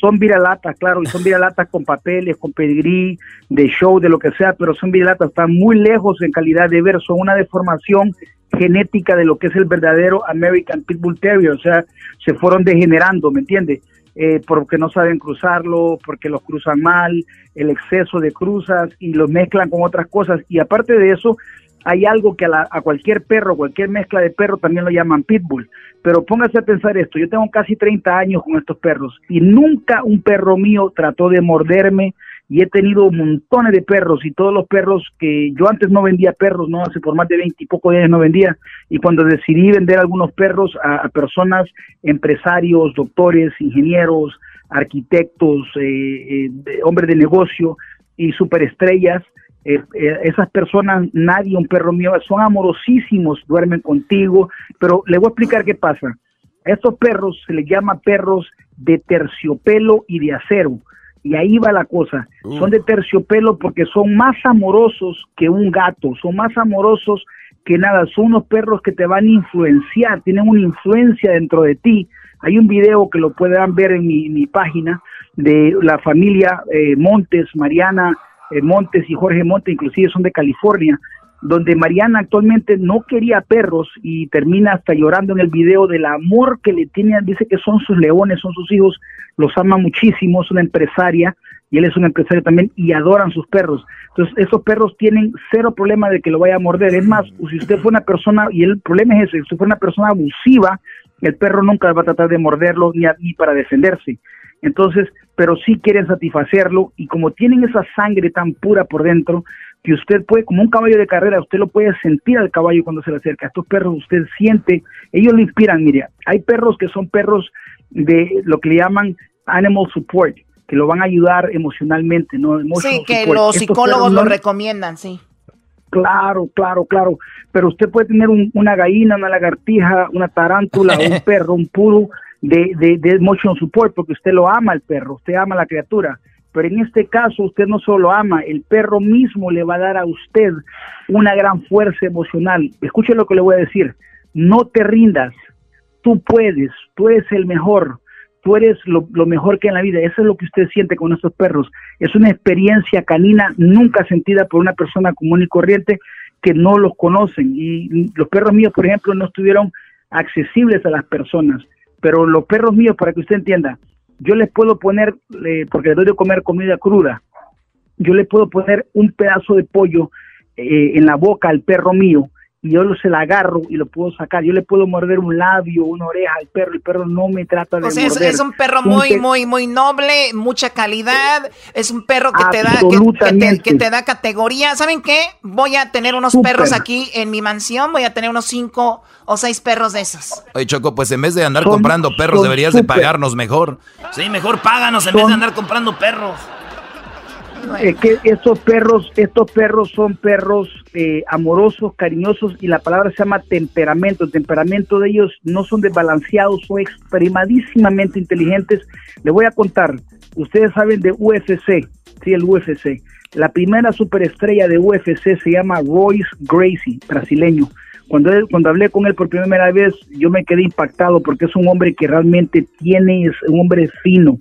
son viralatas, claro, y son viralatas con papeles, con pedigrí, de show, de lo que sea, pero son viralatas, están muy lejos en calidad de ver, son una deformación genética de lo que es el verdadero American Pitbull Terrier, o sea, se fueron degenerando, ¿me entiendes? Eh, porque no saben cruzarlo, porque los cruzan mal, el exceso de cruzas y los mezclan con otras cosas. Y aparte de eso, hay algo que a, a, cualquier perro, cualquier mezcla de perro también lo llaman pitbull. Pero póngase a pensar esto, yo tengo casi 30 años con estos perros y nunca un perro mío trató de morderme, y he tenido montones de perros y todos los perros que yo antes no vendía perros, no hace por más de 20 y poco días no vendía y cuando decidí vender algunos perros a, personas, empresarios, doctores, ingenieros, arquitectos, eh, eh, hombres de negocio y superestrellas, eh, esas personas, nadie, un perro mío, son amorosísimos, duermen contigo, pero le voy a explicar qué pasa. A estos perros se les llama perros de terciopelo y de acero y ahí va la cosa. Uh. Son de terciopelo porque son más amorosos que un gato, son más amorosos que nada, son unos perros que te van a influenciar, tienen una influencia dentro de ti. Hay un video que lo puedan ver en mi, página de la familia eh, Montes, Mariana eh, Montes y Jorge Montes, inclusive son de California, donde Mariana actualmente no quería perros y termina hasta llorando en el video del amor que le tiene, dice que son sus leones, son sus hijos, los ama muchísimo, es una empresaria y él es un empresario también y adoran sus perros. Entonces, esos perros tienen cero problema de que lo vaya a morder. Es más, si usted fue una persona, y el problema es ese, si usted fue una persona abusiva, el perro nunca va a tratar de morderlo ni, ni para defenderse. Entonces, pero sí quieren satisfacerlo y como tienen esa sangre tan pura por dentro, que usted puede, como un caballo de carrera, usted lo puede sentir al caballo cuando se le acerca. Estos perros usted siente, ellos le inspiran. Mire, hay perros que son perros de lo que le llaman animal support, que lo van a ayudar emocionalmente, ¿no? sí, que los psicólogos lo recomiendan, sí. Claro, claro, claro. Pero usted puede tener una gallina, una lagartija, una tarántula, un perro, un puro de, de, de emotion support, porque usted lo ama al perro, usted ama a la criatura pero en este caso usted no solo ama, el perro mismo le va a dar a usted una gran fuerza emocional. Escuche lo que le voy a decir, no te rindas, tú puedes, tú eres el mejor, tú eres lo, mejor que en la vida, eso es lo que usted siente con estos perros, es una experiencia canina nunca sentida por una persona común y corriente que no los conocen. Y los perros míos, por ejemplo, no estuvieron accesibles a las personas, pero los perros míos, para que usted entienda, yo les puedo poner, porque les doy de comer comida cruda, yo le puedo poner un pedazo de pollo eh, en la boca al perro mío y yo se la agarro y lo puedo sacar. Yo le puedo morder un labio, una oreja al perro, el perro no me trata de o sea, Es, un perro muy, muy, muy noble, mucha calidad, es un perro que te da que, te, da categoría. ¿Saben qué? Voy a tener unos perros aquí en mi mansión, voy a tener unos cinco o seis perros de esos. Oye, Choco, pues en vez de andar comprando perros, deberías de pagarnos mejor. Sí, mejor páganos en vez de andar comprando perros. Es que estos perros, estos perros son perros eh, amorosos, cariñosos y la palabra se llama temperamento. El temperamento de ellos no son desbalanceados, son extremadísimamente inteligentes. Le voy a contar, ustedes saben de UFC, sí, el UFC. La primera superestrella de UFC se llama Royce Gracie, brasileño. Cuando, cuando hablé con él por primera vez, yo me quedé impactado porque es un hombre que realmente tiene, es un hombre fino,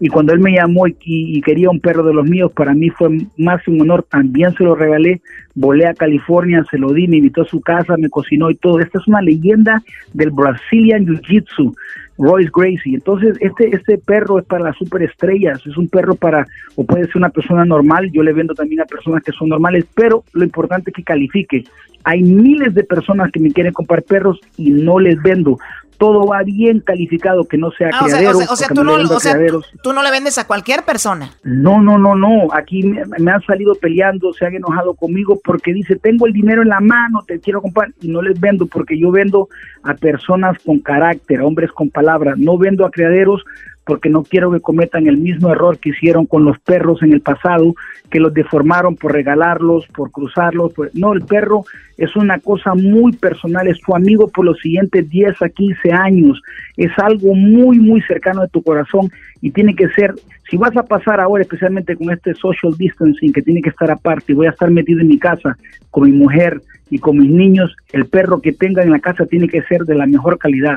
Y cuando él me llamó y, quería un perro de los míos, para mí fue más un honor, también se lo regalé, volé a California, se lo di, me invitó a su casa, me cocinó y todo. Esta es una leyenda del Brazilian Jiu-Jitsu. Royce Gracie. Entonces, este, este perro es para las superestrellas, es un perro para, o puede ser una persona normal, yo le vendo también a personas que son normales, pero lo importante es que califique. Hay miles de personas que me quieren comprar perros y no les vendo todo va bien calificado, que no sea ah, criadero. O sea, tú, no, le vendes a cualquier persona. No, no, no, no. Aquí me, han salido peleando, se han enojado conmigo porque dice, tengo el dinero en la mano, te quiero comprar, y no les vendo porque yo vendo a personas con carácter, a hombres con palabras. No vendo a criaderos porque no quiero que cometan el mismo error que hicieron con los perros en el pasado, que los deformaron por regalarlos, por cruzarlos. No, el perro es una cosa muy personal, es tu amigo por los siguientes 10 a 15 años, es algo muy, muy cercano de tu corazón y tiene que ser, si vas a pasar ahora, especialmente con este social distancing, que tiene que estar aparte, voy a estar metido en mi casa con mi mujer y con mis niños, el perro que tenga en la casa tiene que ser de la mejor calidad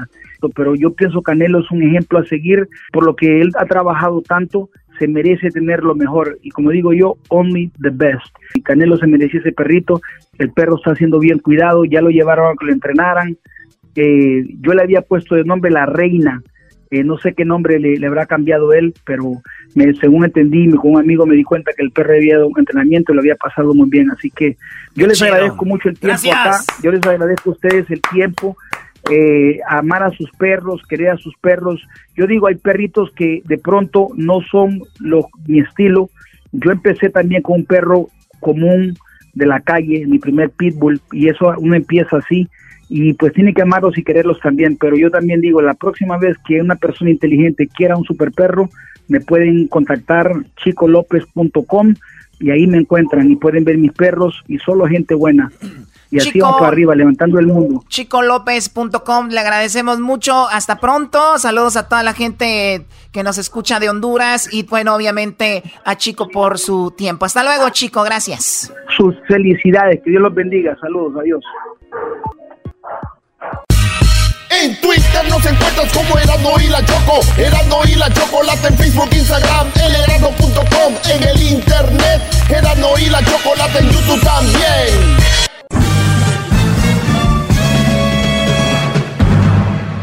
pero yo pienso Canelo es un ejemplo a seguir por lo que él ha trabajado tanto, se merece tener lo mejor. Y como digo yo, only the best. Y Canelo se merecía ese perrito, el perro está siendo bien cuidado, ya lo llevaron a que lo entrenaran. Eh, yo le había puesto de nombre La Reina, eh, no sé qué nombre le, habrá cambiado él, pero me, según entendí, con un amigo me di cuenta que el perro había dado un entrenamiento y lo había pasado muy bien. Así que yo les agradezco mucho el tiempo acá, yo les agradezco a ustedes el tiempo eh, amar a sus perros, querer a sus perros. Yo digo, hay perritos que de pronto no son lo, mi estilo. Yo empecé también con un perro común de la calle, mi primer pitbull, y eso uno empieza así, y pues tiene que amarlos y quererlos también, pero yo también digo, la próxima vez que una persona inteligente quiera un super perro, me pueden contactar chicolopez.com y ahí me encuentran y pueden ver mis perros y solo gente buena y así vamos para arriba, levantando el mundo. ChicoLopez.com, le agradecemos mucho. Hasta pronto. Saludos a toda la gente que nos escucha de Honduras y, bueno, obviamente a Chico por su tiempo. Hasta luego, Chico. Gracias. Sus felicidades. Que Dios los bendiga. Saludos. Adiós. En Twitter nos encuentras como Erasmo y la Choco. Erasmo y la Chocolate en Facebook, Instagram, elerasmo.com. En el internet, Erasmo y la Chocolate en YouTube también.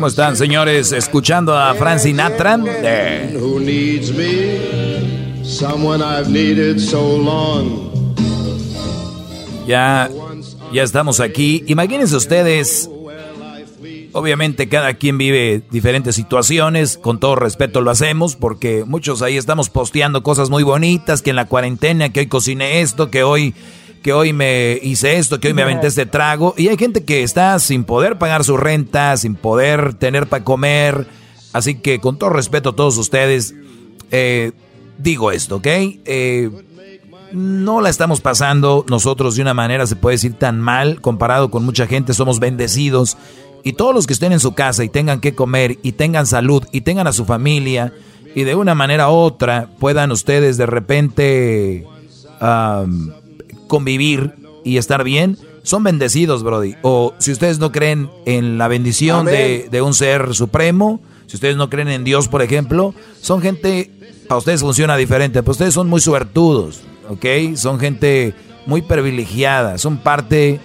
¿Cómo están, señores? Escuchando a Frank Sinatra. Ya, ya estamos aquí. Imagínense ustedes. Obviamente cada quien vive diferentes situaciones, con todo respeto lo hacemos, porque muchos ahí estamos posteando cosas muy bonitas, que en la cuarentena, que hoy cociné esto, que hoy que hoy me hice esto, que hoy me aventé este trago. Y hay gente que está sin poder pagar su renta, sin poder tener para comer. Así que con todo respeto a todos ustedes, eh, digo esto, ¿ok? Eh, no la estamos pasando nosotros de una manera, se puede decir, tan mal comparado con mucha gente. Somos bendecidos. Y todos los que estén en su casa y tengan que comer y tengan salud y tengan a su familia y de una manera u otra puedan ustedes de repente convivir y estar bien, son bendecidos, Brody. O si ustedes no creen en la bendición de, un ser supremo, si ustedes no creen en Dios, por ejemplo, son gente, a ustedes funciona diferente, pero ustedes son muy suertudos, ¿ok? Son gente muy privilegiada, son parte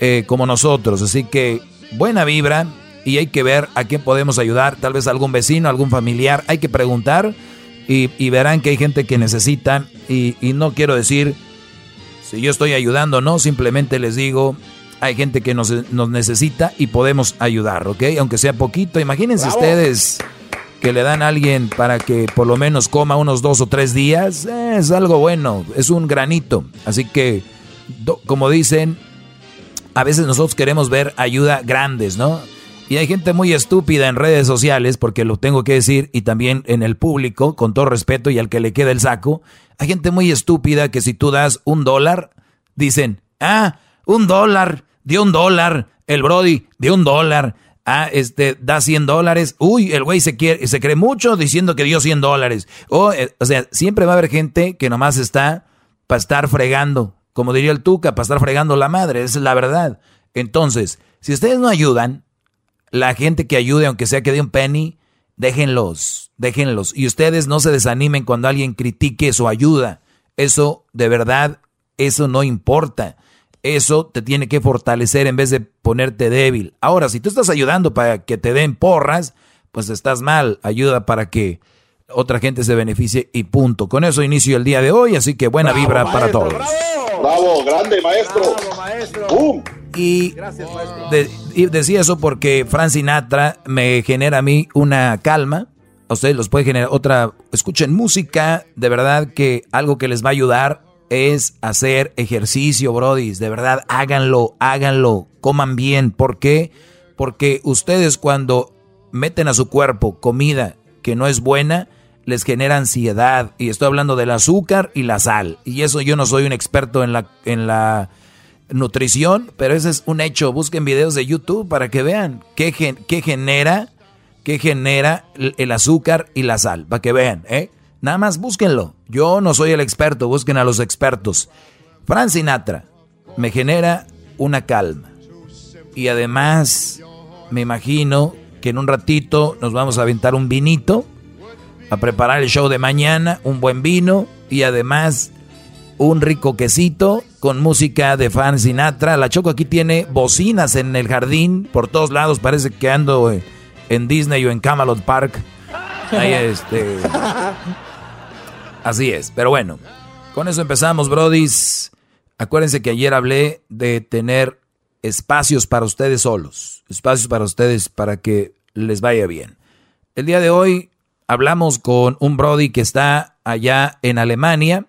eh, como nosotros, así que buena vibra y hay que ver a quién podemos ayudar, tal vez algún vecino, algún familiar, hay que preguntar y, verán que hay gente que necesita y, y no quiero decir si yo estoy ayudando no, simplemente les digo, hay gente que nos, necesita y podemos ayudar, ¿ok? Aunque sea poquito. Imagínense ustedes que le dan a alguien para que por lo menos coma unos dos o tres días. es algo bueno, es un granito. Así que, como dicen, a veces nosotros queremos ver ayuda grandes, ¿no? Y hay gente muy estúpida en redes sociales, porque lo tengo que decir, y también en el público, con todo respeto y al que le queda el saco. Gente muy estúpida que si tú das un dólar, dicen, ah, un dólar, dio un dólar, el Brody dio un dólar, ah, este, da 100 dólares, uy, el güey se, quiere, se cree mucho diciendo que dio 100 dólares. O, eh, o sea, siempre va a haber gente que nomás está para estar fregando, como diría el Tuca, para estar fregando la madre, esa es la verdad. Entonces, si ustedes no ayudan, la gente que ayude, aunque sea que dé un penny, déjenlos, déjenlos. Y ustedes no se desanimen cuando alguien critique su ayuda. Eso, de verdad, eso no importa. Eso te tiene que fortalecer en vez de ponerte débil. Ahora, si tú estás ayudando para que te den porras, pues estás mal. Ayuda para que otra gente se beneficie y punto. Con eso inicio el día de hoy, así que buena vibra para todos. Bravo, grande maestro. maestro. Y, decía eso porque Frank Sinatra me genera a mí una calma. A ustedes los puede generar otra. Escuchen música, de verdad que algo que les va a ayudar es hacer ejercicio, brodis. De verdad, háganlo, háganlo, coman bien. ¿Por qué? Porque ustedes cuando meten a su cuerpo comida que no es buena, les genera ansiedad. Y estoy hablando del azúcar y la sal. Y eso yo no soy un experto en la, en la nutrición, pero ese es un hecho. Busquen videos de YouTube para que vean qué, qué genera, qué genera el azúcar y la sal, para que vean, ¿eh? Nada más búsquenlo. Yo no soy el experto, busquen a los expertos. Fran Sinatra me genera una calma. Y además, me imagino que en un ratito nos vamos a aventar un vinito, a preparar el show de mañana, un buen vino y además un rico quesito con música de Fan Sinatra. La Choco aquí tiene bocinas en el jardín, por todos lados, parece que ando en Disney o en Camelot Park. Ahí este. Así es, pero bueno, con eso empezamos, brodis. Acuérdense que ayer hablé de tener espacios para ustedes solos, espacios para ustedes para que les vaya bien. El día de hoy hablamos con un brody que está allá en Alemania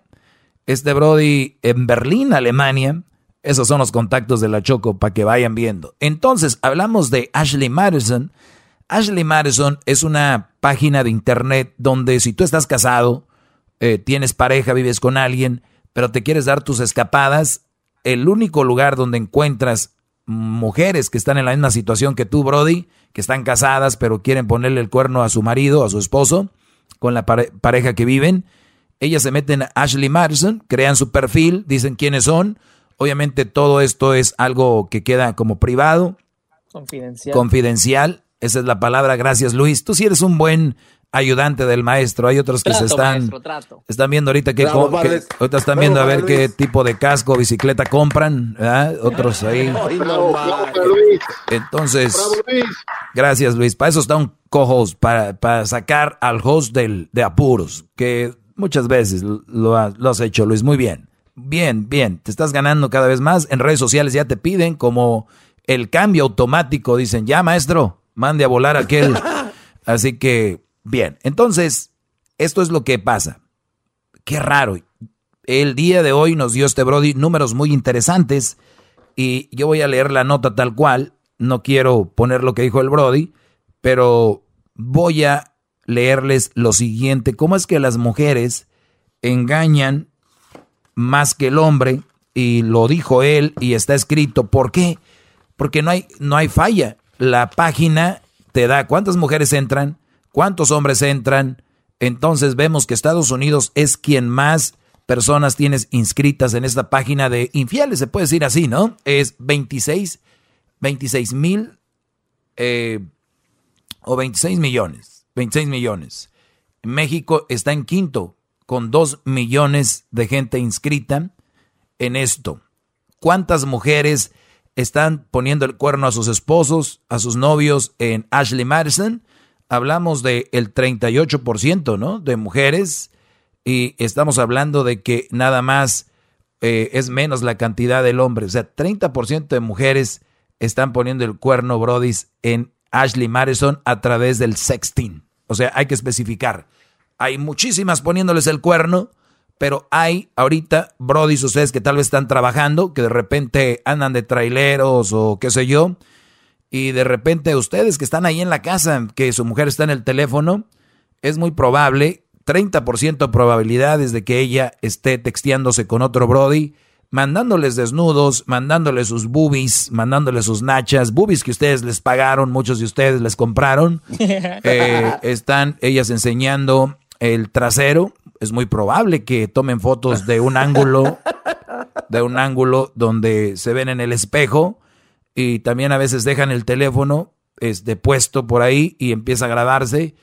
este Brody en Berlín, Alemania. Esos son los contactos de la Choco para que vayan viendo. Entonces, hablamos de Ashley Madison. Ashley Madison es una página de internet donde si tú estás casado, eh, tienes pareja, vives con alguien, pero te quieres dar tus escapadas, el único lugar donde encuentras mujeres que están en la misma situación que tú, Brody, que están casadas, pero quieren ponerle el cuerno a su marido, a su esposo, con la pareja que viven, ellas se meten a Ashley Madison, crean su perfil, dicen quiénes son. Obviamente todo esto es algo que queda como privado. Confidencial. Confidencial. Esa es la palabra. Gracias, Luis. Tú sí eres un buen ayudante del maestro. Hay otros que se están están viendo ahorita que, están viendo a ver qué tipo de casco o bicicleta compran, Otros ahí. Entonces, gracias Luis. Para eso está un co-host, para, para sacar al host del, de apuros, que Muchas veces lo, has hecho, Luis, muy bien. Bien, bien, te estás ganando cada vez más. En redes sociales ya te piden como el cambio automático. Dicen, ya maestro, mande a volar aquel. Así que, bien. Entonces, esto es lo que pasa. Qué raro. El día de hoy nos dio este Brody números muy interesantes. Y yo voy a leer la nota tal cual. No quiero poner lo que dijo el Brody, pero voy a leerles lo siguiente, cómo es que las mujeres engañan más que el hombre, y lo dijo él y está escrito, ¿por qué? Porque no hay, no hay falla. La página te da cuántas mujeres entran, cuántos hombres entran, entonces vemos que Estados Unidos es quien más personas tienes inscritas en esta página de infieles, se puede decir así, ¿no? Es 26, 26 mil eh, o 26 millones. 26 millones. México está en quinto, con 2 millones de gente inscrita en esto. ¿Cuántas mujeres están poniendo el cuerno a sus esposos, a sus novios en Ashley Madison? Hablamos del el 38%, ¿no? De mujeres y estamos hablando de que nada más eh, es menos la cantidad del hombre. O sea, 30% de mujeres están poniendo el cuerno, Brodis, en Ashley Madison a través del sexting. O sea, hay que especificar. Hay muchísimas poniéndoles el cuerno, pero hay ahorita brodis ustedes que tal vez están trabajando, que de repente andan de traileros o qué sé yo, y de repente ustedes que están ahí en la casa, que su mujer está en el teléfono, es muy probable, 30% probabilidades de que ella esté texteándose con otro Brody, mandándoles desnudos, mandándoles sus boobies, mandándoles sus nachas, boobies que ustedes les pagaron, muchos de ustedes les compraron. Eh, están ellas enseñando el trasero. Es muy probable que tomen fotos de un ángulo, de un ángulo donde se ven en el espejo y también a veces dejan el teléfono este, puesto por ahí y empieza a grabarse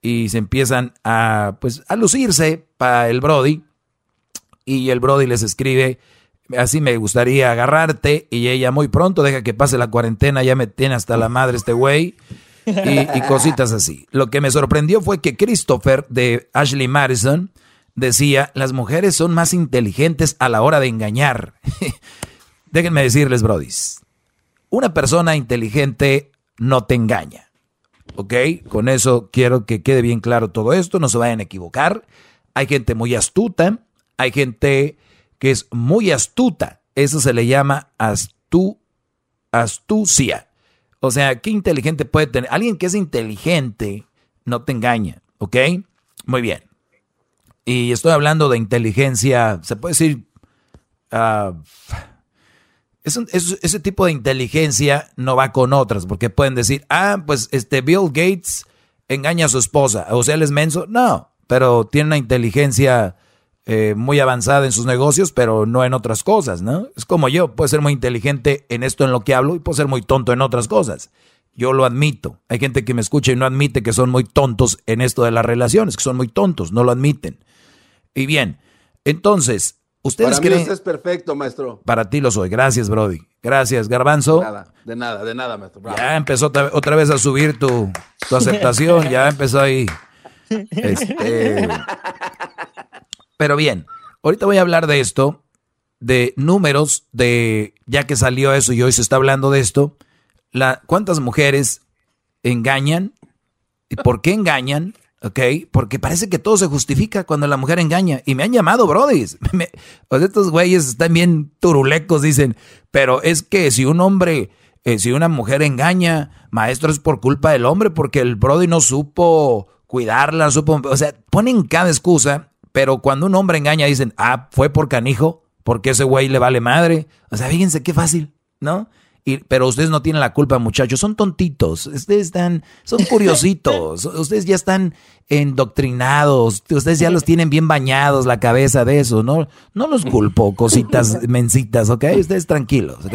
y se empiezan a, pues, a lucirse para el Brody y el Brody les escribe, así me gustaría agarrarte y ella muy pronto deja que pase la cuarentena, ya me tiene hasta la madre este güey y, y cositas así. Lo que me sorprendió fue que Christopher de Ashley Madison decía, las mujeres son más inteligentes a la hora de engañar. Déjenme decirles, brodis, una persona inteligente no te engaña. ¿Ok? Con eso quiero que quede bien claro todo esto, no se vayan a equivocar. Hay gente muy astuta, hay gente que es muy astuta. Eso se le llama astu, astucia. O sea, ¿qué inteligente puede tener? Alguien que es inteligente no te engaña, ¿ok? Muy bien. Y estoy hablando de inteligencia, se puede decir... Uh, ese tipo de inteligencia no va con otras, porque pueden decir, ah, pues este Bill Gates engaña a su esposa, o sea, él es menso. No, pero tiene una inteligencia eh, muy avanzada en sus negocios, pero no en otras cosas, ¿no? Es como yo, puedo ser muy inteligente en esto en lo que hablo y puedo ser muy tonto en otras cosas. Yo lo admito. Hay gente que me escucha y no admite que son muy tontos en esto de las relaciones, que son muy tontos, no lo admiten. Y bien, entonces, ¿Ustedes para mí es perfecto, maestro. Para ti lo soy. Gracias, Brody. Gracias, Garbanzo. De nada, de nada, de nada, maestro. Ya empezó otra, vez a subir tu, aceptación. ya empezó ahí. Este, pero bien, ahorita voy a hablar de esto, de números, de ya que salió eso y hoy se está hablando de esto. La, ¿Cuántas mujeres engañan? ¿Y por qué engañan? ¿ok? Porque parece que todo se justifica cuando la mujer engaña. Y me han llamado brodis. pues estos güeyes están bien turulecos, dicen. Pero es que si un hombre, eh, si una mujer engaña, maestro, es por culpa del hombre, porque el brody no supo cuidarla, supo... O sea, ponen cada excusa, pero cuando un hombre engaña dicen, ah, fue por canijo, porque ese güey le vale madre. O sea, fíjense qué fácil, ¿no? pero ustedes no tienen la culpa, muchachos. Son tontitos. Ustedes están, son curiositos. ustedes ya están endoctrinados. Ustedes ya los tienen bien bañados la cabeza de eso. No, no los culpo, cositas mencitas, ¿ok? Ustedes tranquilos, ¿ok?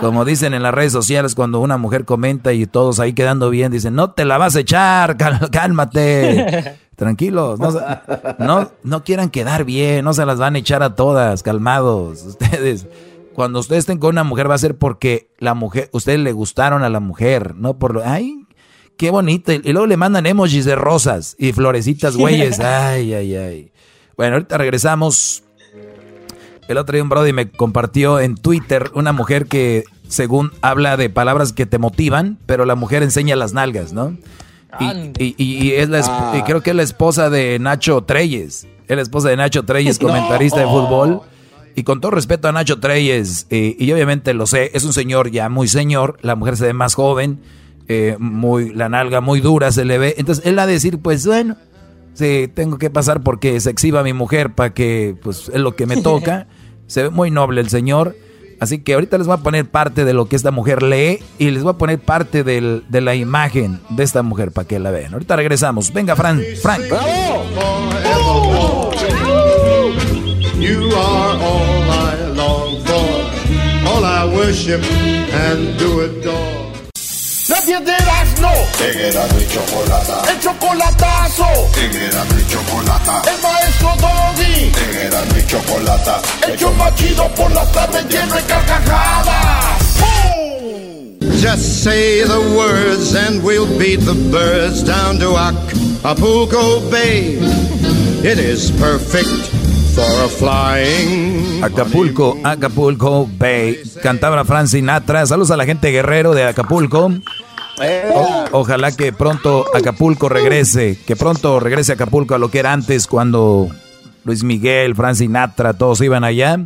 Como dicen en las redes sociales cuando una mujer comenta y todos ahí quedando bien, dicen, no te la vas a echar, cálmate. Tranquilos, no, no, no quieran quedar bien, no se las van a echar a todas, calmados. Ustedes cuando ustedes estén con una mujer va a ser porque la mujer, ustedes le gustaron a la mujer, no por lo, ay, qué bonito. Y luego le mandan emojis de rosas y florecitas, güeyes. Ay, ay, ay. Bueno, ahorita regresamos. El otro día un brody me compartió en Twitter una mujer que según habla de palabras que te motivan, pero la mujer enseña las nalgas, ¿no? Y, y, es la, y creo que es la esposa de Nacho Treyes. Es la esposa de Nacho Treyes, comentarista de fútbol. Y con todo respeto a Nacho Treyes, eh, y obviamente lo sé, es un señor ya muy señor, la mujer se ve más joven, eh, muy, la nalga muy dura se le ve. Entonces él va a decir, pues bueno, sí, tengo que pasar porque se exhiba mi mujer para que, pues es lo que me toca. se ve muy noble el señor. Así que ahorita les voy a poner parte de lo que esta mujer lee y les voy a poner parte de la imagen de esta mujer para que la vean. Ahorita regresamos. Venga, Frank. Frank. You are all I long for, all I worship and do adore. Era mi chocolata. El chocolatazo. Era mi chocolata. El maestro Doggy. Era mi chocolata. El chomachido por la tarde lleno de carcajadas. Just say the words and we'll beat the birds down to Acapulco Bay. It is perfect Acapulco, Acapulco Bay. Cantaba Frank Sinatra. Saludos a la gente guerrero de Acapulco. Ojalá que pronto Acapulco regrese, que pronto regrese Acapulco a lo que era antes cuando Luis Miguel, Frank Sinatra, todos iban allá.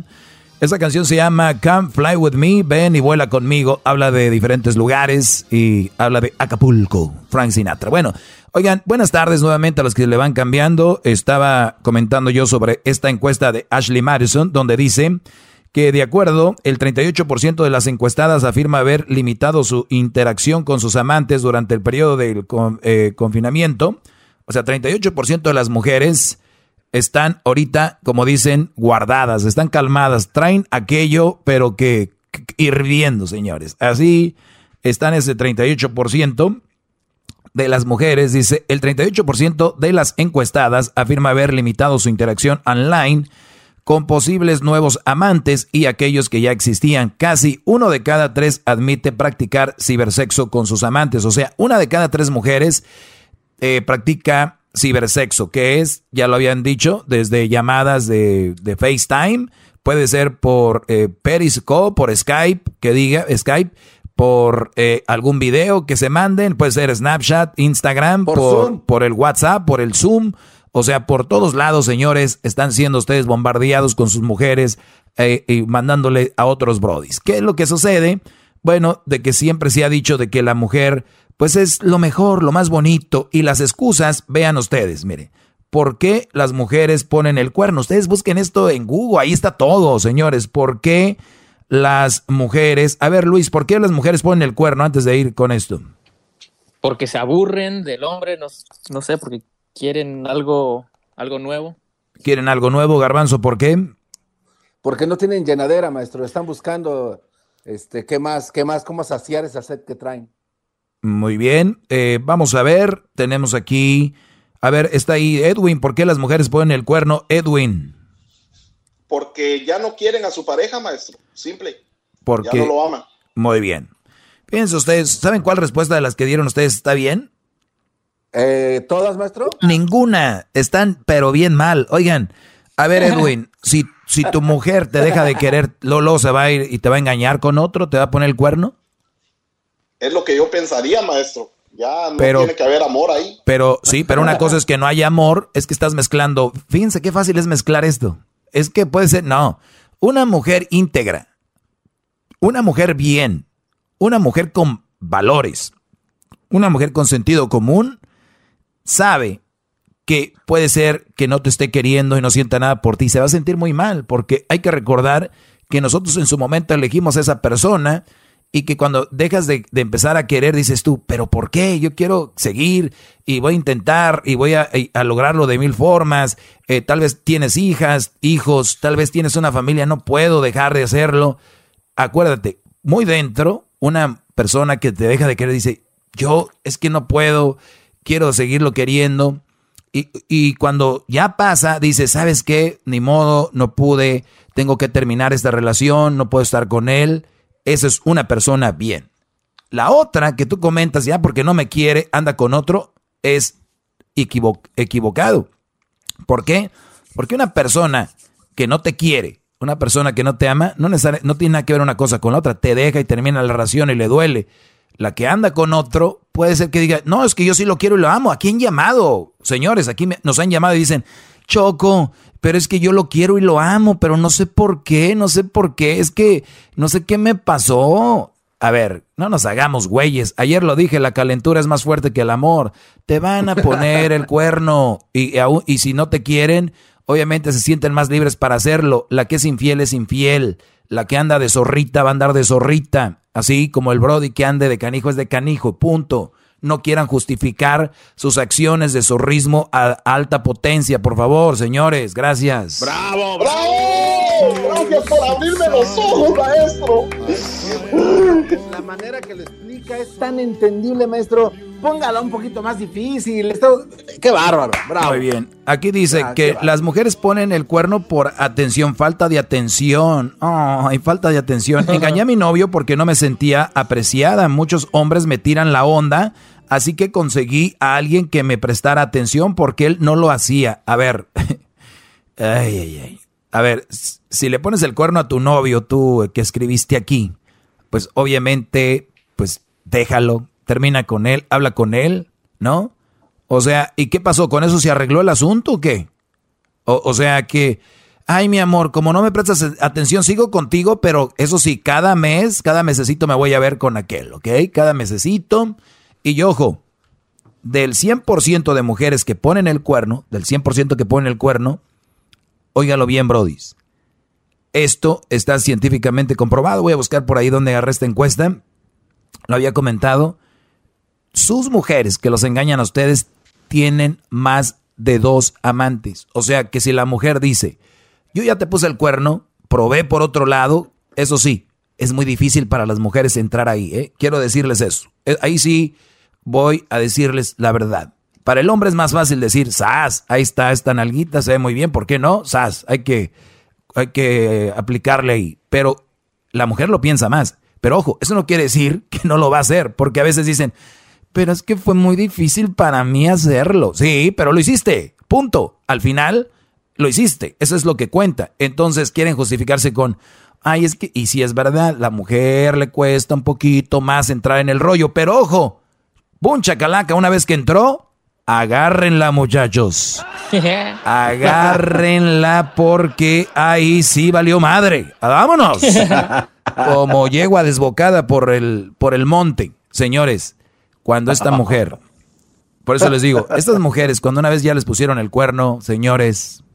Esa canción se llama Come Fly With Me, ven y vuela conmigo. Habla de diferentes lugares y habla de Acapulco, Frank Sinatra. Bueno, oigan, buenas tardes nuevamente a los que le van cambiando. Estaba comentando yo sobre esta encuesta de Ashley Madison, donde dice que de acuerdo, el 38% de las encuestadas afirma haber limitado su interacción con sus amantes durante el periodo del eh, confinamiento. O sea, 38% de las mujeres están ahorita, como dicen, guardadas, están calmadas, traen aquello, pero que hirviendo, señores. Así están ese 38% de las mujeres, dice, el 38% de las encuestadas afirma haber limitado su interacción online con posibles nuevos amantes y aquellos que ya existían. Casi uno de cada tres admite practicar cibersexo con sus amantes, o sea, una de cada tres mujeres eh, practica cibersexo, que es, ya lo habían dicho, desde llamadas de, FaceTime, puede ser por eh, Periscope, por Skype, que diga Skype, por eh, algún video que se manden, puede ser Snapchat, Instagram, por, por, el WhatsApp, por el Zoom, o sea, por todos lados, señores, están siendo ustedes bombardeados con sus mujeres eh, y mandándole a otros brodis. ¿Qué es lo que sucede? Bueno, de que siempre se ha dicho de que la mujer pues es lo mejor, lo más bonito. Y las excusas, vean ustedes, mire, ¿por qué las mujeres ponen el cuerno? Ustedes busquen esto en Google, ahí está todo, señores. ¿Por qué las mujeres, a ver Luis, ¿por qué las mujeres ponen el cuerno antes de ir con esto? Porque se aburren del hombre, no, no sé, porque quieren algo, algo nuevo. ¿Quieren algo nuevo, Garbanzo? ¿Por qué? Porque no tienen llenadera, maestro. Están buscando, este, ¿qué más? ¿Qué más? ¿Cómo saciar esa sed que traen? Muy bien, eh, vamos a ver, tenemos aquí, a ver, está ahí Edwin, ¿por qué las mujeres ponen el cuerno? Edwin. Porque ya no quieren a su pareja, maestro, simple. Porque ya no lo aman. Muy bien. Fíjense ustedes, ¿saben cuál respuesta de las que dieron ustedes está bien? Eh, ¿Todas, maestro? Ninguna, están pero bien mal. Oigan, a ver Edwin, si, si tu mujer te deja de querer, Lolo se va a ir y te va a engañar con otro, ¿te va a poner el cuerno? Es lo que yo pensaría, maestro. Ya no tiene que haber amor ahí. Pero sí, pero una cosa es que no hay amor, es que estás mezclando. Fíjense qué fácil es mezclar esto. Es que puede ser, no, una mujer íntegra, una mujer bien, una mujer con valores, una mujer con sentido común, sabe que puede ser que no te esté queriendo y no sienta nada por ti. Se va a sentir muy mal porque hay que recordar que nosotros en su momento elegimos a esa persona y que cuando dejas de, empezar a querer dices tú, pero ¿por qué? Yo quiero seguir y voy a intentar y voy a, lograrlo de mil formas. Eh, tal vez tienes hijas, hijos, tal vez tienes una familia, no puedo dejar de hacerlo. Acuérdate, muy dentro, una persona que te deja de querer dice, yo es que no puedo, quiero seguirlo queriendo. Y, y cuando ya pasa, dice, ¿sabes qué? Ni modo, no pude, tengo que terminar esta relación, no puedo estar con él esa es una persona bien. La otra que tú comentas, ya porque no me quiere, anda con otro, es equivocado. ¿Por qué? Porque una persona que no te quiere, una persona que no te ama, no, no tiene nada que ver una cosa con la otra. Te deja y termina la relación y le duele. La que anda con otro puede ser que diga, no, es que yo sí lo quiero y lo amo. ¿A quién llamado? Señores, aquí nos han llamado y dicen, Choco, pero es que yo lo quiero y lo amo, pero no sé por qué, no sé por qué, es que no sé qué me pasó. A ver, no nos hagamos güeyes. Ayer lo dije, la calentura es más fuerte que el amor. Te van a poner el cuerno y, y si no te quieren, obviamente se sienten más libres para hacerlo. La que es infiel es infiel. La que anda de zorrita va a andar de zorrita. Así como el Brody que ande de canijo es de canijo. Punto no quieran justificar sus acciones de zorrismo a alta potencia, por favor, señores. Gracias. ¡Bravo, bravo! Gracias por abrirme los ojos, maestro. La manera que le explica es tan entendible, maestro. Póngala un poquito más difícil. Esto, qué bárbaro, bravo. Muy bien. Aquí dice ah, que las mujeres ponen el cuerno por atención, falta de atención. Ay, falta de atención. Engañé a mi novio porque no me sentía apreciada. Muchos hombres me tiran la onda, así que conseguí a alguien que me prestara atención porque él no lo hacía. A ver. ay, ay, ay. A ver, si le pones el cuerno a tu novio, tú que escribiste aquí, pues obviamente, pues déjalo, termina con él, habla con él, ¿no? O sea, ¿y qué pasó? ¿Con eso se arregló el asunto o qué? O, sea que Ay, mi amor, como no me prestas atención, sigo contigo, pero eso sí, cada mes, cada mesecito me voy a ver con aquel, ¿ok? Cada mesecito. Y ojo, del 100% de mujeres que ponen el cuerno, del 100% que ponen el cuerno, óigalo bien, brodis. Esto está científicamente comprobado. Voy a buscar por ahí donde agarré esta encuesta. Lo había comentado. Sus mujeres que los engañan a ustedes tienen más de dos amantes. O sea que si la mujer dice, yo ya te puse el cuerno, probé por otro lado. Eso sí, es muy difícil para las mujeres entrar ahí. ¿eh? Quiero decirles eso. Eh, ahí sí voy a decirles la verdad. Para el hombre es más fácil decir, sas, ahí está esta nalguita, se ve muy bien, ¿por qué no? Sas, hay que, hay que aplicarle ahí. Pero la mujer lo piensa más. Pero ojo, eso no quiere decir que no lo va a hacer, porque a veces dicen, pero es que fue muy difícil para mí hacerlo. Sí, pero lo hiciste, punto. Al final, lo hiciste, eso es lo que cuenta. Entonces quieren justificarse con, ay, es que, y si es verdad, la mujer le cuesta un poquito más entrar en el rollo, pero ojo, puncha calaca, una vez que entró, agárrenla muchachos. Agárrenla porque ahí sí valió madre. Vámonos. Como yegua desbocada por el, por el monte. Señores, cuando esta mujer, por eso les digo, estas mujeres, cuando una vez ya les pusieron el cuerno, señores,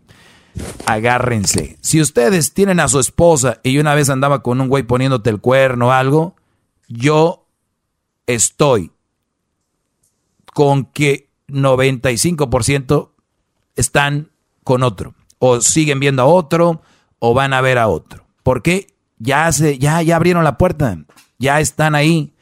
agárrense. Si ustedes tienen a su esposa y una vez andaba con un güey poniéndote el cuerno o algo, yo estoy con que 95% están con otro. O siguen viendo a otro o van a ver a otro. Porque ya, se, ya, ya abrieron la puerta. Ya están ahí.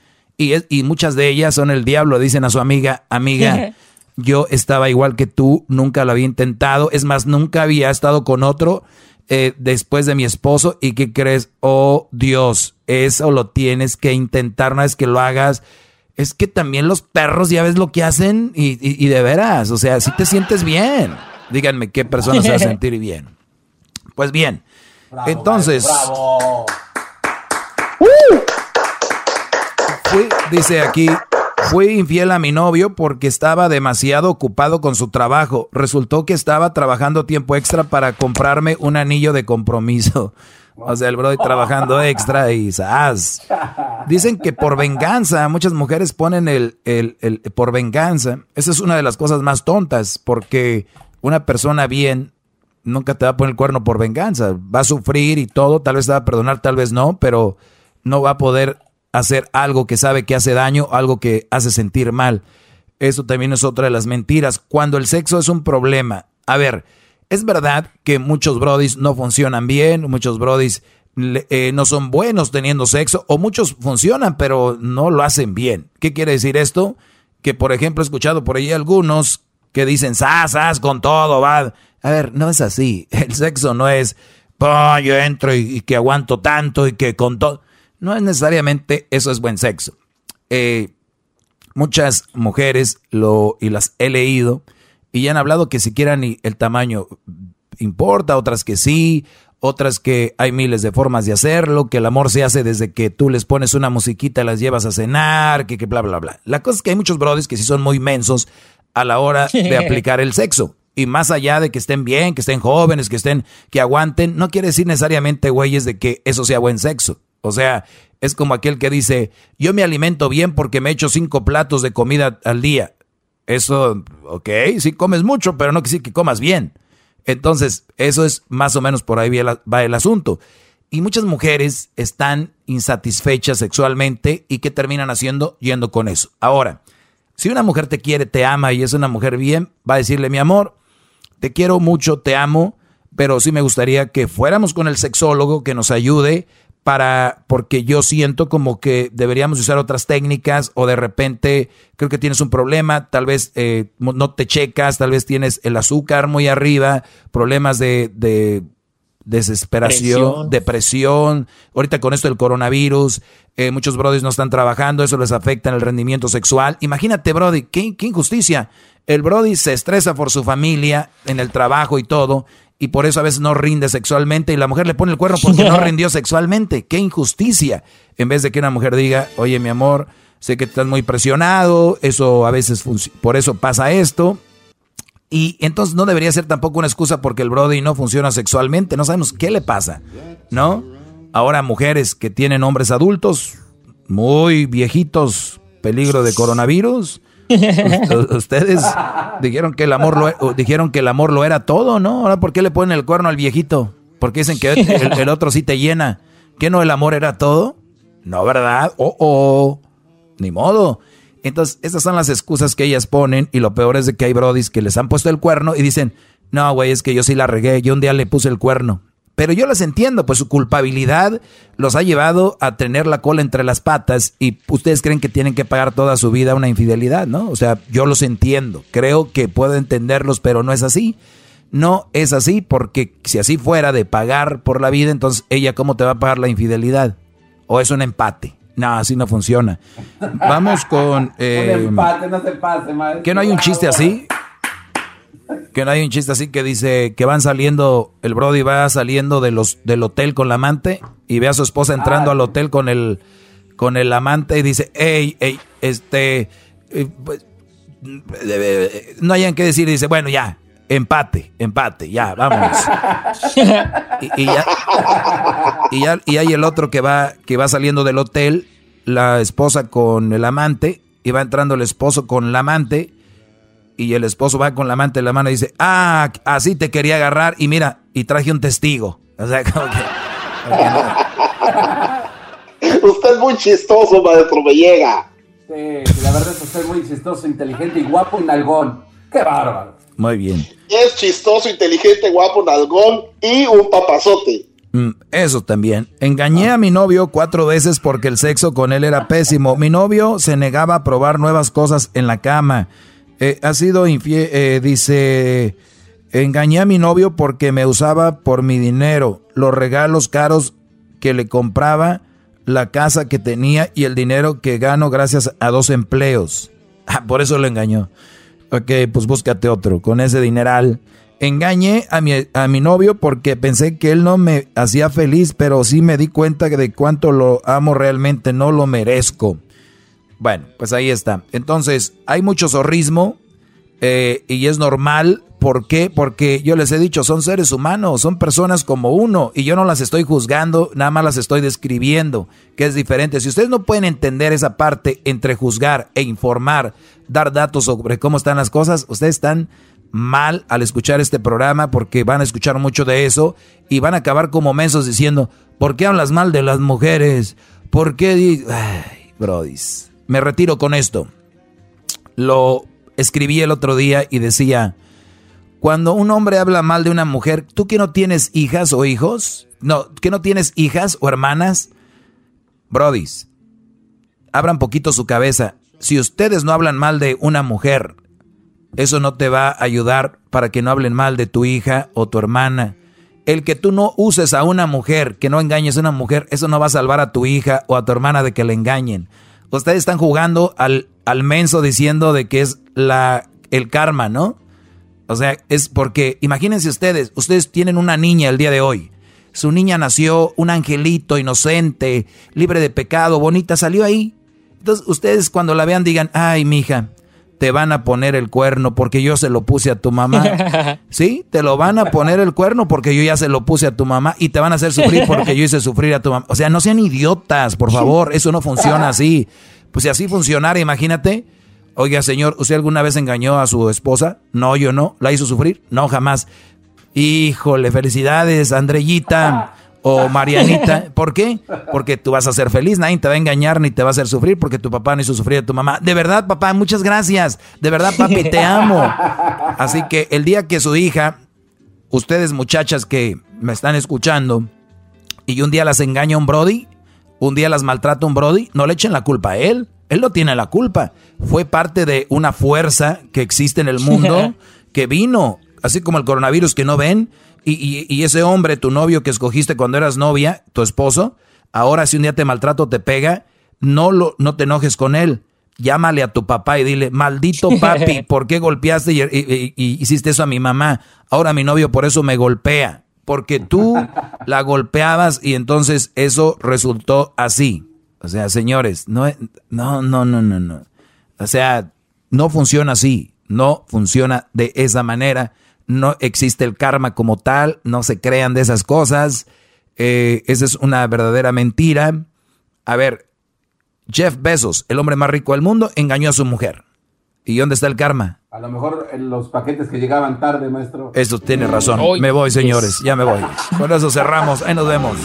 Y, y muchas de ellas son el diablo, dicen a su amiga, amiga. Yo estaba igual que tú, nunca lo había intentado. Es más, nunca había estado con otro eh, después de mi esposo. ¿Y qué crees? Oh Dios, eso lo tienes que intentar una vez que lo hagas. Es que también los perros ya ves lo que hacen y, de veras, o sea, si te sientes bien. Díganme qué persona se va a sentir bien. Pues bien, entonces... dice aquí, Fui infiel a mi novio porque estaba demasiado ocupado con su trabajo. Resultó que estaba trabajando tiempo extra para comprarme un anillo de compromiso. O sea, el bro trabajando extra y ¡zas! Dicen que por venganza, muchas mujeres ponen el, el, el, por venganza. Esa es una de las cosas más tontas, porque una persona bien nunca te va a poner el cuerno por venganza. Va a sufrir y todo, tal vez te va a perdonar, tal vez no, pero no va a poder hacer algo que sabe que hace daño, algo que hace sentir mal. Eso también es otra de las mentiras. Cuando el sexo es un problema. A ver, es verdad que muchos brodis no funcionan bien, muchos brodis eh, no son buenos teniendo sexo, o muchos funcionan, pero no lo hacen bien. ¿Qué quiere decir esto? Que, por ejemplo, he escuchado por ahí algunos que dicen, sas, con todo, va. A ver, no es así. El sexo no es, yo entro y que aguanto tanto y que con todo. No es necesariamente eso es buen sexo. Eh, muchas mujeres lo y las he leído y ya han hablado que siquiera ni el tamaño importa, otras que sí, otras que hay miles de formas de hacerlo, que el amor se hace desde que tú les pones una musiquita, las llevas a cenar, que, que bla, bla, bla. La cosa es que hay muchos brothers que sí son muy mensos a la hora de aplicar el sexo. Y más allá de que estén bien, que estén jóvenes, que estén, que aguanten, no quiere decir necesariamente, güeyes, de que eso sea buen sexo. O sea, es como aquel que dice, yo me alimento bien porque me echo cinco platos de comida al día. Eso, ok, sí comes mucho, pero no que sí que comas bien. Entonces, eso es más o menos por ahí va el asunto. Y muchas mujeres están insatisfechas sexualmente y ¿qué terminan haciendo? Yendo con eso. Ahora, si una mujer te quiere, te ama y es una mujer bien, va a decirle, mi amor, te quiero mucho, te amo, pero sí me gustaría que fuéramos con el sexólogo que nos ayude para, porque yo siento como que deberíamos usar otras técnicas o de repente creo que tienes un problema, tal vez eh, no te checas, tal vez tienes el azúcar muy arriba, problemas de, de desesperación, depresión, ahorita con esto del coronavirus, eh, muchos brodis no están trabajando, eso les afecta en el rendimiento sexual. Imagínate, brody, qué, qué injusticia. El brody se estresa por su familia, en el trabajo y todo, y por eso a veces no rinde sexualmente y la mujer le pone el cuerno porque no rindió sexualmente. ¡Qué injusticia! En vez de que una mujer diga, oye mi amor, sé que estás muy presionado, eso a veces por eso pasa esto. Y entonces no debería ser tampoco una excusa porque el Brody no funciona sexualmente. No sabemos qué le pasa, ¿no? Ahora mujeres que tienen hombres adultos, muy viejitos, peligro de coronavirus. Ustedes dijeron que el amor lo dijeron que el amor lo era todo, ¿no? Ahora ¿por qué le ponen el cuerno al viejito? Porque dicen que el, otro sí te llena. ¿Que no el amor era todo? No, ¿verdad? Oh, oh. Ni modo. Entonces, estas son las excusas que ellas ponen y lo peor es de que hay brodis que les han puesto el cuerno y dicen, no, güey, es que yo sí la regué, yo un día le puse el cuerno. Pero yo las entiendo, pues su culpabilidad los ha llevado a tener la cola entre las patas y ustedes creen que tienen que pagar toda su vida una infidelidad, ¿no? O sea, yo los entiendo, creo que puedo entenderlos, pero no es así. No es así porque si así fuera de pagar por la vida, entonces ella cómo te va a pagar la infidelidad? ¿O es un empate? No, así no funciona. Vamos con... Eh, un empate, no se pase, madre. ¿Que no hay un chiste así? Que no hay un chiste así que dice que van saliendo, el Brody va saliendo de los, del hotel con la amante y ve a su esposa entrando al hotel con el, con el amante y dice, hey, hey, este, eh, pues, no hayan que decir, dice, bueno, ya, empate, empate, ya, vámonos. y, ya, y, ya, y hay el otro que va, que va saliendo del hotel, la esposa con el amante, y va entrando el esposo con la amante, y el esposo va con la amante en la mano y dice, ah, así te quería agarrar y mira, y traje un testigo. O sea, como que... usted es muy chistoso, maestro, me llega. Sí, la verdad es que usted es muy chistoso, inteligente y guapo y nalgón. ¡Qué bárbaro! Muy bien. Es chistoso, inteligente, guapo, nalgón y un papazote. Mm, eso también. Engañé a mi novio cuatro veces porque el sexo con él era pésimo. Mi novio se negaba a probar nuevas cosas en la cama. Eh, ha sido infiel, eh, dice, engañé a mi novio porque me usaba por mi dinero, los regalos caros que le compraba, la casa que tenía y el dinero que gano gracias a dos empleos. Ah, por eso lo engañó. Ok, pues búscate otro, con ese dineral. Engañé a mi, a mi novio porque pensé que él no me hacía feliz, pero sí me di cuenta de cuánto lo amo realmente, no lo merezco. Bueno, pues ahí está. Entonces, hay mucho zorrismo eh, y es normal. ¿Por qué? Porque yo les he dicho, son seres humanos, son personas como uno y yo no las estoy juzgando, nada más las estoy describiendo, que es diferente. Si ustedes no pueden entender esa parte entre juzgar e informar, dar datos sobre cómo están las cosas, ustedes están mal al escuchar este programa porque van a escuchar mucho de eso y van a acabar como mensos diciendo, ¿por qué hablas mal de las mujeres? ¿Por qué? Ay, brodis me retiro con esto. Lo escribí el otro día y decía, cuando un hombre habla mal de una mujer, ¿tú que no tienes hijas o hijos? No, que no tienes hijas o hermanas? Brodis, abran poquito su cabeza. Si ustedes no hablan mal de una mujer, eso no te va a ayudar para que no hablen mal de tu hija o tu hermana. El que tú no uses a una mujer, que no engañes a una mujer, eso no va a salvar a tu hija o a tu hermana de que le engañen ustedes están jugando al, al menso diciendo de que es la, el karma, ¿no? O sea, es porque, imagínense ustedes, ustedes tienen una niña el día de hoy. Su niña nació un angelito inocente, libre de pecado, bonita, salió ahí. Entonces, ustedes cuando la vean digan, ay, mija, te van a poner el cuerno porque yo se lo puse a tu mamá. ¿Sí? Te lo van a poner el cuerno porque yo ya se lo puse a tu mamá y te van a hacer sufrir porque yo hice sufrir a tu mamá. O sea, no sean idiotas, por favor. Eso no funciona así. Pues si así funcionara, imagínate. Oiga, señor, ¿usted alguna vez engañó a su esposa? No, yo no. ¿La hizo sufrir? No, jamás. Híjole, felicidades, Andreyita o Marianita. ¿Por qué? Porque tú vas a ser feliz, nadie te va a engañar ni te va a hacer sufrir porque tu papá no hizo sufrir a tu mamá. De verdad, papá, muchas gracias. De verdad, papi, te amo. Así que el día que su hija, ustedes muchachas que me están escuchando, y un día las engaña un Brody, un día las maltrata un Brody, no le echen la culpa a él. Él no tiene la culpa. Fue parte de una fuerza que existe en el mundo que vino, así como el coronavirus que no ven y, ese hombre, tu novio que escogiste cuando eras novia, tu esposo, ahora si un día te maltrato, te pega, no, lo, no te enojes con él. Llámale a tu papá y dile, maldito papi, ¿por qué golpeaste y, hiciste eso a mi mamá? Ahora mi novio por eso me golpea, porque tú la golpeabas y entonces eso resultó así. O sea, señores, no, no, no, no, no, no. O sea, no funciona así. No funciona de esa manera. No existe el karma como tal. No se crean de esas cosas. Eh, esa es una verdadera mentira. A ver, Jeff Bezos, el hombre más rico del mundo, engañó a su mujer. ¿Y dónde está el karma? A lo mejor en los paquetes que llegaban tarde, maestro. Eso tiene razón. me voy, señores. Ya me voy. Con eso cerramos. Ahí nos vemos.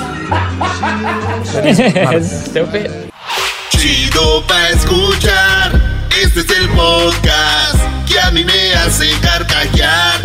Chido pa' escuchar. Este es el podcast que a mí me hace carcajear.